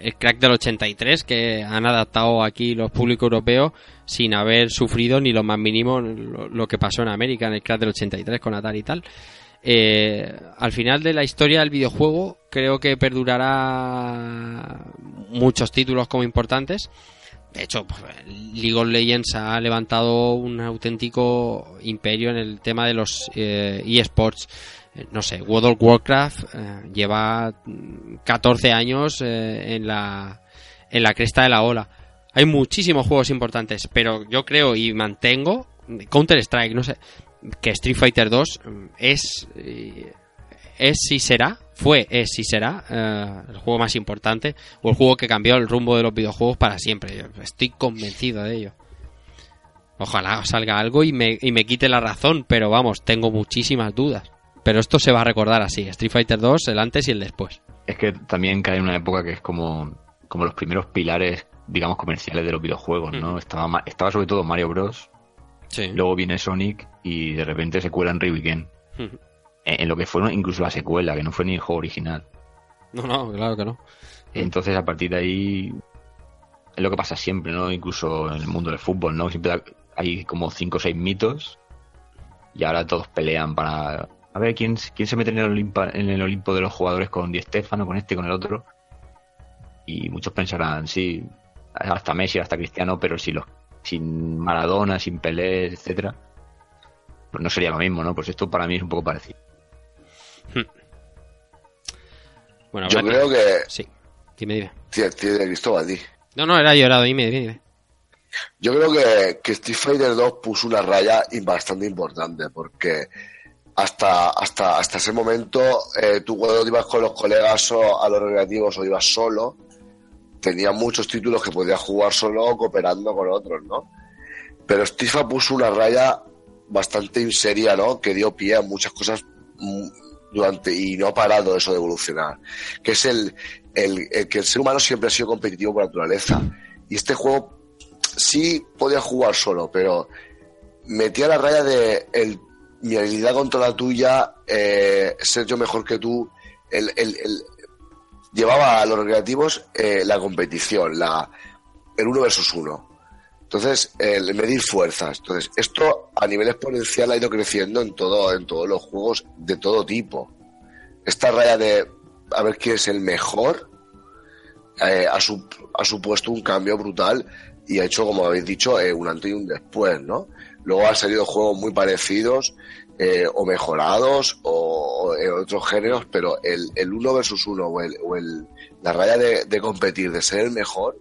el crack del 83 que han adaptado aquí los públicos europeos sin haber sufrido ni lo más mínimo lo, que pasó en América en el crack del 83 con Atari y tal. Eh, al final de la historia del videojuego creo que perdurará muchos títulos como importantes. De hecho, pues, League of Legends ha levantado un auténtico imperio en el tema de los eh, eSports. Eh, no sé, World of Warcraft eh, lleva 14 años en, la, en la cresta de la ola. Hay muchísimos juegos importantes, pero yo creo y mantengo Counter-Strike, no sé, que Street Fighter 2 es eh, es y será, fue, es y será eh, el juego más importante o el juego que cambió el rumbo de los videojuegos para siempre. Yo estoy convencido de ello. Ojalá salga algo y me, y me quite la razón, pero vamos, tengo muchísimas dudas. Pero esto se va a recordar así, Street Fighter 2, el antes y el después. Es que también cae en una época que es como, como los primeros pilares, digamos, comerciales de los videojuegos, ¿no? Mm. Estaba, estaba sobre todo Mario Bros. Sí. Luego viene Sonic y de repente se cuela en Weekend. Ujú. En, lo que fue incluso la secuela, que no fue ni el juego original. No, no, claro que no. Entonces, a partir de ahí, es lo que pasa siempre, ¿no? Incluso en el mundo del fútbol, ¿no? Siempre hay como cinco o seis mitos y ahora todos pelean para... A ver, ¿quién, quién se mete en el, Olimpa- en el Olimpo de los jugadores con Di Stefano, con este, con el otro? Y muchos pensarán, sí, hasta Messi, hasta Cristiano, pero si los, sin Maradona, sin Pelé, etcétera, pues no sería lo mismo, ¿no? Pues esto para mí es un poco parecido. Bueno, Yo creo que. Sí, dime, dime. Tiene, tiene Cristóbal, di. No, no, era llorado, dime, dime, dime. Yo creo que, que Street Fighter 2 puso una raya bastante importante porque hasta, hasta, hasta ese momento eh, tú cuando ibas con los colegas o a los recreativos o ibas solo, tenías muchos títulos que podías jugar solo o cooperando con otros, ¿no? Pero Street Fighter puso una raya bastante seria, ¿no? Que dio pie a muchas cosas mm, durante y no ha parado eso de evolucionar. Que es el, el, que el ser humano siempre ha sido competitivo por naturaleza. Y este juego sí podía jugar solo, pero metía la raya de el, mi habilidad contra la tuya, eh, ser yo mejor que tú, el- el- llevaba a los recreativos eh, la competición, la, el uno versus uno. Entonces, el medir fuerzas. Entonces, esto a nivel exponencial ha ido creciendo en todo, en todos los juegos de todo tipo. Esta raya de a ver quién es el mejor eh, ha, su- ha supuesto un cambio brutal y ha hecho, como habéis dicho, eh, un antes y un después, ¿no? Luego han salido juegos muy parecidos eh, o mejorados o, en otros géneros, pero el, el uno versus uno o, el, o el- la raya de competir, de ser el mejor,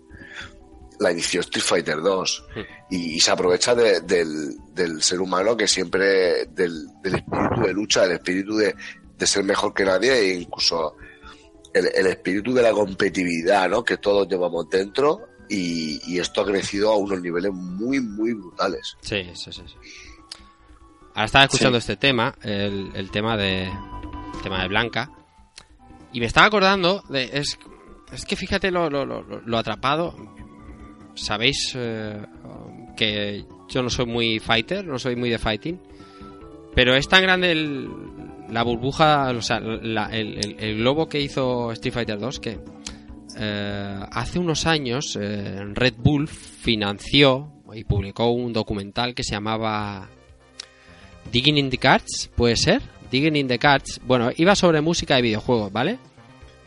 la inició Street Fighter 2 y, y se aprovecha de- del, del ser humano que siempre, del, del espíritu de lucha, del espíritu de, de ser mejor que nadie e incluso el, el espíritu de la competitividad, ¿no? Que todos llevamos dentro y, y esto ha crecido a unos niveles muy, muy brutales. Sí, sí, sí. sí. Ahora estaba escuchando este tema, el, el tema de el tema de Blanca, y me estaba acordando de es, es que fíjate lo, lo, lo, lo atrapado. Sabéis eh, que yo no soy muy fighter, no soy muy de fighting, pero es tan grande el- la burbuja, o sea, la- el, el- el globo que hizo Street Fighter 2 que eh, hace unos años eh, Red Bull financió y publicó un documental que se llamaba Digging in the Cards, ¿puede ser? Digging in the Cards. Bueno, iba sobre música de videojuegos, ¿vale?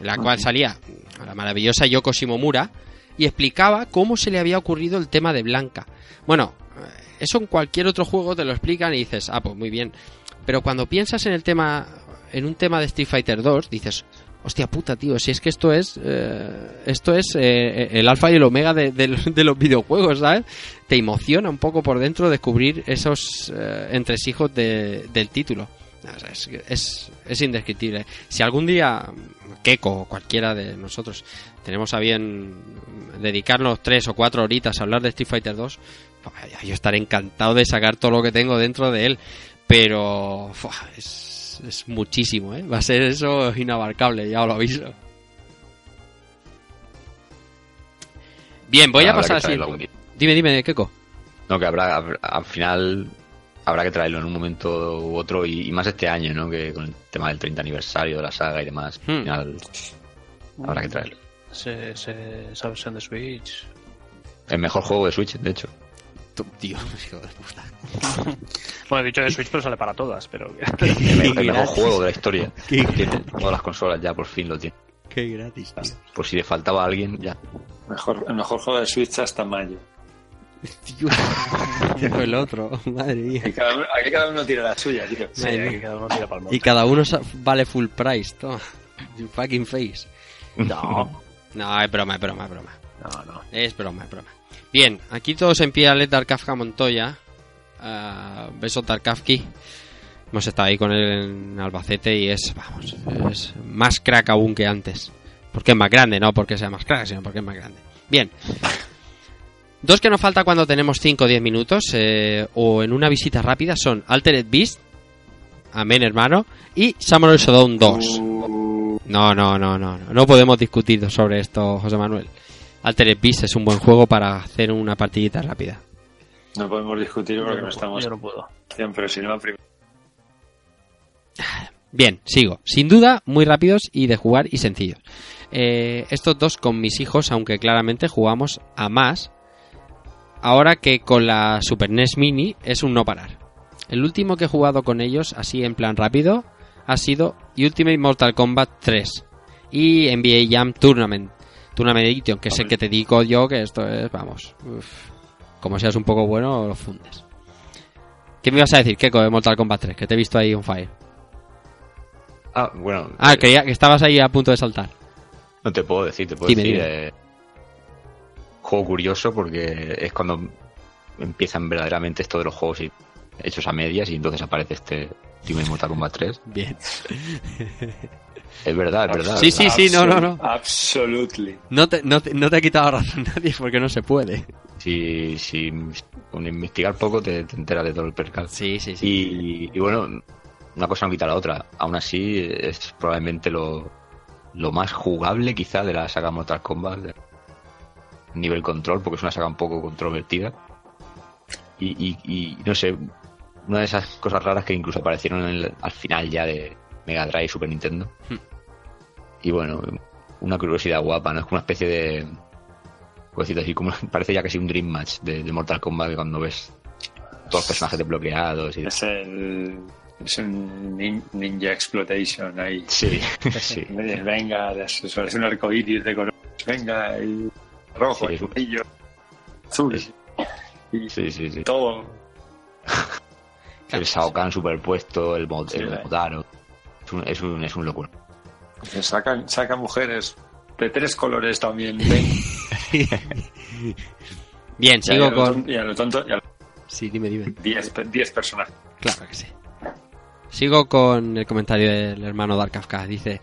En la cual salía la maravillosa Yoko Shimomura y explicaba cómo se le había ocurrido el tema de Blanca. Bueno, eh, eso en cualquier otro juego te lo explican y dices, ah, pues muy bien. Pero cuando piensas en el tema, en un tema de Street Fighter 2, dices, hostia puta, tío, si es que esto es, eh, esto es eh, el alfa y el omega de, los videojuegos, ¿sabes? Te emociona un poco por dentro descubrir esos eh, entresijos de- del título. Es, es, es indescriptible. Si algún día Keiko o cualquiera de nosotros tenemos a bien dedicarnos tres o cuatro horitas a hablar de Street Fighter 2, yo estaré encantado de sacar todo lo que tengo dentro de él. Pero es, es muchísimo, ¿eh? Va a ser eso inabarcable, ya os lo aviso. Bien, voy a pasar así. Dime, dime, Keiko. No, que habrá- al final habrá que traerlo en un momento u otro y, y más este año, ¿no? Que con el tema del 30 aniversario de la saga y demás, Hmm. al final habrá que traerlo. Ese- ese- esa versión de Switch. El mejor juego de Switch, de hecho. Tú, Tío, hijo de puta. Bueno, he dicho de Switch, pero sale para todas. Pero El, me- el mejor gratis. juego de la historia. Tiene todas las consolas ya por fin lo tiene. Qué gratis, tío. Por si le faltaba a alguien, ya. Mejor, el mejor juego de Switch hasta mayo. Tío, ese fue el otro, madre mía. Aquí cada, uno- aquí cada uno tira la suya, tío. sí, Madre aquí mía. cada uno tira para el monte. Y cada uno vale full price, toma. You fucking face. No, No, es broma, es broma, es broma. no, no. Es broma, es broma. Bien, aquí todos en pie Alet Tarkafka Montoya. Ah, beso Tarkafki. Hemos estado ahí con él en Albacete y es, vamos, es más crack aún que antes. Porque es más grande, no porque sea más crack, sino porque es más grande. Bien. Dos que nos falta cuando tenemos 5 o 10 minutos eh, o en una visita rápida son Altered Beast, Amén hermano, y Samurai Shodown 2. No, no, no, no, no. No podemos discutir sobre esto, José Manuel. Altered Beast es un buen juego para hacer una partidita rápida. No podemos discutir porque no estamos Yo no puedo. si no, primero. Bien, sigo. Sin duda, muy rápidos y de jugar y sencillos. Eh, estos dos con mis hijos, aunque claramente jugamos a más. Ahora que con la Super NES Mini es un no parar. El último que he jugado con ellos, así en plan rápido, ha sido Ultimate Mortal Kombat 3 y NBA Jam Tournament. Tournament Edition, que es el que te digo yo que esto es, vamos, uf, como seas un poco bueno, lo fundes. ¿Qué me ibas a decir, Keiko, de Mortal Kombat 3? Que te he visto ahí on fire. Ah, bueno. Ah, eh, creía que estabas ahí a punto de saltar. No te puedo decir, te puedo Dime, decir. dime. eh, juego curioso porque es cuando empiezan verdaderamente esto de los juegos y- hechos a medias y entonces aparece este Ultimate Mortal Kombat 3. Bien. Es verdad, es verdad. Sí, sí, sí, no, no, no. Absolutely. No te, no te, no te ha quitado razón nadie porque no se puede. Si, si con investigar poco te, te enteras de todo el percal. Sí, sí, sí. Y, y bueno, una cosa no quita la otra. Aún así, es probablemente lo, lo más jugable quizá de la saga Mortal Kombat. Nivel control, porque es una saga un poco controvertida. Y, y, y no sé, una de esas cosas raras que incluso aparecieron en el- al final ya de Mega Drive y Super Nintendo. Hmm. Y bueno, una curiosidad guapa, ¿no? Es como una especie de. Así, como parece ya casi un Dream Match de, de Mortal Kombat cuando ves todos los personajes desbloqueados y Es el. Es un nin- ninja exploitation ahí. Sí, sí. Venga, es, es un arco iris de colores. Venga, y rojo, Sí, amarillo, azul. Sí. Y Sí, sí, sí. todo. El Shao Kahn superpuesto, el, mod, Sí, el eh. Modaro. Es un, es un, es un locura. Se sacan, sacan mujeres de tres colores también. Ven. Bien, sigo con... tonto- Y a lo tonto, y a lo- Sí, dime, dime. diez, diez personajes. Claro que sí. Sigo con el comentario del hermano Dark Kafka. Dice: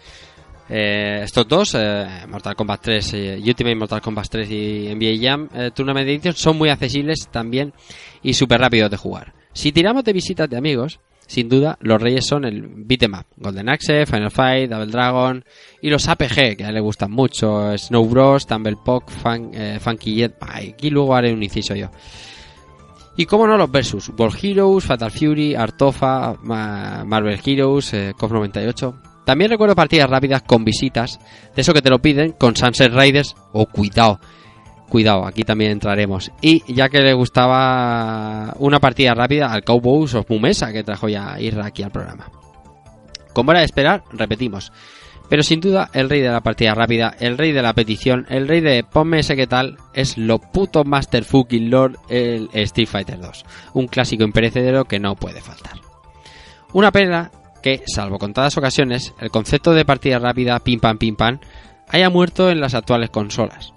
eh, Estos dos, eh, Mortal Kombat 3, eh, Ultimate Mortal Kombat 3 y NBA Jam Tournament Edition, son muy accesibles también y súper rápidos de jugar. Si tiramos de visitas de amigos, sin duda, los reyes son el Beat'em Up, Golden Axe, Final Fight, Double Dragon y los APG, que a él le gustan mucho: Snow Bros, Tumble Pop, Fun- Funky Jet. Aquí luego haré un inciso yo. Y cómo no los versus, World Heroes, Fatal Fury, Artofa, Ma- Marvel Heroes, KOF 98. También recuerdo partidas rápidas con visitas, de eso que te lo piden, con Sunset Riders, o cuidado, cuidado, aquí también entraremos. Y ya que le gustaba una partida rápida al Cowboys of Mumesa, que trajo ya Irra aquí al programa. Como era de esperar, repetimos. Pero sin duda, el rey de la partida rápida, el rey de la petición, el rey de ponme ese que tal, es lo puto Master Fucking Lord, el Street Fighter 2. Un clásico imperecedero que no puede faltar. Una pena que, salvo contadas ocasiones, el concepto de partida rápida pim pam pim pam haya muerto en las actuales consolas.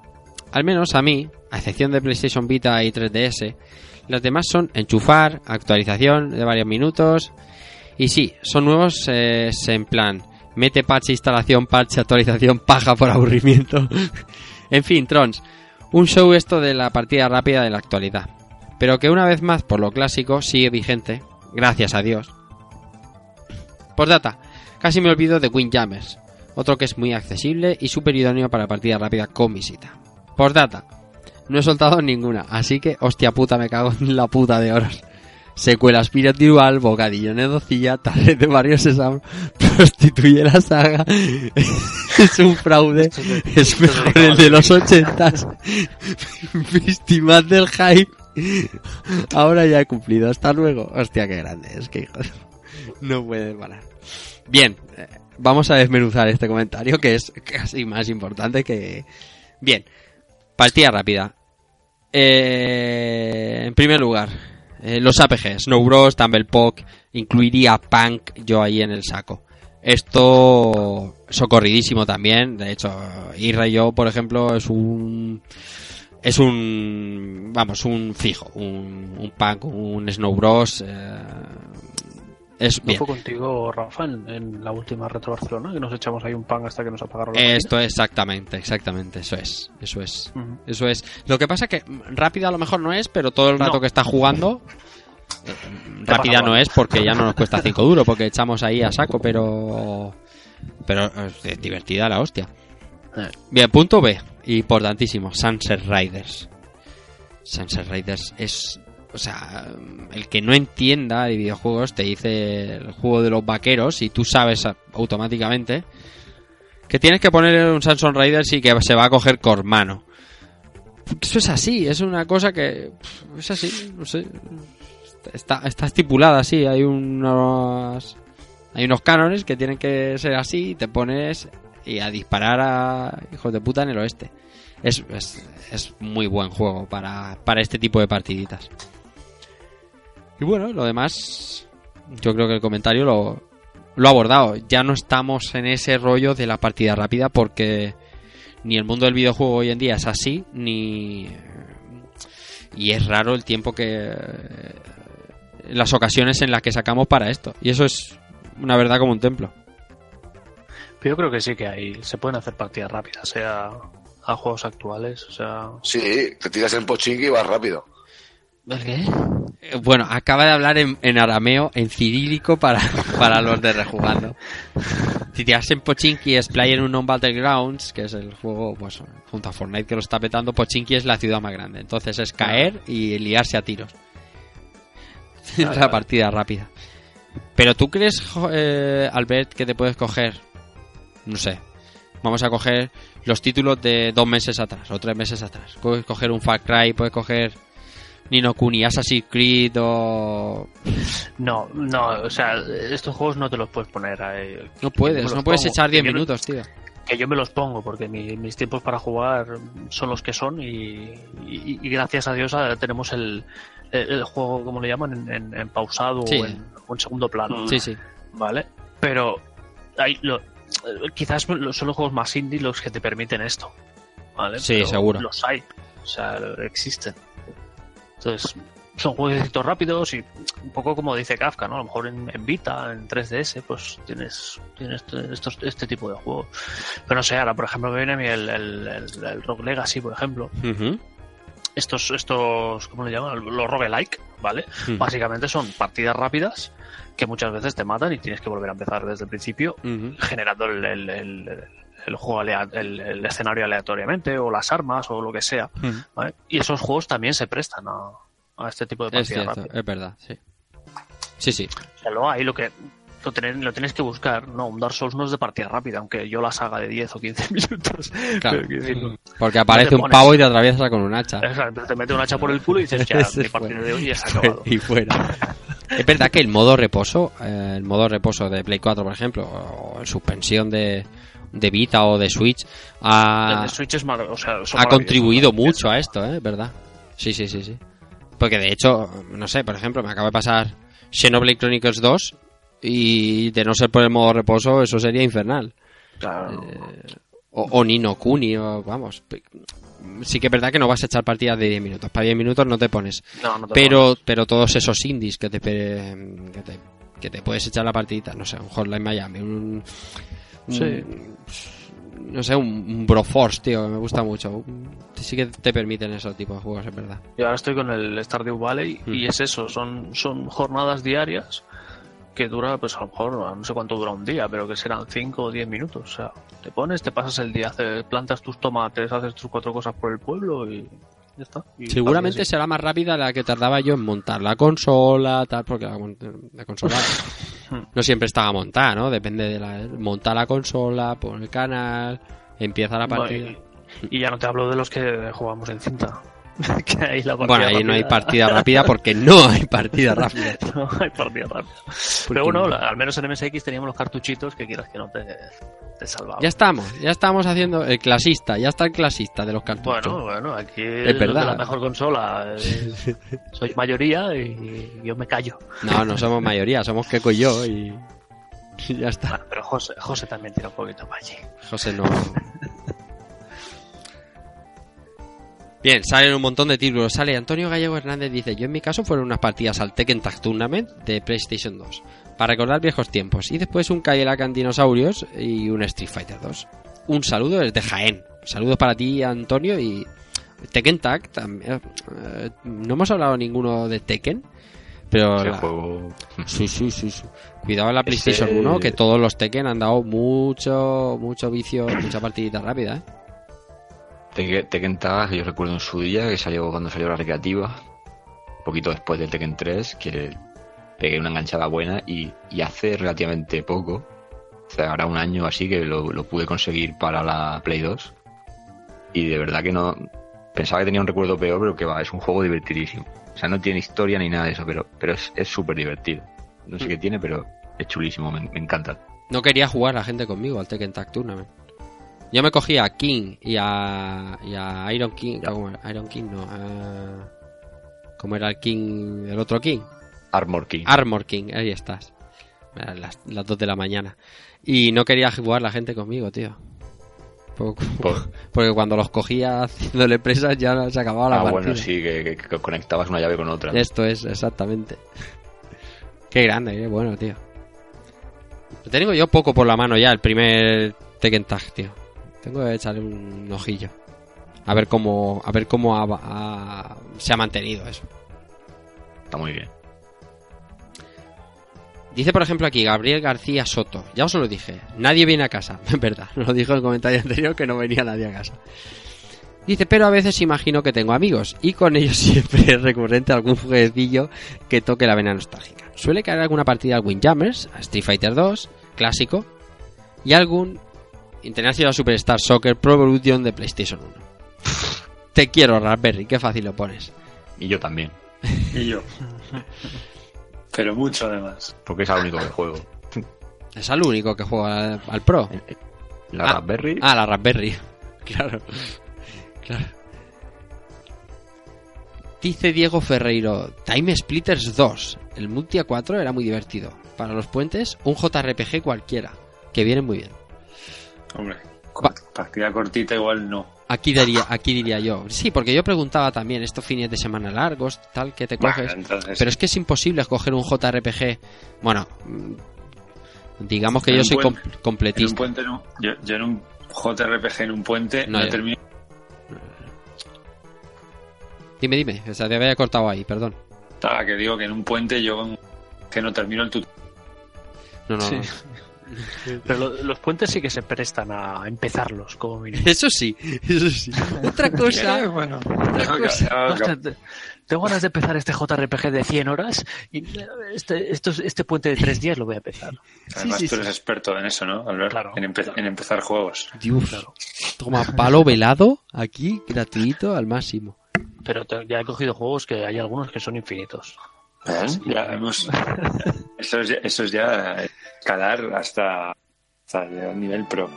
Al menos a mí, a excepción de PlayStation Vita y 3DS, las demás son enchufar, actualización de varios minutos. Y sí, son nuevos eh, en plan, mete patch, instalación, parche, actualización, paja por aburrimiento. en fin, Trons, un show esto de la partida rápida de la actualidad. Pero que una vez más, por lo clásico, sigue vigente, gracias a Dios. Postdata, casi me olvido de Windjammers, otro que es muy accesible y súper idóneo para partida rápida con visita. Postdata, No he soltado ninguna, así que, hostia puta, me cago en la puta de horas. Secuela espiritual, bocadillo nedocilla, tarde de Mario Sésamo, prostituye la saga, es un fraude, es mejor el de los ochentas, víctimas del hype. Ahora ya he cumplido, hasta luego. Hostia, qué grande, es que hijo, no puede parar. Bien, eh, vamos a desmenuzar este comentario que es casi más importante que... Bien, partida rápida. Eh, en primer lugar, eh, los APG, Snow Bros, Tumble Pok, incluiría Punk yo ahí en el saco. Esto socorridísimo también, de hecho, Irra y yo, por ejemplo, es un es un vamos, un fijo, un, un Punk, un Snow Bros, eh, es ¿No bien. fue contigo, Rafa, en, en la última Retro Barcelona? Que nos echamos ahí un pan hasta que nos apagaron la Esto exactamente, exactamente, eso es, eso es. máquina. Eso es. Lo que pasa que mm, rápida a lo mejor no es, pero todo el rato No. que está jugando eh, rápida no es porque ya no nos cuesta 5 duros porque echamos ahí a saco, pero pero es divertida la hostia. Eh. Bien, punto B, importantísimo, Sunset Riders. Sunset Riders es o sea, el que no entienda de videojuegos te dice el juego de los vaqueros y tú sabes automáticamente que tienes que poner un Samsung Riders y que se va a coger Cormano. Eso es así, es una cosa que es así, no sé. Está, está estipulada así, hay unos hay unos cánones que tienen que ser así y te pones y a disparar a hijos de puta en el oeste. Es, es, es muy buen juego para, para este tipo de partiditas. Y bueno, lo demás, yo creo que el comentario lo, lo ha abordado. Ya no estamos en ese rollo de la partida rápida porque ni el mundo del videojuego hoy en día es así, ni... Y es raro el tiempo que... Las ocasiones en las que sacamos para esto. Y eso es una verdad como un templo. Pero yo creo que sí que hay, se pueden hacer partidas rápidas, sea a juegos actuales, o sea... Sí, te tiras en pochinki y vas rápido. ¿El qué? Bueno, acaba de hablar en, en arameo, en cirílico para, para los de rejugando. Si te en Pochinki es Player Unknown Battlegrounds, que es el juego, pues, junto a Fortnite que lo está petando, Pochinki es la ciudad más grande. Entonces es caer y liarse a tiros. Es la partida rápida. Pero tú crees, eh, Albert, que te puedes coger, no sé, vamos a coger los títulos de dos meses atrás o tres meses atrás. Puedes coger un Far Cry, puedes coger Nino Kuni, Assassin's Creed o... No, no, o sea, estos juegos no te los puedes poner. No puedes, me no puedes pongo, echar 10 que yo no- minutos, tío. Que yo me los pongo porque mi- mis tiempos para jugar son los que son y, y- y gracias a Dios ahora tenemos el, el, el juego, como le llaman, en, en- en pausado Sí. o, en, o en segundo plano. Sí, sí. ¿Vale? Pero hay, lo- eh, quizás son los juegos más indie los que te permiten esto. ¿Vale? Sí, Pero seguro. Los hay. O sea, existen. Entonces, son jueguitos rápidos y un poco como dice Kafka, ¿no? A lo mejor en, en Vita, en 3DS, pues tienes, tienes estos, este tipo de juegos. Pero no sé, ahora por ejemplo me viene a mí el, el, el, el Rogue Legacy, por ejemplo. Estos, estos, ¿cómo le llaman? Los roguelike, ¿vale? Básicamente son partidas rápidas que muchas veces te matan y tienes que volver a empezar desde el principio generando el, el, juego alea- el, el escenario aleatoriamente o las armas o lo que sea. ¿vale? Y esos juegos también se prestan a, a este tipo de Es partidas rápidas. es verdad, sí. Sí, sí. O sea, lo hay, lo que lo, tenéis, lo tienes que buscar. No, un Dark Souls no es de partida rápida, aunque yo la saga de 10 o 15 minutos. Claro. Pero. Porque aparece un pavo y te atraviesa con un hacha. Exacto, te mete un hacha por el culo y dices, ya, mi partida de hoy ya se ha acabado. y fuera. Es verdad que el modo reposo, eh, el modo reposo de Play 4, por ejemplo, o en suspensión de, de Vita o de Switch, ha, de Switch es o sea, ha contribuido mucho a esto, ¿eh? ¿Verdad? Sí, sí, sí, sí. Porque de hecho, no sé, por ejemplo, me acaba de pasar Xenoblade Chronicles 2 y de no ser por el modo reposo, eso sería infernal. Claro. O, o Nino Kuni, o vamos. Sí que es verdad que no vas a echar partidas de 10 minutos. Para 10 minutos no te pones. No, no te Pero, pero todos esos indies que te, que te, que te puedes echar la partidita, no sé, un Hotline Miami, un- Sí. no sé, un, un Broforce, tío, que me gusta mucho. Sí que te permiten esos tipos de juegos, es verdad. Y ahora estoy con el Stardew Valley Mm. y es eso, son, son jornadas diarias que dura, pues a lo mejor, no sé cuánto dura un día, pero que serán 5 o 10 minutos. O sea, te pones, te pasas el día, haces, plantas tus tomates, haces tus cuatro cosas por el pueblo y, Ya está. Y Seguramente será más rápida la que tardaba yo en montar la consola, tal, porque la, con- la consola no siempre estaba montada, ¿no? Depende de la... Monta la consola, pon el canal, empieza la partida. Bueno, y, y ya no te hablo de los que jugamos en cinta. que ahí la partida Bueno, ahí no hay partida rápida porque no hay partida rápida. no hay partida rápida. Pero bueno, al menos en MSX teníamos los cartuchitos que quieras que no te, te salvaban. Ya estamos, ya estamos haciendo el clasista, ya está el clasista de los cartuchos. Bueno, bueno, aquí Es verdad. la mejor consola. eh, sois mayoría y yo me callo. No, no somos mayoría, somos Keiko y yo y, y ya está. Bueno, pero José, José también tira un poquito para allí. José no. Bien, salen un montón de títulos. Sale Antonio Gallego Hernández dice, yo en mi caso fueron unas partidas al Tekken Tag Tournament de PlayStation 2 para recordar viejos tiempos y después un Cadillac and Dinosaurios y un Street Fighter 2. Un saludo desde Jaén. Saludos para ti Antonio y Tekken Tag también. eh, no hemos hablado ninguno de Tekken, pero Ese la- juego. Sí, sí, sí, sí. Cuidado en la Ese- PlayStation 1 que todos los Tekken han dado mucho mucho vicio, mucha partidita rápida, ¿eh? Tekken Tag, yo recuerdo en su día que salió cuando salió la recreativa, un poquito después del Tekken 3, que pegué una enganchada buena y, y hace relativamente poco, o sea, ahora un año así que lo, lo pude conseguir para la Play 2 y de verdad que no pensaba que tenía un recuerdo peor, pero que va, es un juego divertidísimo. O sea, no tiene historia ni nada de eso, pero pero es es súper divertido. No sé qué tiene, pero es chulísimo, me, me encanta. No quería jugar la gente conmigo al Tekken Tag Tournament. Yo me cogía a King y a, y a Iron King. ¿cómo era? Iron King no. a- ¿Cómo era el King? El otro King. Armor King. Armor King, ahí estás. Las, las 2 de la mañana. Y no quería jugar la gente conmigo, tío. Por- Por- Porque cuando los cogía haciéndole presas ya se acababa la ah, partida. bueno, sí, que, que- conectabas una llave con otra. Esto es, exactamente. Qué grande, qué bueno, tío. Tengo yo poco por la mano ya, el primer Tekken Tag, tío. Tengo que echarle un ojillo. A ver cómo, a ver cómo ha- ha- se ha mantenido eso. Está muy bien. Dice, por ejemplo, aquí Gabriel García Soto. Ya os lo dije. Nadie viene a casa. Es verdad. Lo dijo en el comentario anterior que no venía nadie a casa. Dice, pero a veces imagino que tengo amigos y con ellos siempre es recurrente algún jueguecillo que toque la vena nostálgica. Suele caer alguna partida al Windjammers, a Street Fighter 2, clásico, y algún International Superstar Soccer Pro Evolution de PlayStation 1. Te quiero, Raspberry, qué fácil lo pones. Y yo también, Y yo. Pero mucho además. porque es el único que juego. Es el único que juega al, al Pro. La Ah. Raspberry, Ah, la Raspberry. Claro. Claro. Dice Diego Ferreiro, Time Splitters 2. El multi a 4 era muy divertido. Para los puentes, un JRPG cualquiera. Que viene muy bien. Hombre, Va. partida cortita igual no. Aquí diría, aquí diría yo. Sí, porque yo preguntaba también, estos fines de semana largos, tal, que te Bueno, coges. entonces, Pero es que es imposible escoger un JRPG. Bueno, mm, digamos que En yo soy puente- com- en un completista. puente no. Yo, yo en un JRPG en un puente No, no, termino. Dime, dime, o sea, te había cortado ahí, perdón. Ah, que digo que en un puente yo que no termino el tutorial. No, no, Sí. no. Pero lo- los puentes sí que se prestan a empezarlos, como mínimo. Eso sí, eso sí. Otra cosa, bueno. Hostia, te- Tengo ganas de empezar este JRPG de 100 horas y este, estos- este puente de 3 días lo voy a empezar. Además, sí, tú sí. eres experto en eso, ¿no, Albert? Claro, en, empe- claro. en empezar juegos. Dios, toma palo velado aquí, gratuito al máximo. Pero te- ya he cogido juegos que hay algunos que son infinitos. Ya hemos. eso, es, ya- eso es ya escalar hasta, hasta el nivel pro.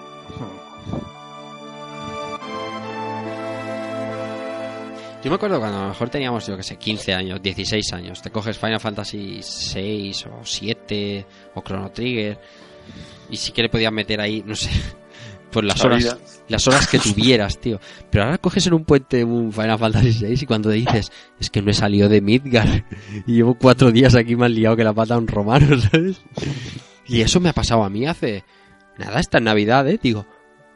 Yo me acuerdo cuando a lo mejor teníamos, yo que sé, 15 años, 16 años. Te coges Final Fantasy 6 o 7 o Chrono Trigger y sí que le podías meter ahí, no sé, pues las La horas, las horas que tuvieras, tío. Pero ahora coges en un puente un Final Fantasy 6 y cuando te dices, es que no he salido de Midgar y llevo cuatro días aquí más liado que la pata de un romano, ¿sabes? Y eso me ha pasado a mí hace, nada, esta Navidad, ¿eh? Digo,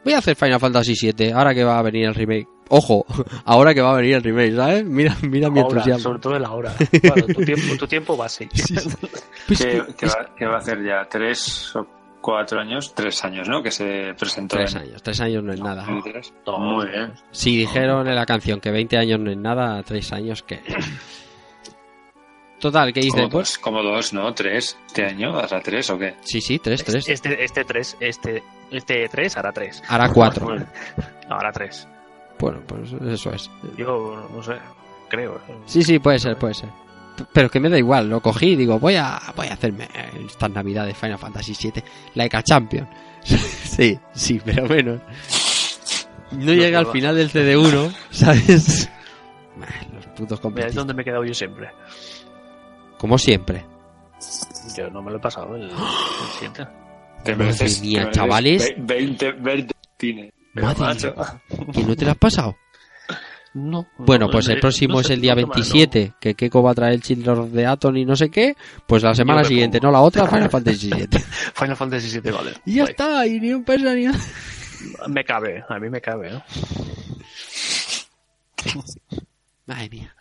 voy a hacer Final Fantasy 7 ahora que va a venir el remake. Ojo, ahora que va a venir el remake, ¿sabes? Mira, mira mi Ahora, entusiasmo. sobre todo en la hora. Bueno, tu tiempo, tu tiempo va así. Pues ¿Qué, que qué es- va, qué va a hacer ya? ¿Tres o cuatro años, tres años, ¿no? Que se presentó Tres en años. Tres años no es nada. 2003. Muy bien. Si dijeron en la canción que 20 años no es nada, tres años que... Total, ¿qué dice? Como Pues, dos, como dos, ¿no? Tres. ¿Este año? ¿Hará tres o qué? sí, sí, tres, tres. Este, este 3, este, este 3 hará 3. Hará cuatro. No, hará 3. Bueno, pues eso es. Yo no sé, creo. Sí, sí, puede ser, puede ser. Pero que me da igual, lo cogí y digo, voy a, voy a hacerme estas navidades Final Fantasy VII, la Eka Champion. sí, sí, pero bueno. No llega al va. final del CD1, ¿sabes? Los putos Mira, es competitivos. donde me he quedado yo siempre. Como siempre. Yo no me lo he pasado el, el siguiente. Te Madre mereces, mía, te mereces chavales. ve- 20, 20 cine. Pero, Madre macho, ¿Que no te lo has pasado? No. Bueno, no, pues el próximo no es el día no, no, no. 27, que Keiko va a traer el Children de Atom y no sé qué. Pues la semana siguiente, pongo. no la otra, Final Fantasy VII. Final Fantasy VII, vale. y ya Guay. está, y ni un peso ni nada. Me cabe, a mí me cabe, ¿no? Madre mía.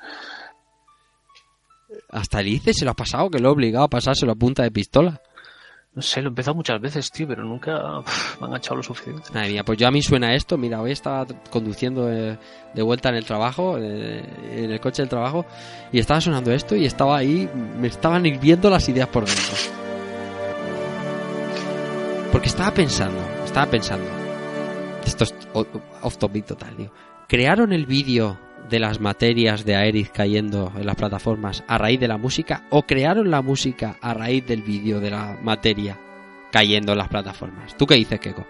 Hasta el ICE se lo ha pasado, que lo he obligado a pasárselo a punta de pistola. No sé, lo he empezado muchas veces, tío, pero nunca uf, me han enganchado lo suficiente. Madre mía, pues yo a mí suena esto. Mira, hoy estaba conduciendo eh, de vuelta en el trabajo, eh, en el coche del trabajo, y estaba sonando esto y estaba ahí, me estaban hirviendo las ideas por dentro. Porque estaba pensando, estaba pensando. Esto es off topic total, tío. Crearon el vídeo de las materias de Aerith cayendo en las plataformas a raíz de la música o crearon la música a raíz del vídeo de la materia cayendo en las plataformas. ¿Tú qué dices, Keiko?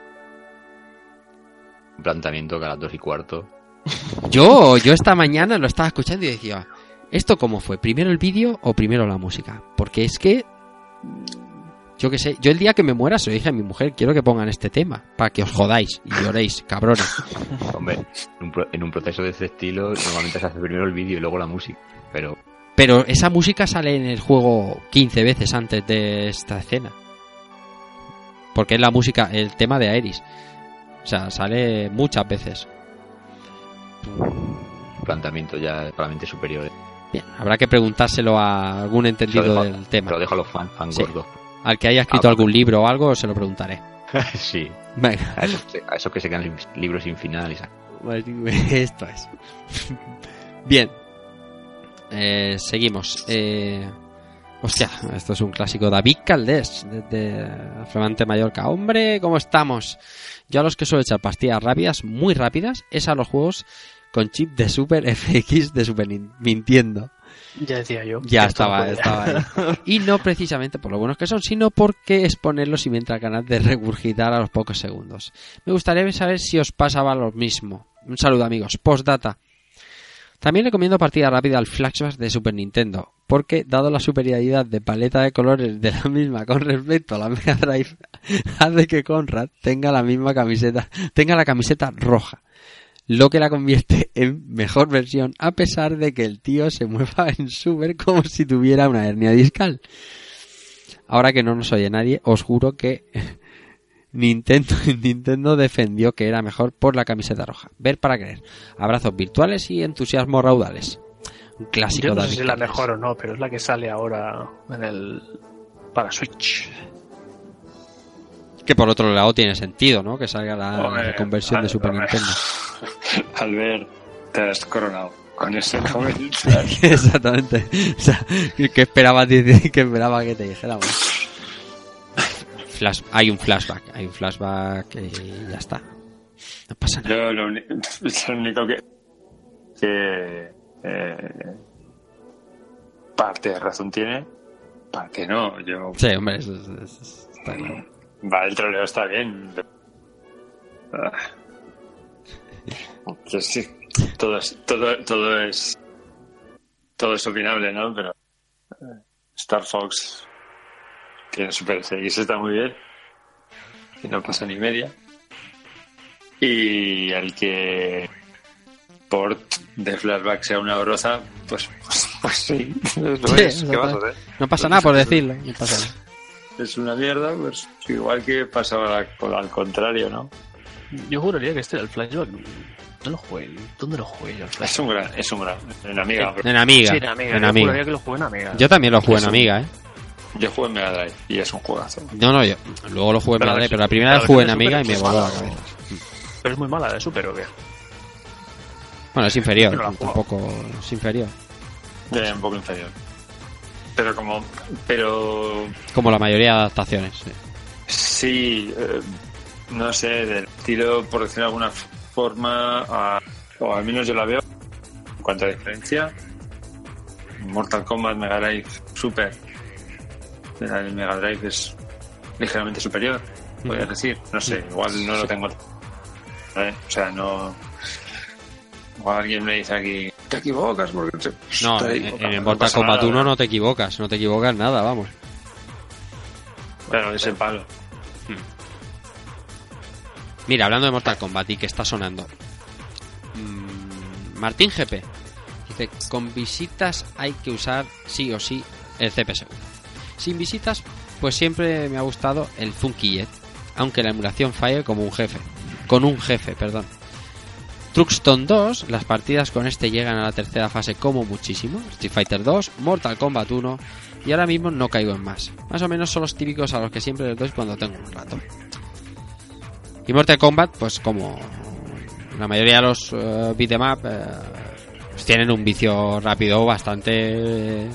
Un planteamiento que a las dos y cuarto. Yo, yo esta mañana lo estaba escuchando y decía, ¿esto cómo fue? ¿Primero el vídeo o primero la música? Porque es que, yo qué sé, yo el día que me muera se lo dije a mi mujer, quiero que pongan este tema, para que os jodáis y lloréis, cabrones. Hombre, en un, pro- en un proceso de este estilo normalmente se hace primero el vídeo y luego la música. Pero Pero esa música sale en el juego 15 veces antes de esta escena. Porque es la música, el tema de Aeris. O sea, sale muchas veces. planteamiento ya claramente superior. Bien, habrá que preguntárselo a algún entendido dejo, del tema. lo dejo a los fan, fan Sí. gordos. Al que haya escrito Ah, algún libro o algo, se lo preguntaré. sí, Venga. a esos, a esos que se quedan libros sin final. y sa- Pues, Esto es. Bien. Eh, seguimos. Eh, hostia, esto es un clásico. David Caldés, desde Flamante Mallorca. Hombre, ¿cómo estamos? Yo a los que suelo echar pastillas rápidas, muy rápidas, es a los juegos con chip de Super FX de Super Nin- Nintendo. Ya decía yo. Ya estaba, estaba ahí. Y no precisamente por lo buenos que son, sino porque es ponerlos y me entra ganas de regurgitar a los pocos segundos. Me gustaría saber si os pasaba lo mismo. Un saludo amigos. Postdata. También recomiendo partida rápida al Flashback de Super Nintendo, porque dado la superioridad de paleta de colores de la misma con respecto a la Mega Drive, hace que Conrad tenga la misma camiseta, tenga la camiseta roja, lo que la convierte en mejor versión a pesar de que el tío se mueva en Super como si tuviera una hernia discal. Ahora que no nos oye nadie, os juro que Nintendo, Nintendo defendió que era mejor por la camiseta roja. Ver para creer. Abrazos virtuales y entusiasmos raudales. Un clásico Yo no sé si es la mejor o no, pero es la que sale ahora en el para Switch. Que por otro lado tiene sentido, ¿no? Que salga la Hombre, conversión de Super hombre. Nintendo. Albert, te has coronado con ese comentario. Exactamente. O sea, ¿qué esperaba, que esperaba que te dijéramos? Flash, hay un flashback, hay un flashback y ya está. No pasa nada. Yo lo, es lo único que. que. eh, parte de razón tiene, parte no. Yo. Sí, hombre, eso, es- eso es- está claro. Va, el troleo está bien. Ah. Que sí, todo es, todo, todo es, todo es opinable, ¿no? Pero eh, Star Fox tiene Super CX, está muy bien. Y no pasa ni media. Y el que port de flashback sea una broza, pues, pues, pues sí, lo Sí, es. ¿Qué vas a exacto. hacer? No pasa nada por decirlo. No pasa nada. Es una mierda, pues igual que pasaba al, al contrario, ¿no? Yo juraría que este era el flashback. No lo jugué. ¿Dónde lo jugué yo Es un gran, es un gran, en Amiga. En Amiga. Sí, en Amiga. en yo Amiga. juraría que lo jugué en Amiga. Yo también lo jugué en. Amiga, ¿eh? Yo jugué en Mega Drive y es un juegazo. No, no, yo luego lo jugué en Mega Drive, pero la primera vez jugué en Amiga y me voló la cabeza. Pero es muy mala de Super o qué? Bueno, es inferior, no la he un jugado. poco es inferior. Eh, un poco inferior. Pero como. Pero. Como la mayoría de adaptaciones. sí. Sí. eh, no sé, del estilo, por decirlo de alguna forma. a- o al menos yo la veo. En cuanto a diferencia. Mortal Kombat, Mega Drive, Super. Del Mega Drive es ligeramente superior. Podrías decir. No sé, igual no lo tengo. ¿eh? O sea, no. Igual alguien me dice aquí. Te equivocas porque. No, te en, en el no Mortal Kombat nada, 1 no te equivocas, no te equivocas nada, vamos. Pero es el palo. Mira, hablando de Mortal Kombat y que está sonando. Mm, Martín GP dice, con visitas hay que usar sí o sí el CPS. Sin visitas, pues siempre me ha gustado el Funky Jet, aunque la emulación falle como un jefe. Con un jefe, perdón. Truxton 2, las partidas con este llegan a la tercera fase como muchísimo. Street Fighter 2, Mortal Kombat 1 y ahora mismo no caigo en más. Más o menos son los típicos a los que siempre les doy cuando tengo un rato. Y Mortal Kombat, pues como la mayoría de los beat'em up, eh, pues tienen un vicio rápido bastante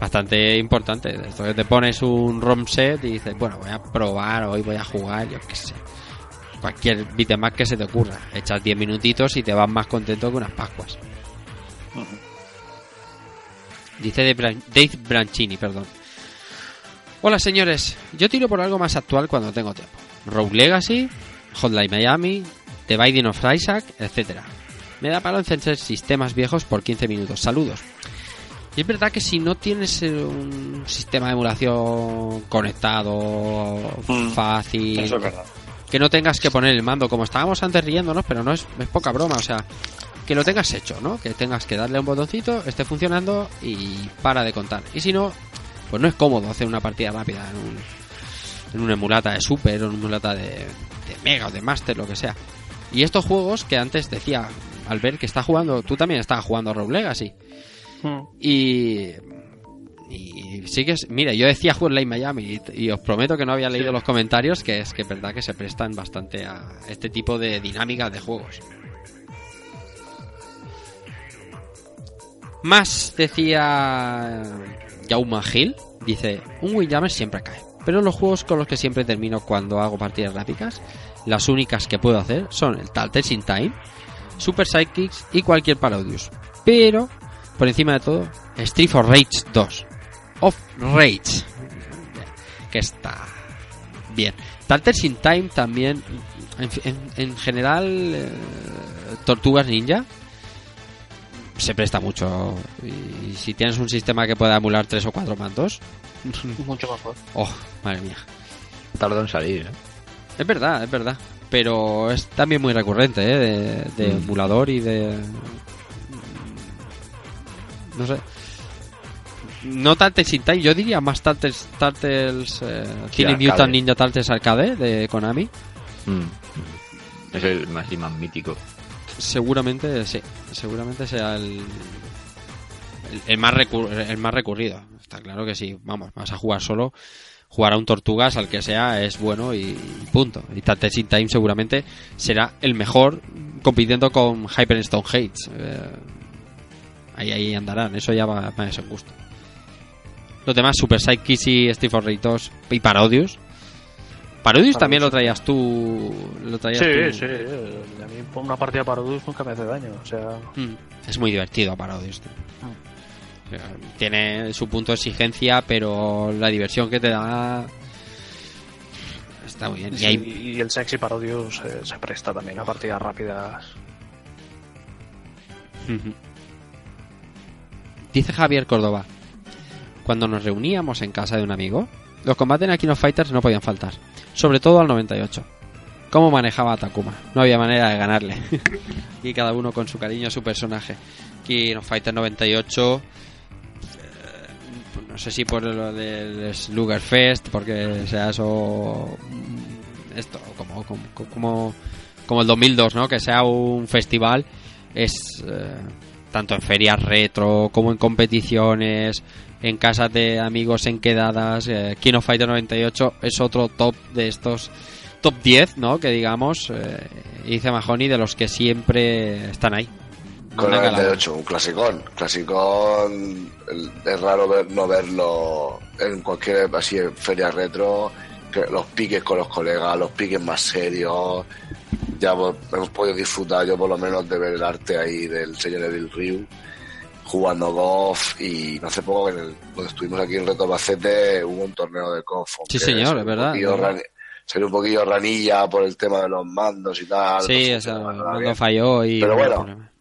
bastante importante. Esto que te pones un ROM set y dices, bueno, voy a probar, hoy voy a jugar, yo qué sé. Cualquier beat'em up que se te ocurra. Echas 10 minutitos y te vas más contento que unas pascuas. Dice Dave Branchini, perdón. Hola señores, yo tiro por algo más actual cuando tengo tiempo. Rogue Legacy, Hotline Miami, The Binding of Isaac, etc. Me da palo encender sistemas viejos por 15 minutos. Saludos. Y es verdad que si no tienes eh, un sistema de emulación conectado, Mm. fácil, Eso es verdad. que no tengas que poner el mando como estábamos antes riéndonos, pero no es, es poca broma, o sea, que lo tengas hecho, ¿no? Que tengas que darle un botoncito, esté funcionando y para de contar. Y si no, pues no es cómodo hacer una partida rápida en un, en una emulata de Super o en una emulata de, de Mega o de Master, lo que sea. Y estos juegos que antes decía, al ver que está jugando, tú también estabas jugando Rogue Legacy. Hmm. Y. Y sí que es. Mira, yo decía Hotline Miami y, y os prometo que no había leído los comentarios, que es que es verdad que se prestan bastante a este tipo de dinámicas de juegos. Más decía Jauma Hill, dice, un Windjammer siempre cae, pero los juegos con los que siempre termino cuando hago partidas rápicas, las únicas que puedo hacer son el Tales in Time, Super Sidekicks y cualquier Parodius. Pero, por encima de todo, Street for Rage 2. Of Rage. Que está bien. Tales in Time también, en, en- en general, eh, Tortugas Ninja se presta mucho. Y si tienes un sistema que pueda emular tres o cuatro mandos, Mucho mejor. oh, madre mía. Tardó en salir, ¿eh? Es verdad, es verdad. Pero es también muy recurrente, ¿eh? De, de Mm. emulador y de... No sé. No Turtles in Time, yo diría más Turtles, Turtles eh. Mutant Ninja Turtles Arcade de Konami. Mm. Es el más, el más mítico. Seguramente sí, seguramente sea el, el, el más recur- el más recurrido. Está claro que sí, vamos, vas a jugar solo, jugar a un Tortugas al que sea es bueno y, punto. Y Turtles in Time seguramente será el mejor compitiendo con Hyperstone Hates. Eh, ahí ahí andarán, eso ya va más en gusto. Los demás Super Sidekicks y Steve 2 y Parodius. Parodius también lo traías tú, lo traías Sí, tú. sí. eh, A mí una partida Parodius nunca me hace daño. O sea, Mm, Es muy divertido Parodius. tío. Tiene su punto de exigencia, pero la diversión que te da está muy bien. Y sí, hay- y el sexy Parodius eh, se presta también a partidas rápidas. Dice Javier Córdoba, cuando nos reuníamos en casa de un amigo, los combates en Aquino Fighters no podían faltar, sobre todo al 98. ¿Cómo manejaba a Takuma? No había manera de ganarle. y cada uno con su cariño a su personaje. Kino Fighter 98, eh, pues no sé si por lo del Sluggerfest, porque sea eso. Esto, como, como, como, el 2002, ¿no? Que sea un festival, es. eh, tanto en ferias retro como en competiciones, en casas de amigos, en quedadas. Eh, King of Fighter 98 es otro top de estos top 10, ¿no? Que digamos, eh, dice Mahoney, de los que siempre están ahí. Con Una el calada. 98, un clasicón. Clasicón, el- es raro ver- no verlo en cualquier así en feria retro. que los piques con los colegas, los piques más serios. Ya hemos, hemos podido disfrutar, yo por lo menos, de ver el arte ahí del señor Evil Ryu jugando golf. Y no hace poco, en el, cuando estuvimos aquí en Reto Albacete, hubo un torneo de golf. Sí, señor, es un verdad, salió un poquillo ranilla por el tema de los mandos y tal. Sí, no o sea, bien. falló y... Pero bueno, problema.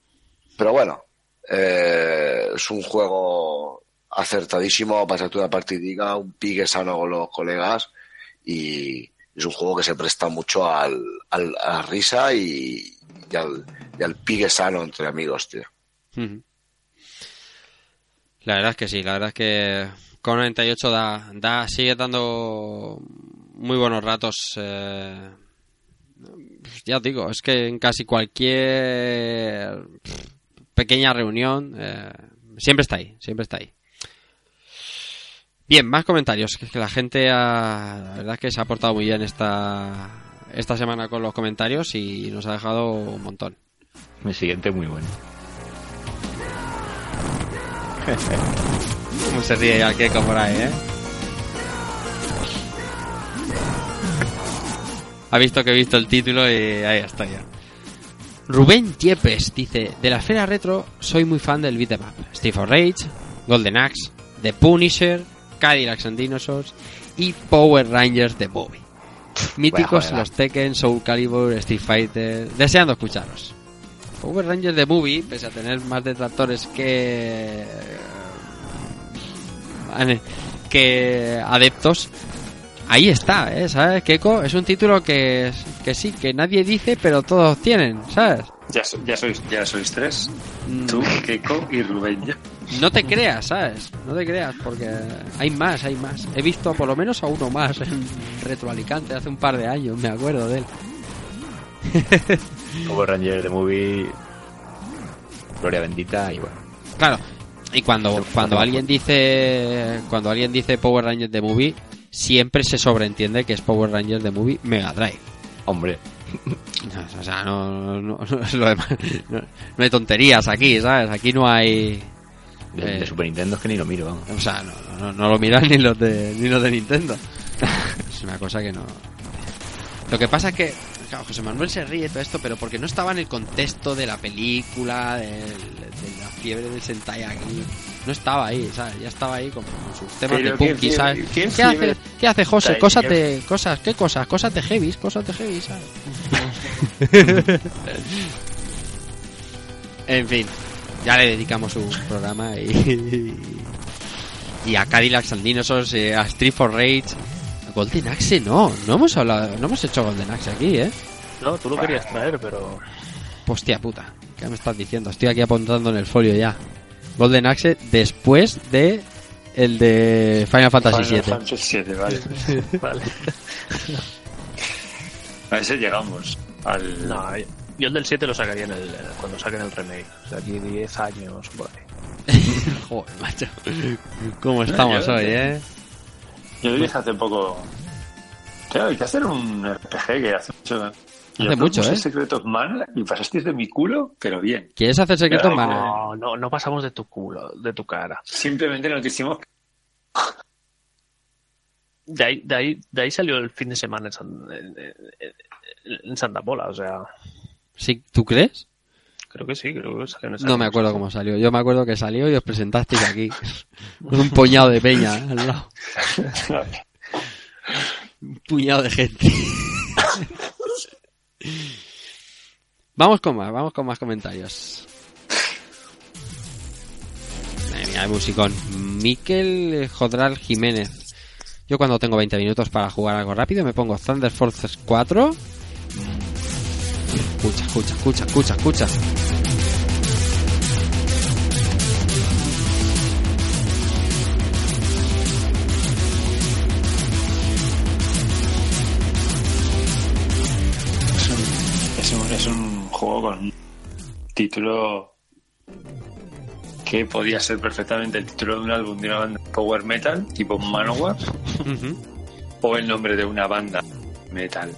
Pero bueno, eh, es un juego acertadísimo, pasarte una partidica, un pique sano con los colegas y es un juego que se presta mucho al, al- a la risa y, al, y al pique sano entre amigos, tío. La verdad es que sí, la verdad es que con 98 da, da, sigue dando muy buenos ratos. eh, ya digo, es que en casi cualquier pequeña reunión eh, siempre está ahí, siempre está ahí. Bien, más comentarios, que la gente ha, la verdad es que se ha portado muy bien esta, esta semana con los comentarios y nos ha dejado un montón. El siguiente muy bueno. Cómo se ríe al Keiko por ahí, ¿eh? Ha visto que he visto el título y ahí está ya. Rubén Tiepes dice, de la esfera retro soy muy fan del beat'em up. Steve Rage, Golden Axe, The Punisher, Cadillacs and Dinosaurs y Power Rangers de Bobby. Míticos los Tekken, Soul Calibur, Street Fighter... Deseando escucharos. Power Rangers de Movie, pese a tener más detractores que ane- que adeptos, ahí está, ¿eh? ¿sabes? Keiko es un título que, que sí, que nadie dice, pero todos tienen, ¿sabes? Ya, so- ya, sois, ya sois tres. Mm, Tú, Keiko y Rubén. ya. No te creas, ¿sabes? No te creas, porque hay más, hay más. He visto por lo menos a uno más en Retro Alicante hace un par de años, me acuerdo de él. Power Ranger de Movie. Gloria bendita y bueno. Claro, y cuando, cuando alguien dice cuando alguien dice Power Rangers de Movie, siempre se sobreentiende que es Power Rangers de Movie Mega Drive. Hombre, O sea, no, no, lo demás. No, no hay tonterías aquí, ¿sabes? Aquí no hay. de, Eh. de Super Nintendo es que ni lo miro, vamos. O sea, no, no, no lo miran ni los de, ni los de Nintendo. es una cosa que no. Lo que pasa es que. Claro, José Manuel se ríe todo esto, pero porque no estaba en el contexto de la película, del- de, la fiebre del Sentai aquí. No estaba ahí, ¿sabes? Ya estaba ahí con, con sus temas Pero de ¿qué punky, ¿sabes? qué ¿Qué fiebre hace, ¿Qué hace José? Cosas qué- de. Cosas, ¿qué cosas? Cosas de heavies, cosas de heavy, ¿sabes? en fin, ya le dedicamos un programa y. Y a Cadillacs and Dinosaurs, eh, a Street for Rage. Golden Axe no, no hemos hablado, no hemos hecho Golden Axe aquí, ¿eh? No, tú lo querías traer, pero Hostia puta, ¿qué me estás diciendo? Estoy aquí apuntando en el folio ya. Golden Axe después de el de Final Fantasy Final VII. Fantasy VII, vale. vale. A ese llegamos. Al... No, yo el del 7 lo sacaría en el, cuando saquen el remake. O sea, aquí 10 años por ahí. Joder, macho. ¿Cómo estamos hoy, eh? Yo dije hace poco. Claro, hay que hacer un RPG que hace mucho. Y Hace mucho, ¿eh? Secret of Mana y pasasteis de mi culo, pero bien. ¿Quieres hacer secreto, Ay, mano? No, no, no pasamos de tu culo, de tu cara. Simplemente nos hicimos. De ahí, de ahí, de ahí salió el fin de semana en, San- en- en- en Santa Pola, o sea, ¿Sí? ¿Tú crees? Creo que sí, creo que salió en esa No me acuerdo cómo salió. Yo me acuerdo que salió y os presentasteis aquí. Con un puñado de peña al lado. Un puñado de gente. vamos con más, vamos con más comentarios. Madre mía, el musicón. Miquel Jodral Jiménez. Yo cuando tengo 20 minutos para jugar algo rápido me pongo Thunder Forces 4. Escucha, escucha, escucha, escucha, escucha. Juego con un título que podía ser perfectamente el título de un álbum de una banda power metal tipo Manowar o el nombre de una banda metal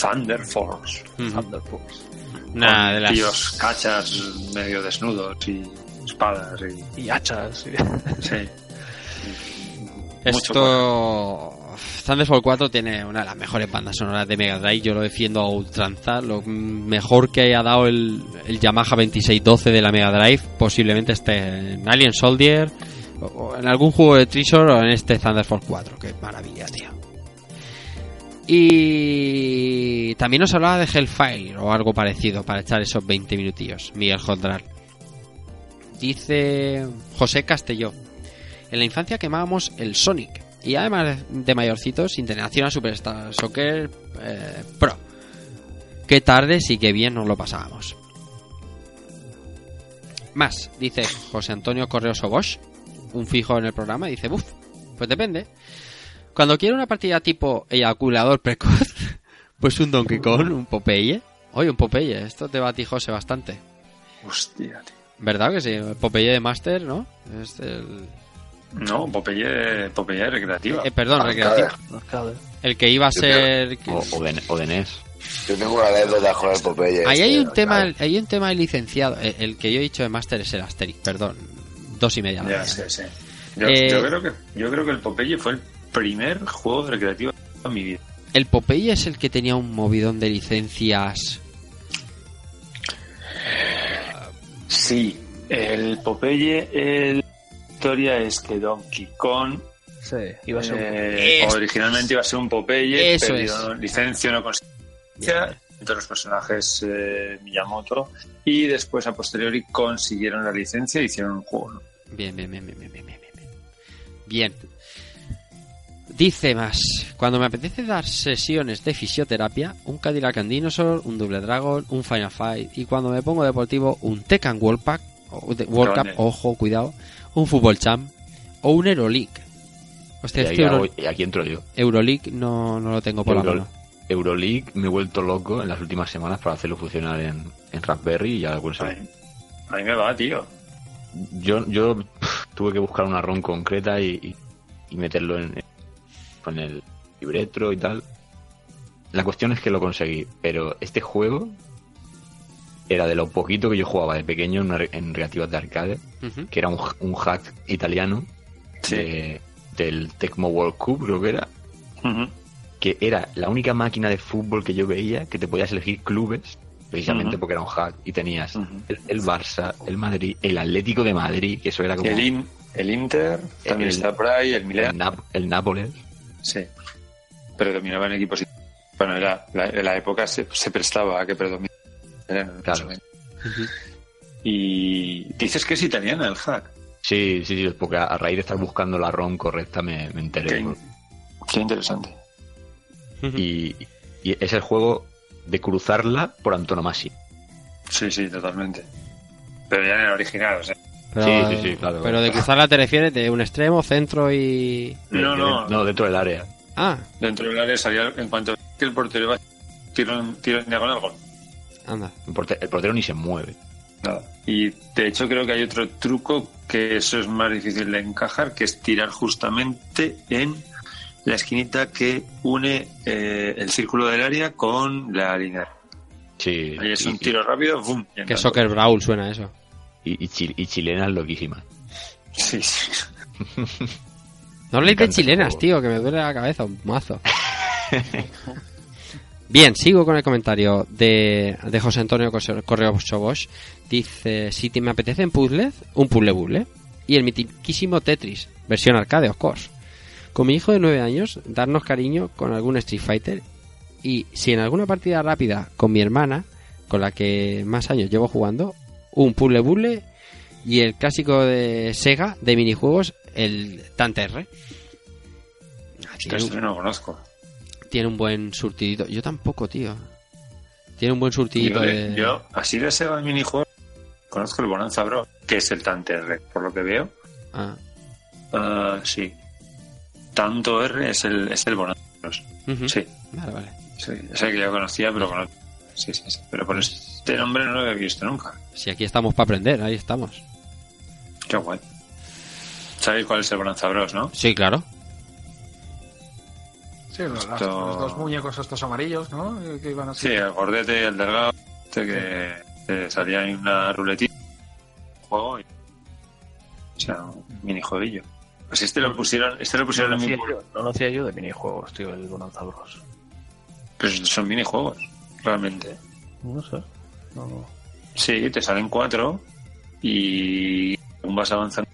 Thunder Force. Thunder Force. Una Con de las... tíos cachas medio desnudos y espadas y Y hachas. y- sí. Mucho Esto... Thunderfall 4 tiene una de las mejores bandas sonoras de Mega Drive, yo lo defiendo a ultranza. Lo mejor que haya dado el, Yamaha 2612 de la Mega Drive, posiblemente esté en Alien Soldier, o- en algún juego de Treasure o en este Thunderfall 4. Qué maravilla, tío. Y también nos hablaba de Hellfire o algo parecido para echar esos 20 minutillos, Miguel Jodrar. Dice José Castelló. En la infancia quemábamos el Sonic y además de mayorcitos International Superstar Soccer eh, Pro. Qué tarde y qué bien nos lo pasábamos. Más, dice José Antonio Correoso Bosch, un fijo en el programa, dice, buf, pues depende. Cuando quiero una partida tipo eyaculador precoz, pues un Donkey Kong, un Popeye. Oye, un Popeye, esto te va a ti, José, bastante. Hostia, tío. ¿Verdad que sí? Popeye de Master, ¿no? Es el... No, Popeye, Popeye recreativa. eh, perdón. Arcade. El que iba a ser... O, o de, o de NES. Yo tengo una anécdota con el Popeye. Ahí este, hay un tema, tal. hay un tema licenciado. El, el que yo he dicho de Master es el Asterix, perdón. Dos y media. Ya, sí, sí. Yo, Eh, yo creo que, yo creo que el Popeye fue el primer juego recreativo de mi vida. El Popeye es el que tenía un movidón de licencias. Sí, el Popeye, el historia es que Donkey Kong Sí, iba a ser un- eh, Es- originalmente iba a ser un Popeye, Eso pero licencia no conseguía entre los personajes eh, Miyamoto y después a posteriori consiguieron la licencia y hicieron un juego. ¿no? Bien, bien, bien, bien, bien, bien, bien, bien. Dice más, cuando me apetece dar sesiones de fisioterapia, un Cadillac and Dinosaur, un Double Dragon, un Final Fight y cuando me pongo deportivo, un Tekken World Pack, o de- World Cup, ojo, cuidado, un Fútbol Champ o un Euroleague. Y, Hostia, ahí este Euro- y aquí entro yo. Euroleague no, no lo tengo por la Euro- mano. Euroleague me he vuelto loco en las últimas semanas para hacerlo funcionar en, en Raspberry y ya A mí, a mí me va, tío. yo, yo pff, tuve que buscar una ROM concreta y, y- y meterlo en, con el libretro y tal. La cuestión es que lo conseguí, pero este juego era de lo poquito que yo jugaba de pequeño en, una en de arcade, que era un, un hack italiano Sí. de- del Tecmo World Cup, creo que era, que era la única máquina de fútbol que yo veía que te podías elegir clubes, precisamente porque era un hack, y tenías el, el Barça, el Madrid, el Atlético de Madrid, que eso era como El, In- el Inter también El- está por ahí, el el, Milan. Nap- el Nápoles. Sí. Predominaban equipos. it- Bueno, era, la, en la época se, se prestaba a que predominaran. Claro. Y dices que es italiana el hack. Sí, sí, sí, porque a, a raíz de estar buscando la ROM correcta me, me enteré. Qué, qué interesante. Y, y es el juego de cruzarla por antonomasia. Sí, sí, totalmente. Pero ya en el original, o sea. Pero, Sí, sí, sí, claro. Pero de cruzarla te refieres de un extremo, centro y... No, De- no. de- no, dentro del área. Ah, Dentro del área salía en cuanto que el portero iba tiro en, tiro en diagonal, gol. Anda. El portero, el portero ni se mueve. Nada. Y de hecho creo que hay otro truco que eso es más difícil de encajar, que es tirar justamente en la esquinita que une eh, el círculo del área con la línea. Sí. Ahí es y- un tiro rápido, ¡bum! Que. Soccer Brawl suena eso. Y, y, chi- y chilenas loquísimas. Sí, sí. No habléis de chilenas, tío, que me duele la cabeza un mazo. Bien, sigo con el comentario de, José Antonio Correo Bosch. Dice, si te me apetecen puzzles, un puzzle buble. Y el mitiquísimo Tetris, versión arcade, of course. Con mi hijo de 9 años, darnos cariño con algún Street Fighter. Y si en alguna partida rápida con mi hermana, con la que más años llevo jugando, un puzzle buble y el clásico de Sega de minijuegos, el Tante R. Ah, Tiene Esto un, no lo conozco. Tiene un buen surtidito. Yo tampoco, tío. Tiene un buen surtidito Yo, de... de- yo, así de Sega minijuego, conozco el Bonanza Bro, que es el Tante R, por lo que veo. Ah, Ah, sí. Tanto R es el, es el Bonanza Bros. ujú. Sí, Vale, vale. sí. Ese que yo conocía, pero con otro. Sí, sí, sí. Pero por este nombre no lo había visto nunca. Si aquí estamos para aprender, ahí estamos. Qué guay. ¿Sabéis cuál es el Bonanza Bros, no? Sí, claro. Sí, los, las- Esto- los dos muñecos estos amarillos, ¿no? Eh, Que iban así. Sí, el gordete y el delgado. Este que, que salía en una ruletita. Juego y. O sea, un minijueguillo. Pues este lo pusieron, este lo pusieron No en mi hacía yo, no lo hacía yo de minijuegos, tío, el Bonanza Bros. Pues son minijuegos, realmente. No sé. No, no. Sí, te salen cuatro y según vas avanzando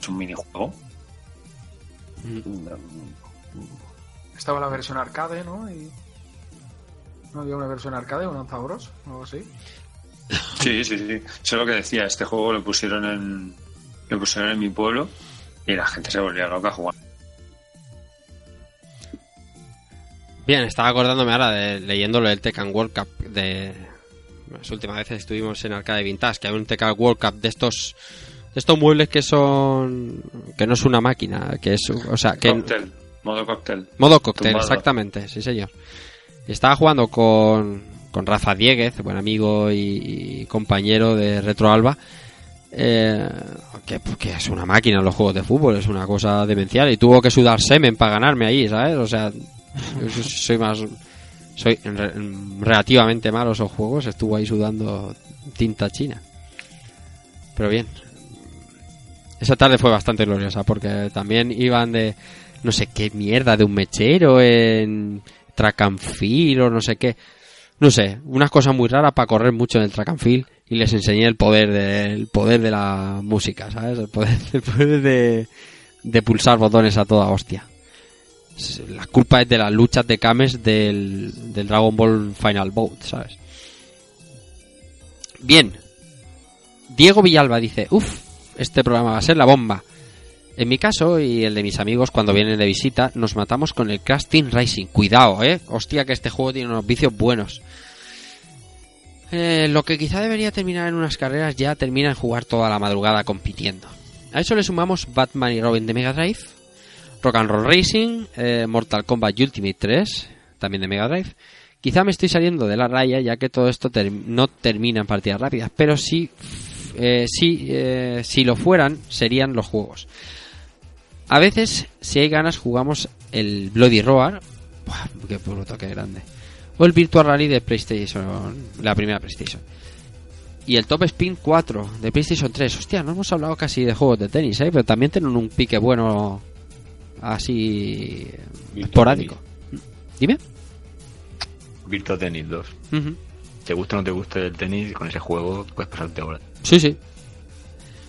es un minijuego. Estaba la versión arcade, ¿no? Y... ¿No había una versión arcade, un Bros? o algo así? Sí, sí, sí. Eso es lo que decía. Este juego lo pusieron en lo pusieron en mi pueblo y la gente se volvía loca jugando. Bien, estaba acordándome ahora de leyendo lo del Tekken World Cup de las últimas veces estuvimos en Arcade Vintage, que hay un Tekken World Cup de estos de estos muebles que son que no es una máquina, que es o sea, que Cóctel, modo cóctel. modo cóctel, Tumbado. exactamente, sí señor. Y Estaba jugando con, con Rafa Dieguez, buen amigo y, y compañero de Retro Alba, eh, que, que es una máquina los juegos de fútbol, es una cosa demencial y tuvo que sudar semen para ganarme ahí, ¿sabes? O sea, yo soy más soy re- relativamente malo esos juegos, estuvo ahí sudando tinta china. Pero bien. Esa tarde fue bastante gloriosa porque también iban de no sé qué mierda de un mechero en track and o no sé qué. No sé, unas cosas muy raras para correr mucho en el track and y les enseñé el poder del poder de la música, ¿sabes? El poder, el poder de, de pulsar botones a toda hostia. La culpa es de las luchas de Kames del, del Dragon Ball Final Bout, ¿sabes? Bien. Diego Villalba dice, uff, este programa va a ser la bomba. En mi caso y el de mis amigos cuando vienen de visita, nos matamos con el Crash Team Racing. Cuidado, eh. Hostia, que este juego tiene unos vicios buenos. Eh, lo que quizá debería terminar en unas carreras ya termina en jugar toda la madrugada compitiendo. A eso le sumamos Batman y Robin de Mega Drive, Rock and Roll Racing, eh, Mortal Kombat Ultimate 3, también de Mega Drive. Quizá me estoy saliendo de la raya ya que todo esto no termina en partidas rápidas, pero eh, sí, eh, si lo fueran serían los juegos. A veces, si hay ganas, jugamos el Bloody Roar. Buah, qué bruto, qué grande. O el Virtual Rally de PlayStation, la primera PlayStation. Y el Top Spin 4 de PlayStation 3. Hostia, no hemos hablado casi de juegos de tenis, ¿eh? Pero también tienen un pique bueno así esporádico. Dime. Virtua Tennis 2. Ujú. Te gusta o no te gusta el tenis, con ese juego puedes pasarte horas. Sí, sí.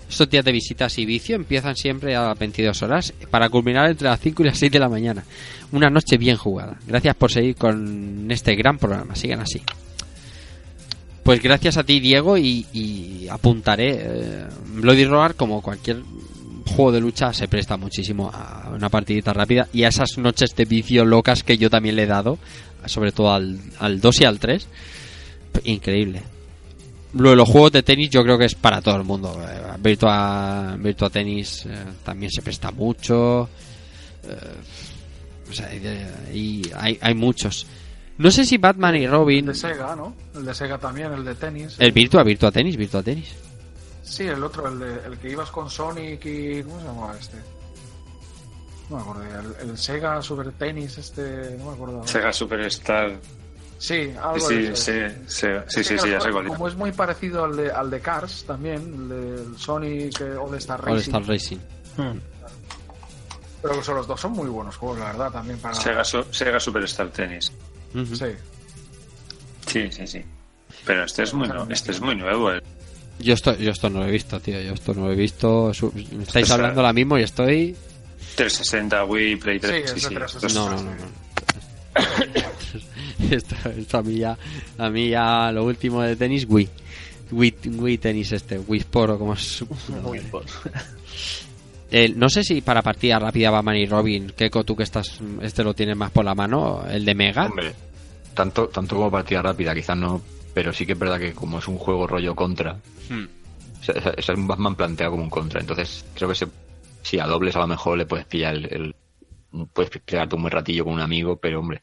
Estos días de visitas y vicio empiezan siempre a las 22 horas para culminar entre las 5 y las 6 de la mañana. Una noche bien jugada. Gracias por seguir con este gran programa. Sigan así. Pues gracias a ti, Diego, y, apuntaré. eh, Bloody Roar, como cualquier juego de lucha, se presta muchísimo a una partidita rápida y a esas noches de vicio locas que yo también le he dado, sobre todo al, al 2 y al 3. Increíble. Lo de los juegos de tenis yo creo que es para todo el mundo. Eh, Virtua, Virtua Tennis eh, también se presta mucho. Eh, o sea, y hay, hay muchos. No sé si Batman y El Robin... de Sega, ¿no? El de Sega también, el de tenis. El Virtua, Virtua Tennis, Virtua Tennis. Sí, el otro, el, de, el que ibas con Sonic y... ¿Cómo se llamaba este? No me acuerdo. El, el Sega Super Tennis, este... No me acuerdo. Sega Superstar. Sí, algo Sí, de sí, eso. sí, sí, sí, que, sí, ya sé cuál. Como es muy parecido al de, al de Cars también, el del Sonic eh, All Star All Racing. Star Racing. Pero que son los dos son muy buenos juegos, la verdad, también para... Sega, Sega Superstar Tennis. Ujú. Sí. Sí, sí, sí. Pero este es muy, nu- este es muy nuevo. eh. Yo esto, yo esto no lo he visto, tío. Yo esto no lo he visto. Me estáis Esto es- hablando ahora mismo y estoy... 360, Wii, Play 3. Sí, Sí, de sí. 360. No, no, no. no. esto, esto a mí ya, a mí ya lo último de tenis, Wii. Wii, Wii tenis este, Wii Sport o como es madre. Eh, no sé si para partida rápida Batman y Robin, Keiko, tú que estás, este lo tienes más por la mano, el de Mega. Hombre, tanto, tanto como partida rápida, quizás no, pero sí que es verdad que como es un juego rollo contra, Hmm. es un Batman planteado como un contra, entonces creo que se, si a dobles a lo mejor le puedes pillar el, el- puedes pegarte un buen ratillo con un amigo, pero hombre,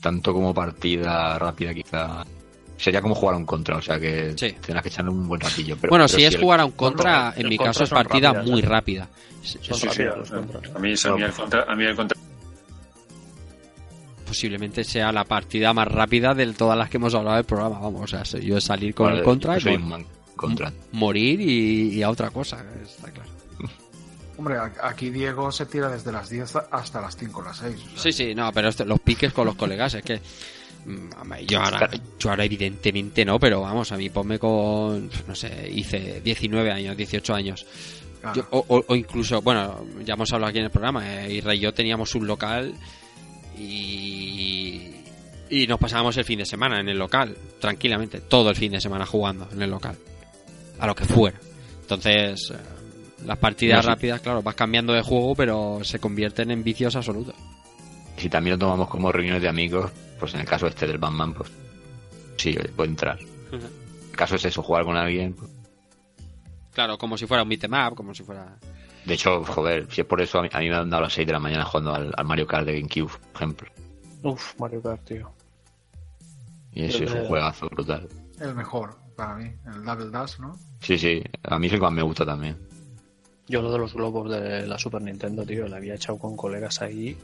tanto como partida rápida quizá sería como jugar a un contra, o sea que Sí. tendrás que echarle un buen ratillo. Pero, bueno, pero si es el- jugar a un contra, no, en mi contra caso es partida rápidas, muy ¿eh? rápida. Sí, sí, a- mí, a mí el contra, a mí el contra Posiblemente sea la partida más rápida de todas las que hemos hablado del programa. Vamos, o sea, yo salir con Vale, el contra yo y soy mor- un man contra. morir y, y a otra cosa, está claro. Hombre, aquí Diego se tira desde las 10 hasta las 5 o las 6. o sea, Sí, sí, no, pero los piques con los colegas es que. mm, Yo ahora, yo ahora evidentemente no, pero vamos, a mí ponme con, no sé, hice 19 años, 18 años. claro. Yo- o, o- o incluso, bueno, ya hemos hablado aquí en el programa, eh, Isra y yo teníamos un local y, y nos pasábamos el fin de semana en el local, tranquilamente, todo el fin de semana jugando en el local, a lo que fuera. Entonces, eh, las partidas No, sí. rápidas, claro, vas cambiando de juego, pero se convierten en vicios absolutos. Si también lo tomamos como reuniones de amigos, pues en el caso este del Batman, pues sí, puede entrar. El caso es eso, jugar con alguien. pues, Claro, como si fuera un beat'em up, como si fuera... De hecho, joder, si es por eso, a mí, a mí me han dado a las 6 de la mañana jugando al, al Mario Kart de GameCube, por ejemplo. Uf, Mario Kart, tío. Y eso es un juegazo brutal. El mejor para mí, el Double Dash, ¿no? Sí, sí, a mí es el que más me gusta también. Yo lo de los globos de la Super Nintendo, tío, le había echado con colegas ahí.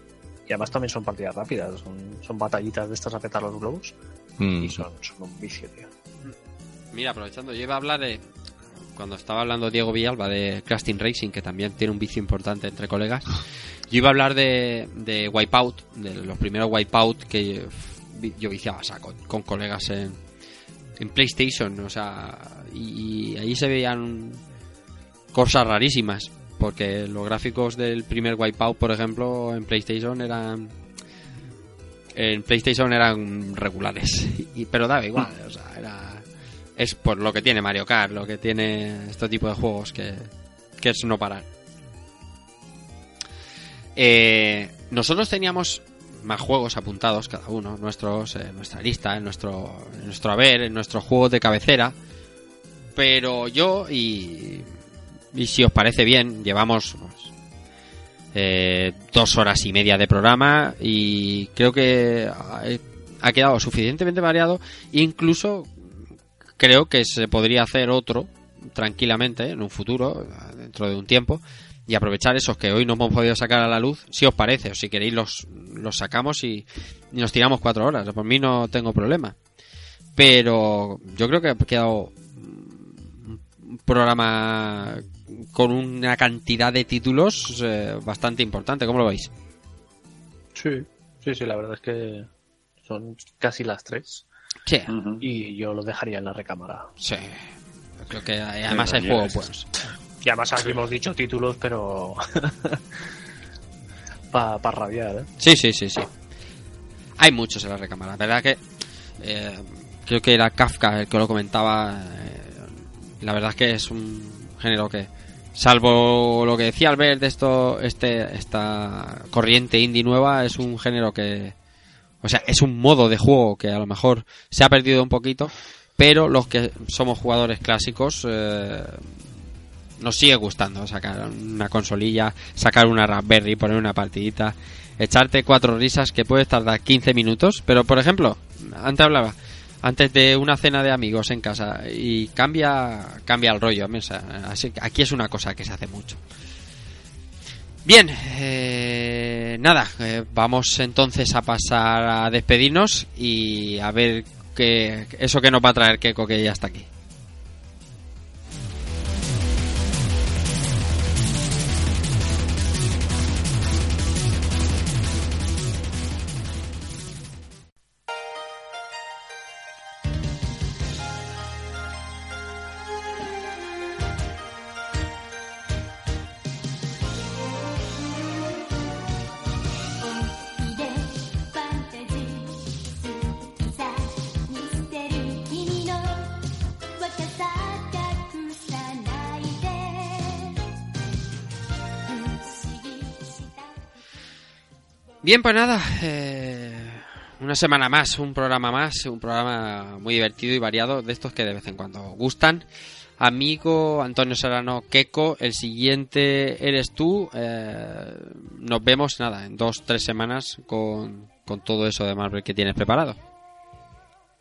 Y además también son partidas rápidas, son, son batallitas de estas a petar los globos. Mm, Y son, son un vicio, tío. Mira, aprovechando, yo iba a hablar de... Cuando estaba hablando Diego Villalba de Crash Team Racing, que también tiene un vicio importante entre colegas, yo iba a hablar de, de Wipeout, de los primeros Wipeout que yo, yo viciaba o sea, con, con colegas en, en PlayStation, o sea, y, y ahí se veían cosas rarísimas, porque los gráficos del primer Wipeout, por ejemplo, en PlayStation eran en PlayStation eran regulares, pero daba igual, o sea, era es por lo que tiene Mario Kart, lo que tiene este tipo de juegos que, que es no parar. Eh, nosotros teníamos más juegos apuntados cada uno, nuestros, eh, nuestra lista, en nuestro, en nuestro haber, en nuestros juegos de cabecera. Pero yo y, y si os parece bien, llevamos eh, dos horas y media de programa y creo que ha, ha quedado suficientemente variado. Incluso creo que se podría hacer otro tranquilamente en un futuro, dentro de un tiempo, y aprovechar esos que hoy no hemos podido sacar a la luz, si os parece, o si queréis los, los sacamos y, y nos tiramos cuatro horas. Por mí no tengo problema. Pero yo creo que ha quedado un programa con una cantidad de títulos eh, bastante importante. ¿Cómo lo veis? Sí, sí, sí, la verdad es que son casi las tres. Sí. Y yo lo dejaría en la recámara. sí. Creo que además Sí, hay llegas. buenos. Y además aquí hemos dicho títulos, pero. Para rabiar, ¿eh? Sí, sí, sí, sí. Hay muchos en la recámara. La verdad que eh, creo que era Kafka el que lo comentaba. eh, la verdad es que es un género que, salvo lo que decía Albert de esto, este, esta corriente indie nueva, es un género que, o sea, es un modo de juego que a lo mejor se ha perdido un poquito, pero los que somos jugadores clásicos eh, nos sigue gustando sacar una consolilla, sacar una Raspberry, poner una partidita, echarte cuatro risas que puedes tardar 15 minutos, pero por ejemplo, antes hablaba, antes de una cena de amigos en casa y cambia cambia el rollo, o sea, así que aquí es una cosa que se hace mucho. Bien, eh, nada, eh, vamos entonces a pasar a despedirnos y a ver qué eso que nos va a traer Keiko que ya está aquí. Bien, pues nada, eh, una semana más, un programa más, un programa muy divertido y variado, de estos que de vez en cuando gustan. Amigo Antonio Serrano Queco, el siguiente eres tú. eh, nos vemos, nada, en dos, tres semanas con, con todo eso de Marvel que tienes preparado.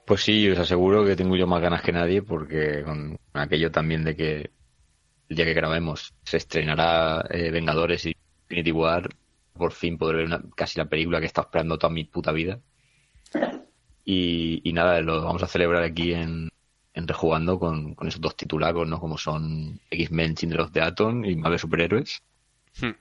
Pues sí, os aseguro que tengo yo más ganas que nadie porque con aquello también de que el día que grabemos se estrenará eh, Vengadores y Infinity War, por fin podré ver una- casi la película que he estado esperando toda mi puta vida. Y, y nada, lo vamos a celebrar aquí en, en Rejugando con, con esos dos titulacos, ¿no? Como son X-Men, Children of the Atom y Marvel Superhéroes. Hmm.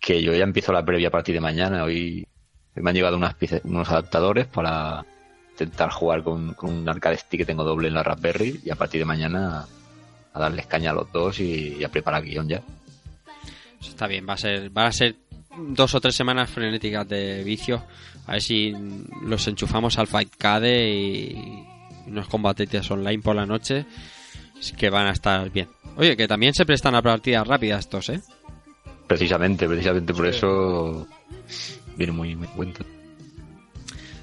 Que yo ya empiezo la previa a partir de mañana. Hoy me han llegado unas piece- unos adaptadores para intentar jugar con, con un arcade stick que tengo doble en la Raspberry y a partir de mañana a darles caña a los dos y, y a preparar guion ya. Eso está bien, va a ser, va a ser dos o tres semanas frenéticas de vicio. A ver si los enchufamos al Fightcade y unos combatetes online por la noche. Es que van a estar bien. Oye, que también se prestan a partidas rápidas estos, ¿eh? Precisamente, precisamente por eso viene muy, muy cuenta.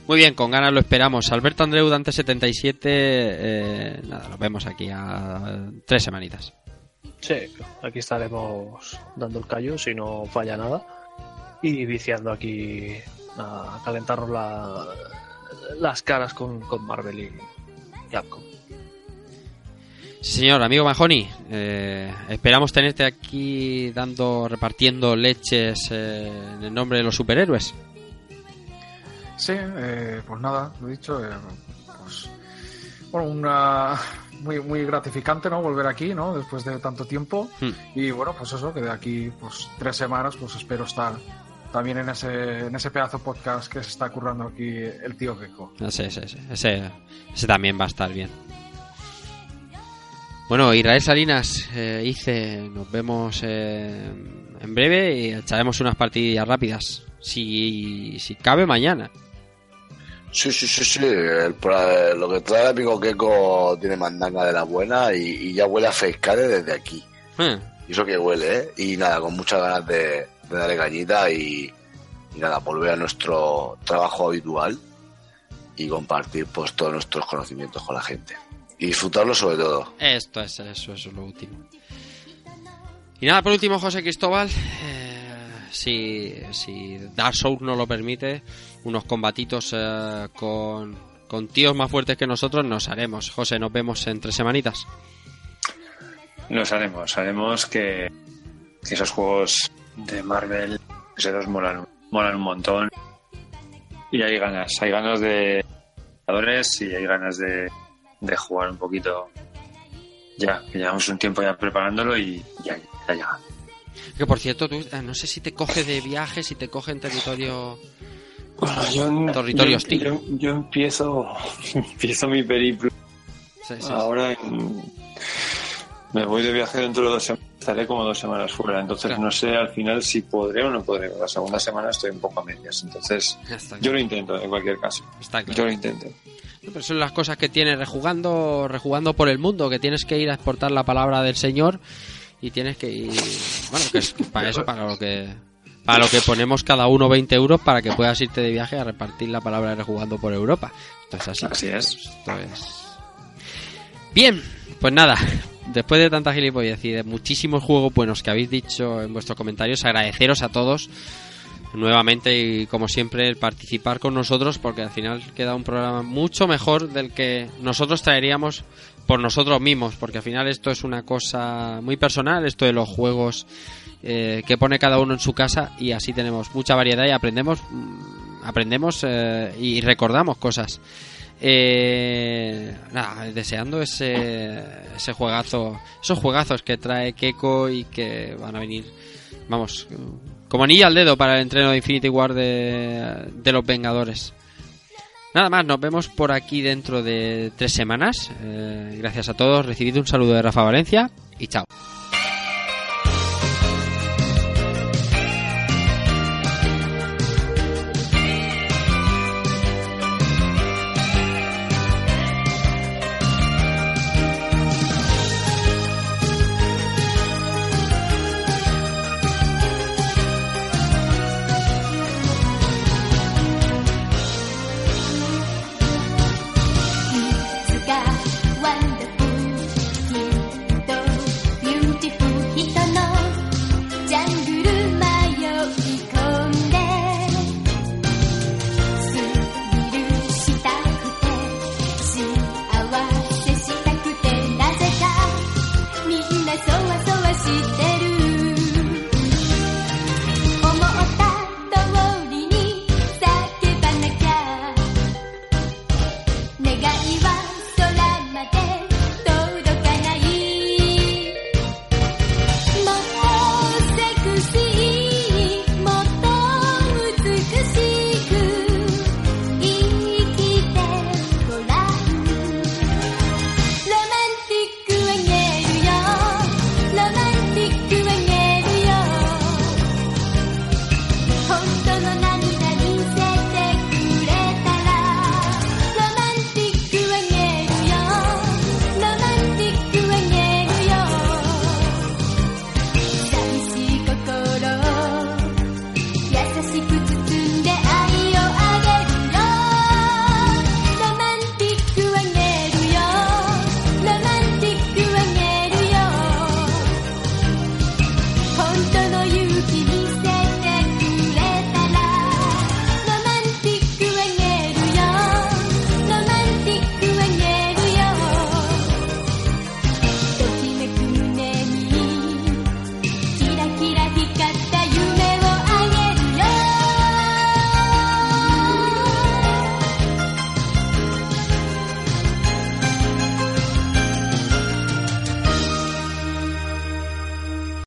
Muy bien, con ganas lo esperamos. Alberto Andreu, Dante 77. Eh, nada, nos vemos aquí a tres semanitas. Sí, aquí estaremos dando el callo si no falla nada y viciando aquí a calentarnos la- las caras con, con Marvel y Capcom. Sí, señor, amigo Mahoney, eh, esperamos tenerte aquí dando, repartiendo leches eh, en el nombre de los superhéroes. Sí, eh, pues nada, lo he dicho. eh, pues, bueno, una muy, muy gratificante, ¿no? Volver aquí, ¿no? Después de tanto tiempo. Hmm. Y bueno, pues eso, que de aquí, pues tres semanas, pues espero estar también en ese, en ese pedazo podcast que se está currando aquí el tío Gecko. Ese, ese, ese, ese, ese también va a estar bien. Bueno, Israel Salinas, eh, hice, nos vemos eh, en breve y echaremos unas partidillas rápidas. Si, si cabe mañana. Sí, sí, sí, sí. El, lo que trae el amigo Keiko tiene mandanga de la buena y, y ya huele a Facecare desde aquí. Eh, Y eso que huele, ¿eh? Y nada, con muchas ganas de, de darle cañita y, y nada, volver a nuestro trabajo habitual y compartir pues todos nuestros conocimientos con la gente. Y disfrutarlo sobre todo. Esto es eso, eso es lo último. Y nada, por último, José Cristóbal, eh, si, si Dark Souls no lo permite, unos combatitos eh, con, con tíos más fuertes que nosotros nos haremos. José, nos vemos en tres semanitas. Nos haremos, haremos que, que esos juegos de Marvel se los molan, molan un montón. Y hay ganas, hay ganas de jugadores y hay ganas de, de jugar un poquito ya, que llevamos un tiempo ya preparándolo y ya, ya llega. Que por cierto, tú, eh, no sé si te coge de viaje, si te coge en territorio. Bueno, yo, Territorio yo- hostil. yo- yo empiezo, empiezo mi periplo Sí, sí, sí. Ahora en- me voy de viaje dentro de dos semanas. Estaré como dos semanas fuera. Entonces Claro. no sé al final si podré o no podré. La segunda semana estoy un poco a medias. Entonces yo lo intento en cualquier caso. está claro. Yo lo intento. Pero son las cosas que tienes rejugando, rejugando por el mundo, que tienes que ir a exportar la palabra del Señor y tienes que ir. Bueno, que es para eso, para lo que. Para lo que ponemos cada uno 20 euros para que puedas irte de viaje a repartir la palabra de rejugando por Europa. Esto es así. Así es. Esto es. Bien, pues nada. Después de tanta gilipollez y de muchísimos juegos buenos que habéis dicho en vuestros comentarios, agradeceros a todos nuevamente y como siempre el participar con nosotros porque al final queda un programa mucho mejor del que nosotros traeríamos por nosotros mismos porque al final esto es una cosa muy personal esto de los juegos eh, que pone cada uno en su casa y así tenemos mucha variedad y aprendemos mm, aprendemos eh, y recordamos cosas eh, nada, deseando ese, ese juegazo, esos juegazos que trae Keiko y que van a venir, vamos, como anilla al dedo para el entreno de Infinity War de, los Vengadores. Nada más, nos vemos por aquí dentro de tres semanas. Eh, gracias a todos, recibid un saludo de Rafa Valencia y chao.